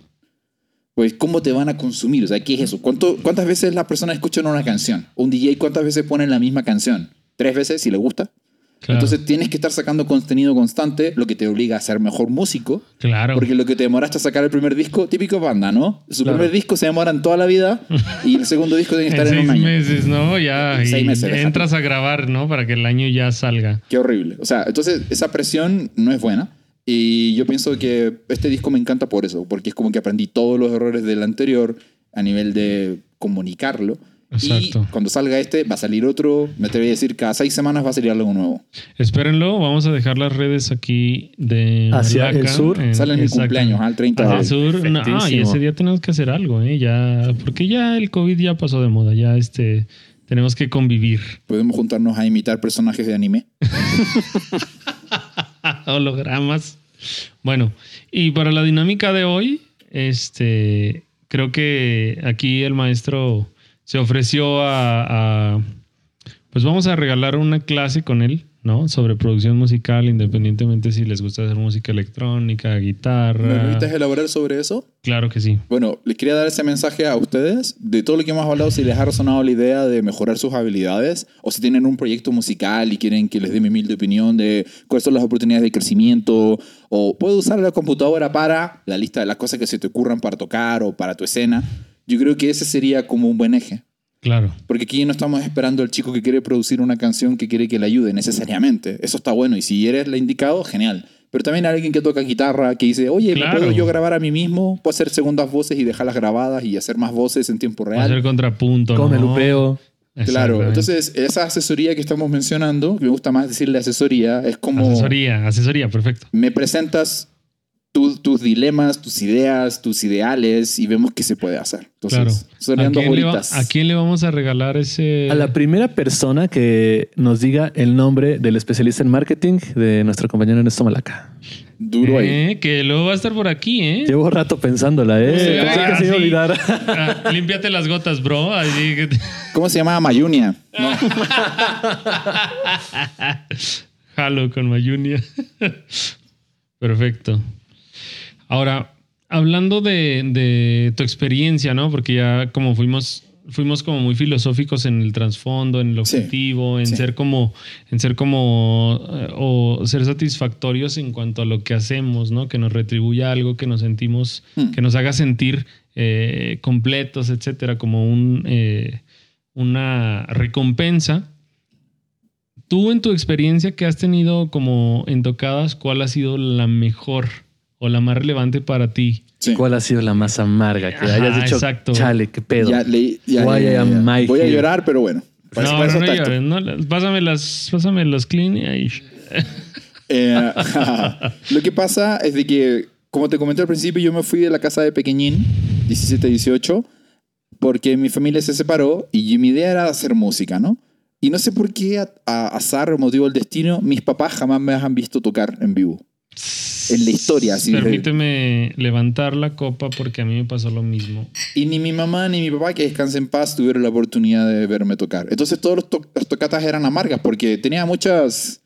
[SPEAKER 1] pues ¿cómo te van a consumir? O sea, ¿qué es eso? ¿Cuánto, ¿Cuántas veces las personas escuchan una canción? Un DJ, ¿cuántas veces ponen la misma canción? ¿Tres veces si le gusta?
[SPEAKER 3] Claro.
[SPEAKER 1] Entonces tienes que estar sacando contenido constante, lo que te obliga a ser mejor músico.
[SPEAKER 3] claro.
[SPEAKER 1] Porque lo que te demoraste a sacar el primer disco, típico banda, ¿no? Su
[SPEAKER 2] Claro.
[SPEAKER 1] primer disco se demoran toda la vida y el segundo disco tiene que
[SPEAKER 3] en
[SPEAKER 1] estar en,
[SPEAKER 3] seis
[SPEAKER 1] un año.
[SPEAKER 3] meses, ¿no? Ya.
[SPEAKER 1] En seis meses,
[SPEAKER 3] entras a grabar, ¿no? Para que el año ya salga.
[SPEAKER 1] Qué horrible. O sea, entonces esa presión no es buena. Y yo pienso que este disco me encanta por eso, porque es como que aprendí todos los errores del anterior a nivel de comunicarlo.
[SPEAKER 3] Exacto.
[SPEAKER 1] Y cuando salga este, va a salir otro. Me atrevo a decir, cada seis semanas va a salir algo nuevo.
[SPEAKER 3] Espérenlo. Vamos a dejar las redes aquí de
[SPEAKER 2] Hacia el sur.
[SPEAKER 3] en-
[SPEAKER 1] Sale en mi cumpleaños, al 30 de
[SPEAKER 3] Hacia el sur. No, ah, y ese día tenemos que hacer algo, ¿eh? Ya, porque ya el COVID ya pasó de moda. Ya este, tenemos que convivir.
[SPEAKER 1] Podemos juntarnos a imitar personajes de anime.
[SPEAKER 3] hologramas. Bueno, y para la dinámica de hoy, este, creo que aquí el maestro se ofreció a, a- pues vamos a regalar una clase con él, ¿no? Sobre producción musical, independientemente si les gusta hacer música electrónica,
[SPEAKER 1] ¿Me
[SPEAKER 3] guitarra.
[SPEAKER 1] permites elaborar sobre eso?
[SPEAKER 3] Claro que sí.
[SPEAKER 1] Bueno, les quería dar ese mensaje a ustedes de todo lo que hemos hablado, si les ha resonado la idea de mejorar sus habilidades o si tienen un proyecto musical y quieren que les dé mi humilde opinión de cuáles son las oportunidades de crecimiento o puedo usar la computadora para la lista de las cosas que se te ocurran para tocar o para tu escena. Yo creo que ese sería como un buen eje.
[SPEAKER 3] Claro.
[SPEAKER 1] Porque aquí no estamos esperando al chico que quiere producir una canción que quiere que le ayude necesariamente. Eso está bueno y si eres la indicado, genial. Pero también hay alguien que toca guitarra que dice, oye, ¿me
[SPEAKER 3] Claro.
[SPEAKER 1] ¿puedo yo grabar a mí mismo? Puedo hacer segundas voces y dejarlas grabadas y hacer más voces en tiempo real.
[SPEAKER 3] Hacer contrapunto.
[SPEAKER 2] Con el upeo.
[SPEAKER 1] Claro, entonces esa asesoría que estamos mencionando, que me gusta más decirle asesoría, es como
[SPEAKER 3] Asesoría, asesoría, perfecto.
[SPEAKER 1] me presentas tu- tus dilemas, tus ideas, tus ideales y vemos qué se puede hacer. Entonces,
[SPEAKER 3] Claro. ¿A
[SPEAKER 1] dos
[SPEAKER 3] quién, va- a quién le vamos a regalar ese...?
[SPEAKER 2] A la primera persona que nos diga el nombre del especialista en marketing de nuestro compañero Ernesto Malaca.
[SPEAKER 1] Duro ahí.
[SPEAKER 3] Eh, que luego va a estar por aquí, ¿eh?
[SPEAKER 2] Llevo rato pensándola, ¿eh?
[SPEAKER 3] Sí,
[SPEAKER 2] Pensé que se iba a olvidar.
[SPEAKER 3] Ah, límpiate las gotas, bro. Así que te-
[SPEAKER 1] ¿Cómo se llama? Mayunia. No.
[SPEAKER 3] Jalo con Mayunia. Perfecto. Ahora, hablando de, de tu experiencia, ¿no? Porque ya como fuimos, fuimos como muy filosóficos en el trasfondo, en el
[SPEAKER 1] Sí.
[SPEAKER 3] objetivo, en
[SPEAKER 1] Sí.
[SPEAKER 3] ser como, en ser como, eh, o ser satisfactorios en cuanto a lo que hacemos, ¿no? Que nos retribuya algo, que nos sentimos,
[SPEAKER 1] Hmm.
[SPEAKER 3] que nos haga sentir eh, completos, etcétera, como un, eh, una recompensa. Tú en tu experiencia que has tenido como en tocadas, ¿cuál ha sido la mejor o la más relevante para ti?
[SPEAKER 1] Sí.
[SPEAKER 2] ¿Cuál ha sido la más amarga que
[SPEAKER 3] Ajá,
[SPEAKER 2] hayas dicho?
[SPEAKER 3] exacto.
[SPEAKER 2] Chale, qué pedo.
[SPEAKER 1] Ya leí- ya
[SPEAKER 2] Why
[SPEAKER 1] leí-
[SPEAKER 2] I am my
[SPEAKER 1] Voy a llorar, pero bueno.
[SPEAKER 3] No, no, no llores, no, las- pásame las, pásame los clean y ahí.
[SPEAKER 1] Eh, lo que pasa es de que, como te comenté al principio, yo me fui de la casa de pequeñín, 17, 18, porque mi familia se separó y mi idea era hacer música, ¿no? Y no sé por qué, a, a azar o motivo del destino, mis papás jamás me han visto tocar en vivo. En la historia, de-
[SPEAKER 3] Permíteme levantar la copa porque a mí me pasó lo mismo.
[SPEAKER 1] Y ni mi mamá ni mi papá, que descansen en paz, tuvieron la oportunidad de verme tocar. Entonces todas las tocatas eran amargas porque tenía muchas,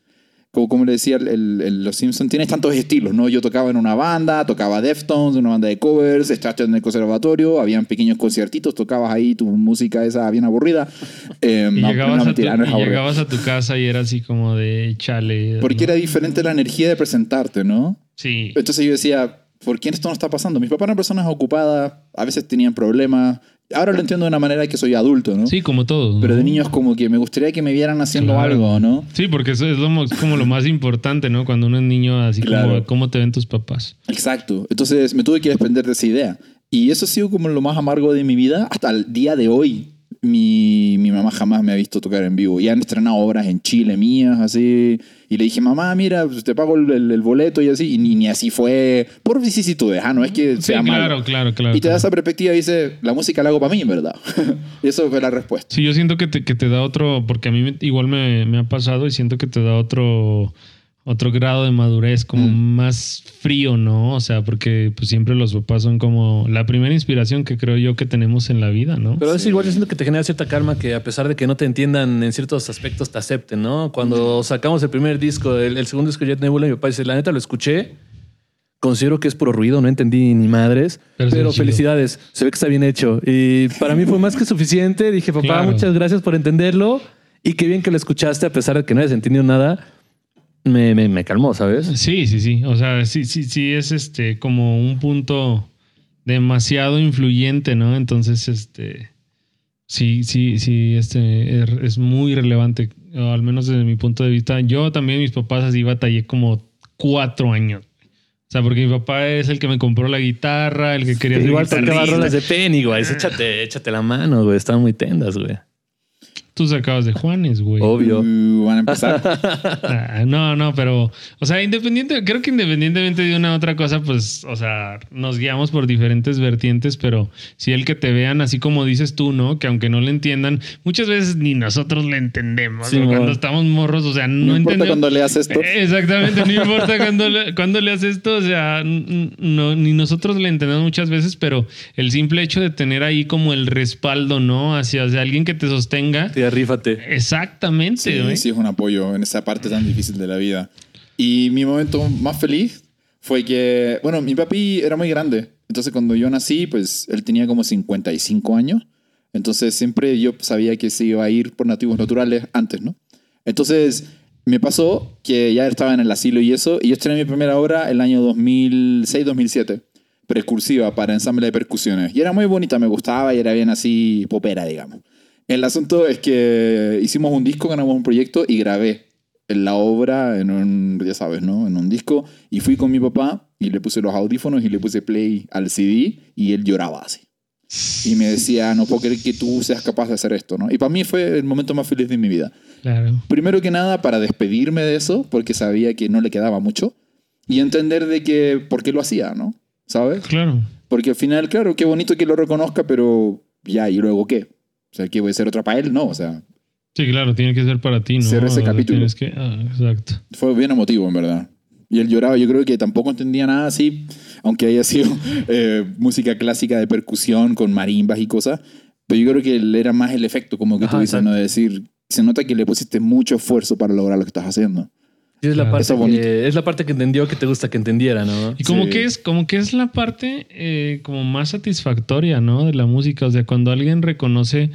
[SPEAKER 1] como, como le decía el- el- los Simpsons, tienes tantos estilos, ¿no? Yo tocaba en una banda, tocaba Deftones, una banda de covers, estaba en el conservatorio, habían pequeños conciertitos, tocabas ahí tu música esa bien aburrida. Eh,
[SPEAKER 3] Y,
[SPEAKER 1] no,
[SPEAKER 3] llegabas,
[SPEAKER 1] no,
[SPEAKER 3] a
[SPEAKER 1] mentira,
[SPEAKER 3] tu,
[SPEAKER 1] no
[SPEAKER 3] y llegabas a tu casa y era así como de chale.
[SPEAKER 1] Porque era diferente la energía de presentarte, ¿no?
[SPEAKER 3] Sí.
[SPEAKER 1] Entonces yo decía, ¿por qué esto no está pasando? Mis papás eran personas ocupadas, a veces tenían problemas. Ahora lo entiendo de una manera que soy adulto, ¿no?
[SPEAKER 3] Sí, como todo.
[SPEAKER 1] Pero
[SPEAKER 3] ¿no?
[SPEAKER 1] de niños como que me gustaría que me vieran haciendo
[SPEAKER 3] Claro.
[SPEAKER 1] algo, ¿no?
[SPEAKER 3] Sí, porque eso es lo, mo- como lo más importante, ¿no? Cuando uno es niño, así
[SPEAKER 1] Claro.
[SPEAKER 3] como cómo te ven tus papás.
[SPEAKER 1] Exacto. Entonces me tuve que desprender de esa idea. Y eso ha sido como lo más amargo de mi vida hasta el día de hoy. Mi, mi mamá jamás me ha visto tocar en vivo. Y han estrenado obras en Chile mías, así. Y le dije, mamá, mira, pues, te pago el, el- el boleto y así. Y ni, ni así fue por vicisitudes. Ah, no es que
[SPEAKER 3] Sí,
[SPEAKER 1] sea malo.
[SPEAKER 3] claro, claro, claro.
[SPEAKER 1] Y te da
[SPEAKER 3] claro.
[SPEAKER 1] esa perspectiva y dice, la música la hago para mí, en verdad. y eso fue la respuesta.
[SPEAKER 3] Sí, yo siento que te, que te da otro, porque a mí igual me, me ha pasado y siento que te da otro, otro grado de madurez, como
[SPEAKER 1] Mm.
[SPEAKER 3] más frío, ¿no? O sea, porque pues siempre los papás son como la primera inspiración que creo yo que tenemos en la vida, ¿no?
[SPEAKER 2] Pero es igual, yo siento que te genera cierta calma que a pesar de que no te entiendan en ciertos aspectos, te acepten, ¿no? Cuando sacamos el primer disco, el, el segundo disco de Jet Nebula, mi papá dice, la neta lo escuché, considero que es puro ruido, no entendí ni madres,
[SPEAKER 3] Pero
[SPEAKER 2] felicidades, se ve que está bien hecho. Y para mí fue más que suficiente. Dije, papá,
[SPEAKER 3] Claro.
[SPEAKER 2] muchas gracias por entenderlo y qué bien que lo escuchaste a pesar de que no hayas entendido nada. Me, me, me calmó, ¿sabes?
[SPEAKER 3] Sí, sí, sí. O sea, sí, sí, sí es este como un punto demasiado influyente, ¿no? Entonces, este sí, sí, sí, este es, es muy relevante, o al menos desde mi punto de vista. Yo también, mis papás así batallé como cuatro años. O sea, porque mi papá es el que me compró la guitarra, el que quería ser
[SPEAKER 2] Igual tocaba rolas de Penny, güey. Échate, échate la mano, güey. Estaban muy tendas, güey.
[SPEAKER 3] Tú sacabas de Juanes, güey.
[SPEAKER 2] Obvio.
[SPEAKER 1] Uh, van a empezar.
[SPEAKER 3] Ah, no, no, pero, o sea, independiente, creo que independientemente de una u otra cosa, pues, o sea, nos guiamos por diferentes vertientes, pero si el que te vean así como dices tú, ¿no? Que aunque no le entiendan, muchas veces ni nosotros le entendemos.
[SPEAKER 2] Sí.
[SPEAKER 3] Cuando estamos morros, o sea, no,
[SPEAKER 1] No, importa
[SPEAKER 3] entendemos.
[SPEAKER 1] cuando leas esto.
[SPEAKER 3] Eh, Exactamente, no importa cuando le, cuando le haces esto, o sea, n- no, ni nosotros le entendemos muchas veces, pero el simple hecho de tener ahí como el respaldo, ¿no? Hacia, hacia alguien que te sostenga.
[SPEAKER 2] Te decía, rífate.
[SPEAKER 3] Exactamente,
[SPEAKER 1] Sí,
[SPEAKER 3] güey.
[SPEAKER 1] sí, es un apoyo en esa parte tan difícil de la vida. Y mi momento más feliz fue que, bueno, mi papi era muy grande. Entonces cuando yo nací, pues él tenía como 55 años. Entonces siempre yo sabía que se iba a ir por nativos naturales antes, ¿no? Entonces me pasó que ya estaba en el asilo y eso, y yo estrené mi primera obra el año 2006-2007, precursiva para ensamble de percusiones. Y era muy bonita, me gustaba y era bien así popera, digamos. El asunto es que hicimos un disco, ganamos un proyecto y grabé en la obra en un, ya sabes, ¿no? En un disco y fui con mi papá y le puse los audífonos y le puse play al CD y él lloraba así. Y me decía, no puedo creer que tú seas capaz de hacer esto, ¿no? Y para mí fue el momento más feliz de mi vida.
[SPEAKER 3] Claro.
[SPEAKER 1] Primero que nada, para despedirme de eso, porque sabía que no le quedaba mucho, y entender de que por qué lo hacía, ¿no? ¿Sabes?
[SPEAKER 3] Claro.
[SPEAKER 1] Porque al final, claro, qué bonito que lo reconozca, pero ya, ¿y luego qué? O sea, ¿qué voy a ser otra para él? No, o sea,
[SPEAKER 3] Sí, claro, tiene que ser para ti, ¿no?
[SPEAKER 1] Cierra ese capítulo.
[SPEAKER 3] tienes que- ah, exacto.
[SPEAKER 1] fue bien emotivo, en verdad. Y él lloraba, yo creo que tampoco entendía nada así, aunque haya sido eh, música clásica de percusión con marimbas y cosas, pero yo creo que él era más el efecto, como que tú
[SPEAKER 2] Ajá,
[SPEAKER 1] dices,
[SPEAKER 2] exacto.
[SPEAKER 1] ¿no? De decir, se nota que le pusiste mucho esfuerzo para lograr lo que estás haciendo.
[SPEAKER 2] Sí, es, la
[SPEAKER 3] Claro.
[SPEAKER 2] parte que, es la parte que entendió que te gusta que entendiera, ¿no?
[SPEAKER 3] Y como
[SPEAKER 1] Sí.
[SPEAKER 3] que es, como que es la parte eh, como más satisfactoria, ¿no? De la música. O sea, cuando alguien reconoce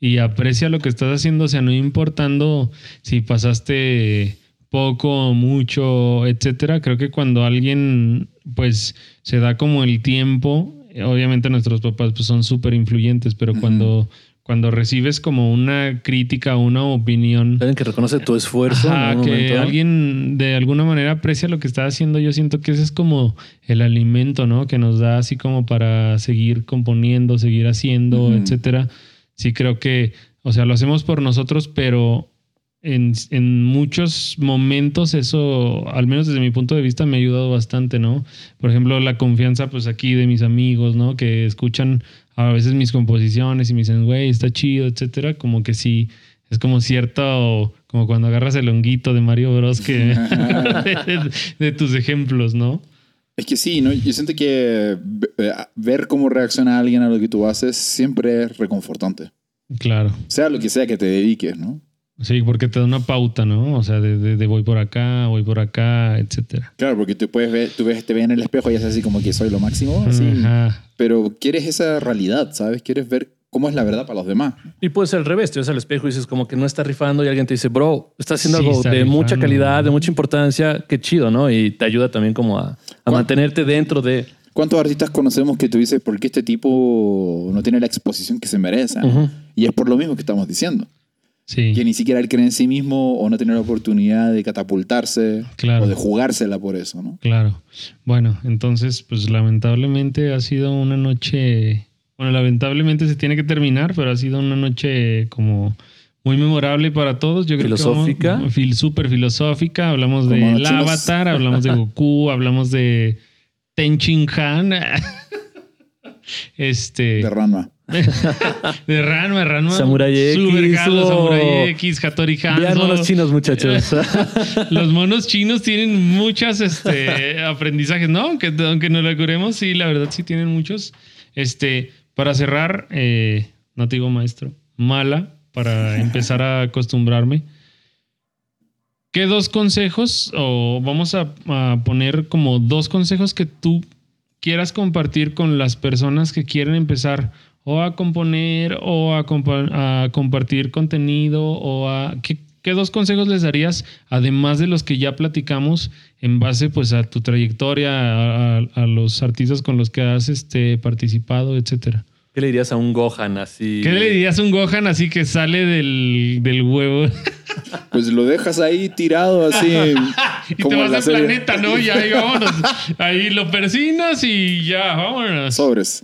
[SPEAKER 3] y aprecia lo que estás haciendo, o sea, no importando si pasaste poco, mucho, etcétera. Creo que cuando alguien, pues, se da como el tiempo, eh, obviamente nuestros papás pues, son súper influyentes, pero cuando, cuando recibes como una crítica, una opinión,
[SPEAKER 2] Alguien que reconoce tu esfuerzo.
[SPEAKER 3] Ajá, que
[SPEAKER 2] momento.
[SPEAKER 3] alguien de alguna manera aprecia lo que está haciendo. Yo siento que ese es como el alimento, ¿no? Que nos da así como para seguir componiendo, seguir haciendo, etcétera. Sí creo que, o sea, lo hacemos por nosotros, pero en, en muchos momentos eso, al menos desde mi punto de vista, me ha ayudado bastante, ¿no? Por ejemplo, la confianza, pues aquí de mis amigos, ¿no? Que escuchan a veces mis composiciones y me dicen, güey, está chido, etcétera. Como que sí, es como cierto, como cuando agarras el honguito de Mario Bros. que de, de tus ejemplos, ¿no?
[SPEAKER 1] Es que sí, ¿no? yo siento que eh, ver cómo reacciona alguien a lo que tú haces siempre es reconfortante.
[SPEAKER 3] Claro.
[SPEAKER 1] Sea lo que sea que te dediques, ¿no?
[SPEAKER 3] Sí, porque te da una pauta, ¿no? O sea, de, de- de voy por acá, voy por acá, etcétera.
[SPEAKER 1] Claro, porque tú puedes ver, tú ves, te ves en el espejo y haces así como que soy lo máximo, así.
[SPEAKER 3] Ajá.
[SPEAKER 1] Pero quieres esa realidad, ¿sabes? Quieres ver cómo es la verdad para los demás.
[SPEAKER 2] Y puede ser al revés, te ves al espejo y dices como que no está rifando y alguien te dice, bro, estás haciendo
[SPEAKER 3] Sí,
[SPEAKER 2] algo
[SPEAKER 3] está
[SPEAKER 2] de
[SPEAKER 3] rifando.
[SPEAKER 2] mucha calidad, de mucha importancia, qué chido, ¿no? Y te ayuda también como a, a mantenerte dentro de...
[SPEAKER 1] ¿Cuántos artistas conocemos que tú dices, ¿por qué este tipo no tiene la exposición que se merece? no?"
[SPEAKER 2] Ujú.
[SPEAKER 1] Y es por lo mismo que estamos diciendo.
[SPEAKER 3] Sí.
[SPEAKER 1] Que ni siquiera él cree en sí mismo o no tiene la oportunidad de catapultarse
[SPEAKER 3] Claro.
[SPEAKER 1] o de jugársela por eso, ¿no?
[SPEAKER 3] Claro. Bueno, entonces, pues lamentablemente ha sido una noche. Bueno, lamentablemente se tiene que terminar, pero ha sido una noche como muy memorable para todos. Yo creo
[SPEAKER 2] Filosófica.
[SPEAKER 3] que fil, súper filosófica. Hablamos
[SPEAKER 1] Como
[SPEAKER 3] del
[SPEAKER 1] chinos.
[SPEAKER 3] Avatar, hablamos de Goku, hablamos de Tenchin Han. Este.
[SPEAKER 1] De Ranma.
[SPEAKER 3] De Ranma, Ranma.
[SPEAKER 2] Samurai X,
[SPEAKER 3] Super Carlos,
[SPEAKER 2] o-
[SPEAKER 3] Samurai X, Hattori
[SPEAKER 2] Vean
[SPEAKER 3] Hanzo.
[SPEAKER 2] monos chinos, muchachos.
[SPEAKER 3] Los monos chinos tienen muchos este, aprendizajes, ¿no? Aunque, aunque no lo curemos, sí, la verdad sí tienen muchos. Este, para cerrar, eh, no te digo maestro, mala, para empezar a acostumbrarme. ¿Qué dos consejos, o vamos a, a poner como dos consejos que tú quieras compartir con las personas que quieren empezar o a componer o a, compa- a compartir contenido o a... ¿qué, qué dos consejos les darías, además de los que ya platicamos, en base pues a tu trayectoria, a, a- a los artistas con los que has este, participado, etcétera?
[SPEAKER 2] ¿Qué le dirías a un Gohan así?
[SPEAKER 3] ¿Qué le dirías a un Gohan así que sale del, del huevo?
[SPEAKER 1] Pues lo dejas ahí tirado así.
[SPEAKER 3] Y te
[SPEAKER 1] como
[SPEAKER 3] vas al
[SPEAKER 1] serie.
[SPEAKER 3] planeta, ¿no? Y ahí vámonos. Ahí lo persinas y ya, vámonos.
[SPEAKER 1] Sobres.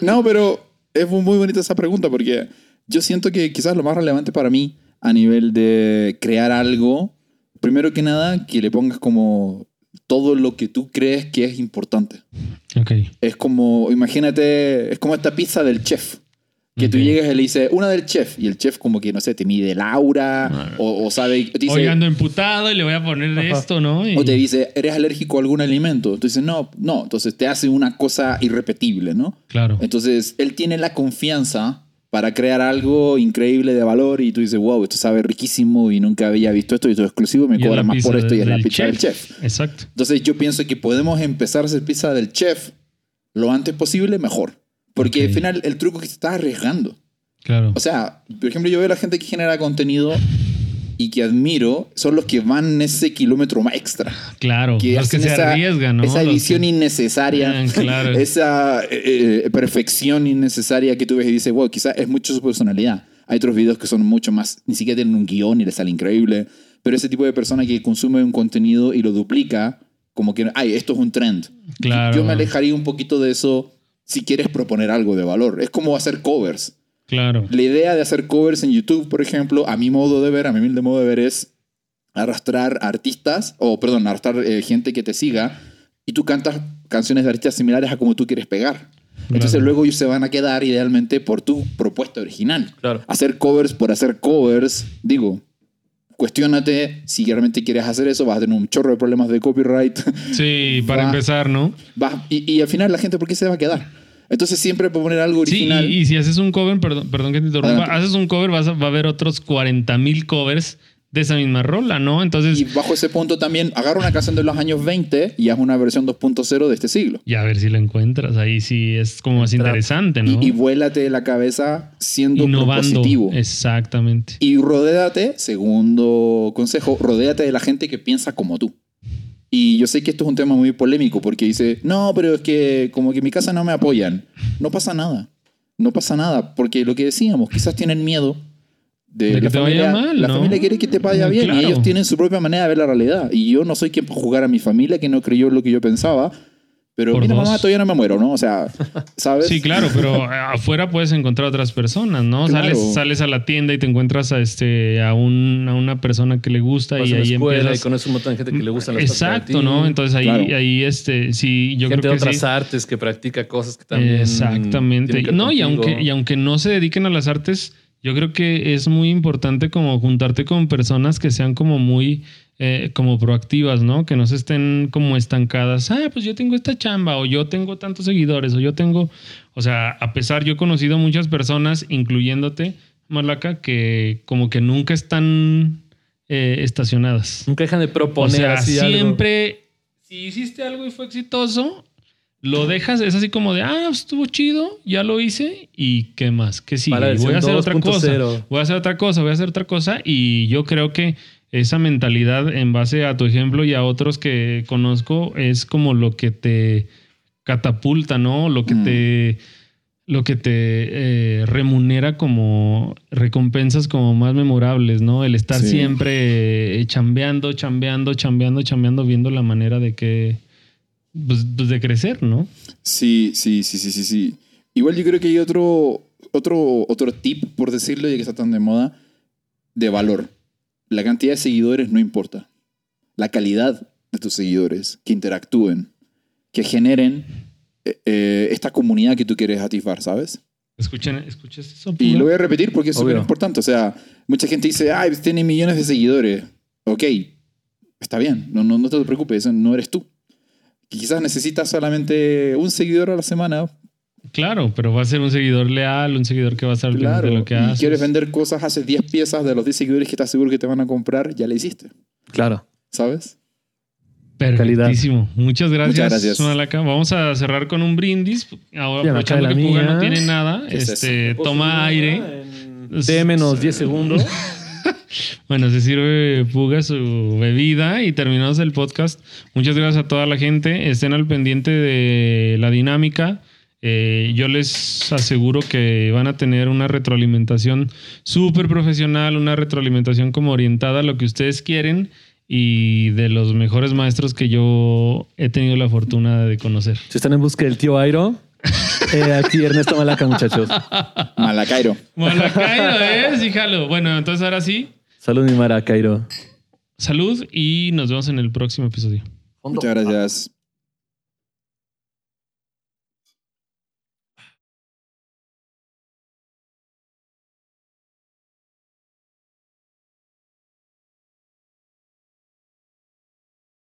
[SPEAKER 1] No, pero es muy bonita esa pregunta porque yo siento que quizás lo más relevante para mí a nivel de crear algo, primero que nada, que le pongas como todo lo que tú crees que es importante.
[SPEAKER 3] Ok.
[SPEAKER 1] Es como, imagínate, es como esta pizza del chef. Que tú
[SPEAKER 3] Ok.
[SPEAKER 1] llegas y le dices, una del chef, y el chef como que, no sé, te mide el aura, o, o sabe, te dice,
[SPEAKER 3] Hoy ando emputado y le voy a poner esto, ¿no? Y-
[SPEAKER 1] o te dice, ¿eres alérgico a algún alimento? Tú dices, no, no, entonces te hace una cosa irrepetible, ¿no?
[SPEAKER 3] Claro.
[SPEAKER 1] Entonces, él tiene la confianza para crear algo increíble de valor y tú dices, wow, esto sabe riquísimo y nunca había visto esto y esto es exclusivo, me cobran más por esto y es la
[SPEAKER 3] del
[SPEAKER 1] pizza del chef.
[SPEAKER 3] Exacto.
[SPEAKER 1] Entonces yo pienso que podemos empezar a hacer pizza del chef lo antes posible, mejor. Porque al final el truco es que te estás arriesgando.
[SPEAKER 3] Claro.
[SPEAKER 1] O sea, por ejemplo, yo veo a la gente que genera contenido y que admiro, son los que van ese kilómetro más extra.
[SPEAKER 3] claro.
[SPEAKER 1] Que
[SPEAKER 3] los que se
[SPEAKER 1] esa,
[SPEAKER 3] arriesgan, ¿no?
[SPEAKER 1] Esa edición
[SPEAKER 3] que-
[SPEAKER 1] innecesaria,
[SPEAKER 3] Ah, claro.
[SPEAKER 1] esa eh, eh, perfección innecesaria que tú ves y dices, wow, quizás es mucho su personalidad. Hay otros videos que son mucho más, ni siquiera tienen un guion y les sale increíble, pero ese tipo de persona que consume un contenido y lo duplica, como que, ay, esto es un trend.
[SPEAKER 3] Claro.
[SPEAKER 1] Yo me alejaría un poquito de eso si quieres proponer algo de valor. Es como hacer covers.
[SPEAKER 3] Claro.
[SPEAKER 1] La idea de hacer covers en YouTube, por ejemplo, a mi modo de ver, a mi humilde modo de ver, es arrastrar artistas, o perdón, arrastrar eh, gente que te siga, y tú cantas canciones de artistas similares a como tú quieres pegar. Entonces
[SPEAKER 3] Claro.
[SPEAKER 1] luego ellos se van a quedar idealmente por tu propuesta original.
[SPEAKER 2] Claro.
[SPEAKER 1] Hacer covers por hacer covers, digo, cuestiónate si realmente quieres hacer eso, vas a tener un chorro de problemas de copyright.
[SPEAKER 3] Sí, para empezar, ¿no?
[SPEAKER 1] Vas- y, y al final la gente, ¿por qué se va a quedar? Entonces siempre proponer algo
[SPEAKER 3] Sí,
[SPEAKER 1] original.
[SPEAKER 3] y, y si haces un cover, perdón, perdón que te interrumpa,
[SPEAKER 1] Adelante.
[SPEAKER 3] haces un cover, vas a, va a haber otros 40 mil covers de esa misma rola, ¿no? Entonces,
[SPEAKER 1] Y bajo ese punto también agarra una canción de los años 20 y haz una versión 2.0 de este siglo.
[SPEAKER 3] y a ver si la encuentras. Ahí sí es como más interesante, ¿no?
[SPEAKER 1] Y, y vuélate la cabeza siendo
[SPEAKER 3] Innovando.
[SPEAKER 1] propositivo.
[SPEAKER 3] Exactamente.
[SPEAKER 1] Y rodéate, segundo consejo, rodéate de la gente que piensa como tú. Y yo sé que esto es un tema muy polémico porque dice, no, pero es que como que en mi casa no me apoyan. No pasa nada. No pasa nada. Porque lo que decíamos, quizás tienen miedo de,
[SPEAKER 3] De que
[SPEAKER 1] la
[SPEAKER 3] te
[SPEAKER 1] familia.
[SPEAKER 3] vaya mal,
[SPEAKER 1] la
[SPEAKER 3] ¿no?
[SPEAKER 1] familia quiere que te vaya
[SPEAKER 3] Mm,
[SPEAKER 1] bien
[SPEAKER 3] claro.
[SPEAKER 1] y ellos tienen su propia manera de ver la realidad. Y yo no soy quien para jugar a mi familia que no creyó lo que yo pensaba. Pero
[SPEAKER 3] Por
[SPEAKER 1] mira,
[SPEAKER 3] dos.
[SPEAKER 1] mamá, todavía no me muero, ¿no? O sea, ¿sabes?
[SPEAKER 3] Sí, claro, pero afuera puedes encontrar otras personas, ¿no?
[SPEAKER 1] Claro.
[SPEAKER 3] Sales, sales a la tienda y te encuentras a, este, a, un- a una persona que le gusta
[SPEAKER 2] Vas
[SPEAKER 3] y ahí empiezas...
[SPEAKER 2] y conoces un montón de gente que le gustan las
[SPEAKER 3] Exacto. ¿no? Entonces ahí,
[SPEAKER 1] Claro.
[SPEAKER 3] ahí este, sí, yo
[SPEAKER 2] gente de
[SPEAKER 3] creo que
[SPEAKER 2] otras
[SPEAKER 3] sí.
[SPEAKER 2] artes que practica cosas que también.
[SPEAKER 3] Exactamente.
[SPEAKER 2] que
[SPEAKER 3] No, y aunque, y aunque no se dediquen a las artes, yo creo que es muy importante como juntarte con personas que sean como muy eh, como proactivas, ¿no? Que no se estén como estancadas. Ah, pues yo tengo esta chamba, o yo tengo tantos seguidores, o yo tengo. O sea, a pesar, yo he conocido muchas personas, incluyéndote, Malaca, que como que nunca están eh, estacionadas.
[SPEAKER 2] Nunca dejan de
[SPEAKER 3] O
[SPEAKER 2] proponer
[SPEAKER 3] sea,
[SPEAKER 2] así algo.
[SPEAKER 3] siempre, si hiciste algo y fue exitoso, lo dejas, es así como de, ah, estuvo chido, ya lo hice, y qué más,
[SPEAKER 2] Para la
[SPEAKER 3] voy a hacer otra cosa,
[SPEAKER 2] 2.0.
[SPEAKER 3] voy a hacer otra cosa, voy a hacer otra cosa, y yo creo que esa mentalidad en base a tu ejemplo y a otros que conozco es como lo que te catapulta, ¿no? Lo que
[SPEAKER 1] Mm.
[SPEAKER 3] te lo que te eh, remunera como recompensas como más memorables, ¿no? El estar
[SPEAKER 1] Sí.
[SPEAKER 3] siempre eh, chambeando, chambeando, chambeando, chambeando, viendo la manera de que, pues, pues, de crecer, ¿no?
[SPEAKER 1] Sí, sí, sí, sí, sí, sí. Igual yo creo que hay otro, otro, otro tip, por decirlo, ya que está tan de moda, de valor. La cantidad de seguidores no importa. La calidad de tus seguidores, que interactúen, que generen eh, eh, esta comunidad que tú quieres atisbar, ¿sabes?
[SPEAKER 3] Escuchen, ¿escuchas eso?
[SPEAKER 1] Y lo voy a repetir porque es súper importante. O sea, mucha gente dice, ay, tiene millones de seguidores. Ok, está bien, no, no, no te preocupes, eso no eres tú. Que quizás necesitas solamente un seguidor a la semana
[SPEAKER 3] Claro, pero va a ser un seguidor leal, un seguidor que va a estar
[SPEAKER 1] Claro,
[SPEAKER 3] de lo que
[SPEAKER 1] y
[SPEAKER 3] haces.
[SPEAKER 1] quieres vender cosas, haces 10 piezas de los 10 seguidores que estás seguro que te van a comprar, ya le hiciste,
[SPEAKER 2] Claro.
[SPEAKER 1] ¿sabes?
[SPEAKER 3] Perfectísimo. Muchas gracias,
[SPEAKER 1] Muchas gracias.
[SPEAKER 3] Malaca. Vamos a cerrar con un brindis. Ahora, aprovechando que Puga
[SPEAKER 2] mía.
[SPEAKER 3] no tiene nada,
[SPEAKER 1] ¿Qué es
[SPEAKER 3] este, toma aire.
[SPEAKER 2] De menos 10 segundos.
[SPEAKER 3] Bueno, se sirve Puga su bebida y terminamos el podcast. Muchas gracias a toda la gente. Estén al pendiente de la dinámica. Eh, yo les aseguro que van a tener una retroalimentación súper profesional, una retroalimentación como orientada a lo que ustedes quieren y de los mejores maestros que yo he tenido la fortuna de conocer.
[SPEAKER 2] Si están en busca del tío Airo, eh, aquí Ernesto Malaca, muchachos.
[SPEAKER 1] Malacairo.
[SPEAKER 3] Malacayo, ¿eh? Sí, jalo. Bueno, entonces ahora sí,
[SPEAKER 2] Salud, mi Maracairo.
[SPEAKER 3] salud y nos vemos en el próximo episodio.
[SPEAKER 1] Muchas gracias.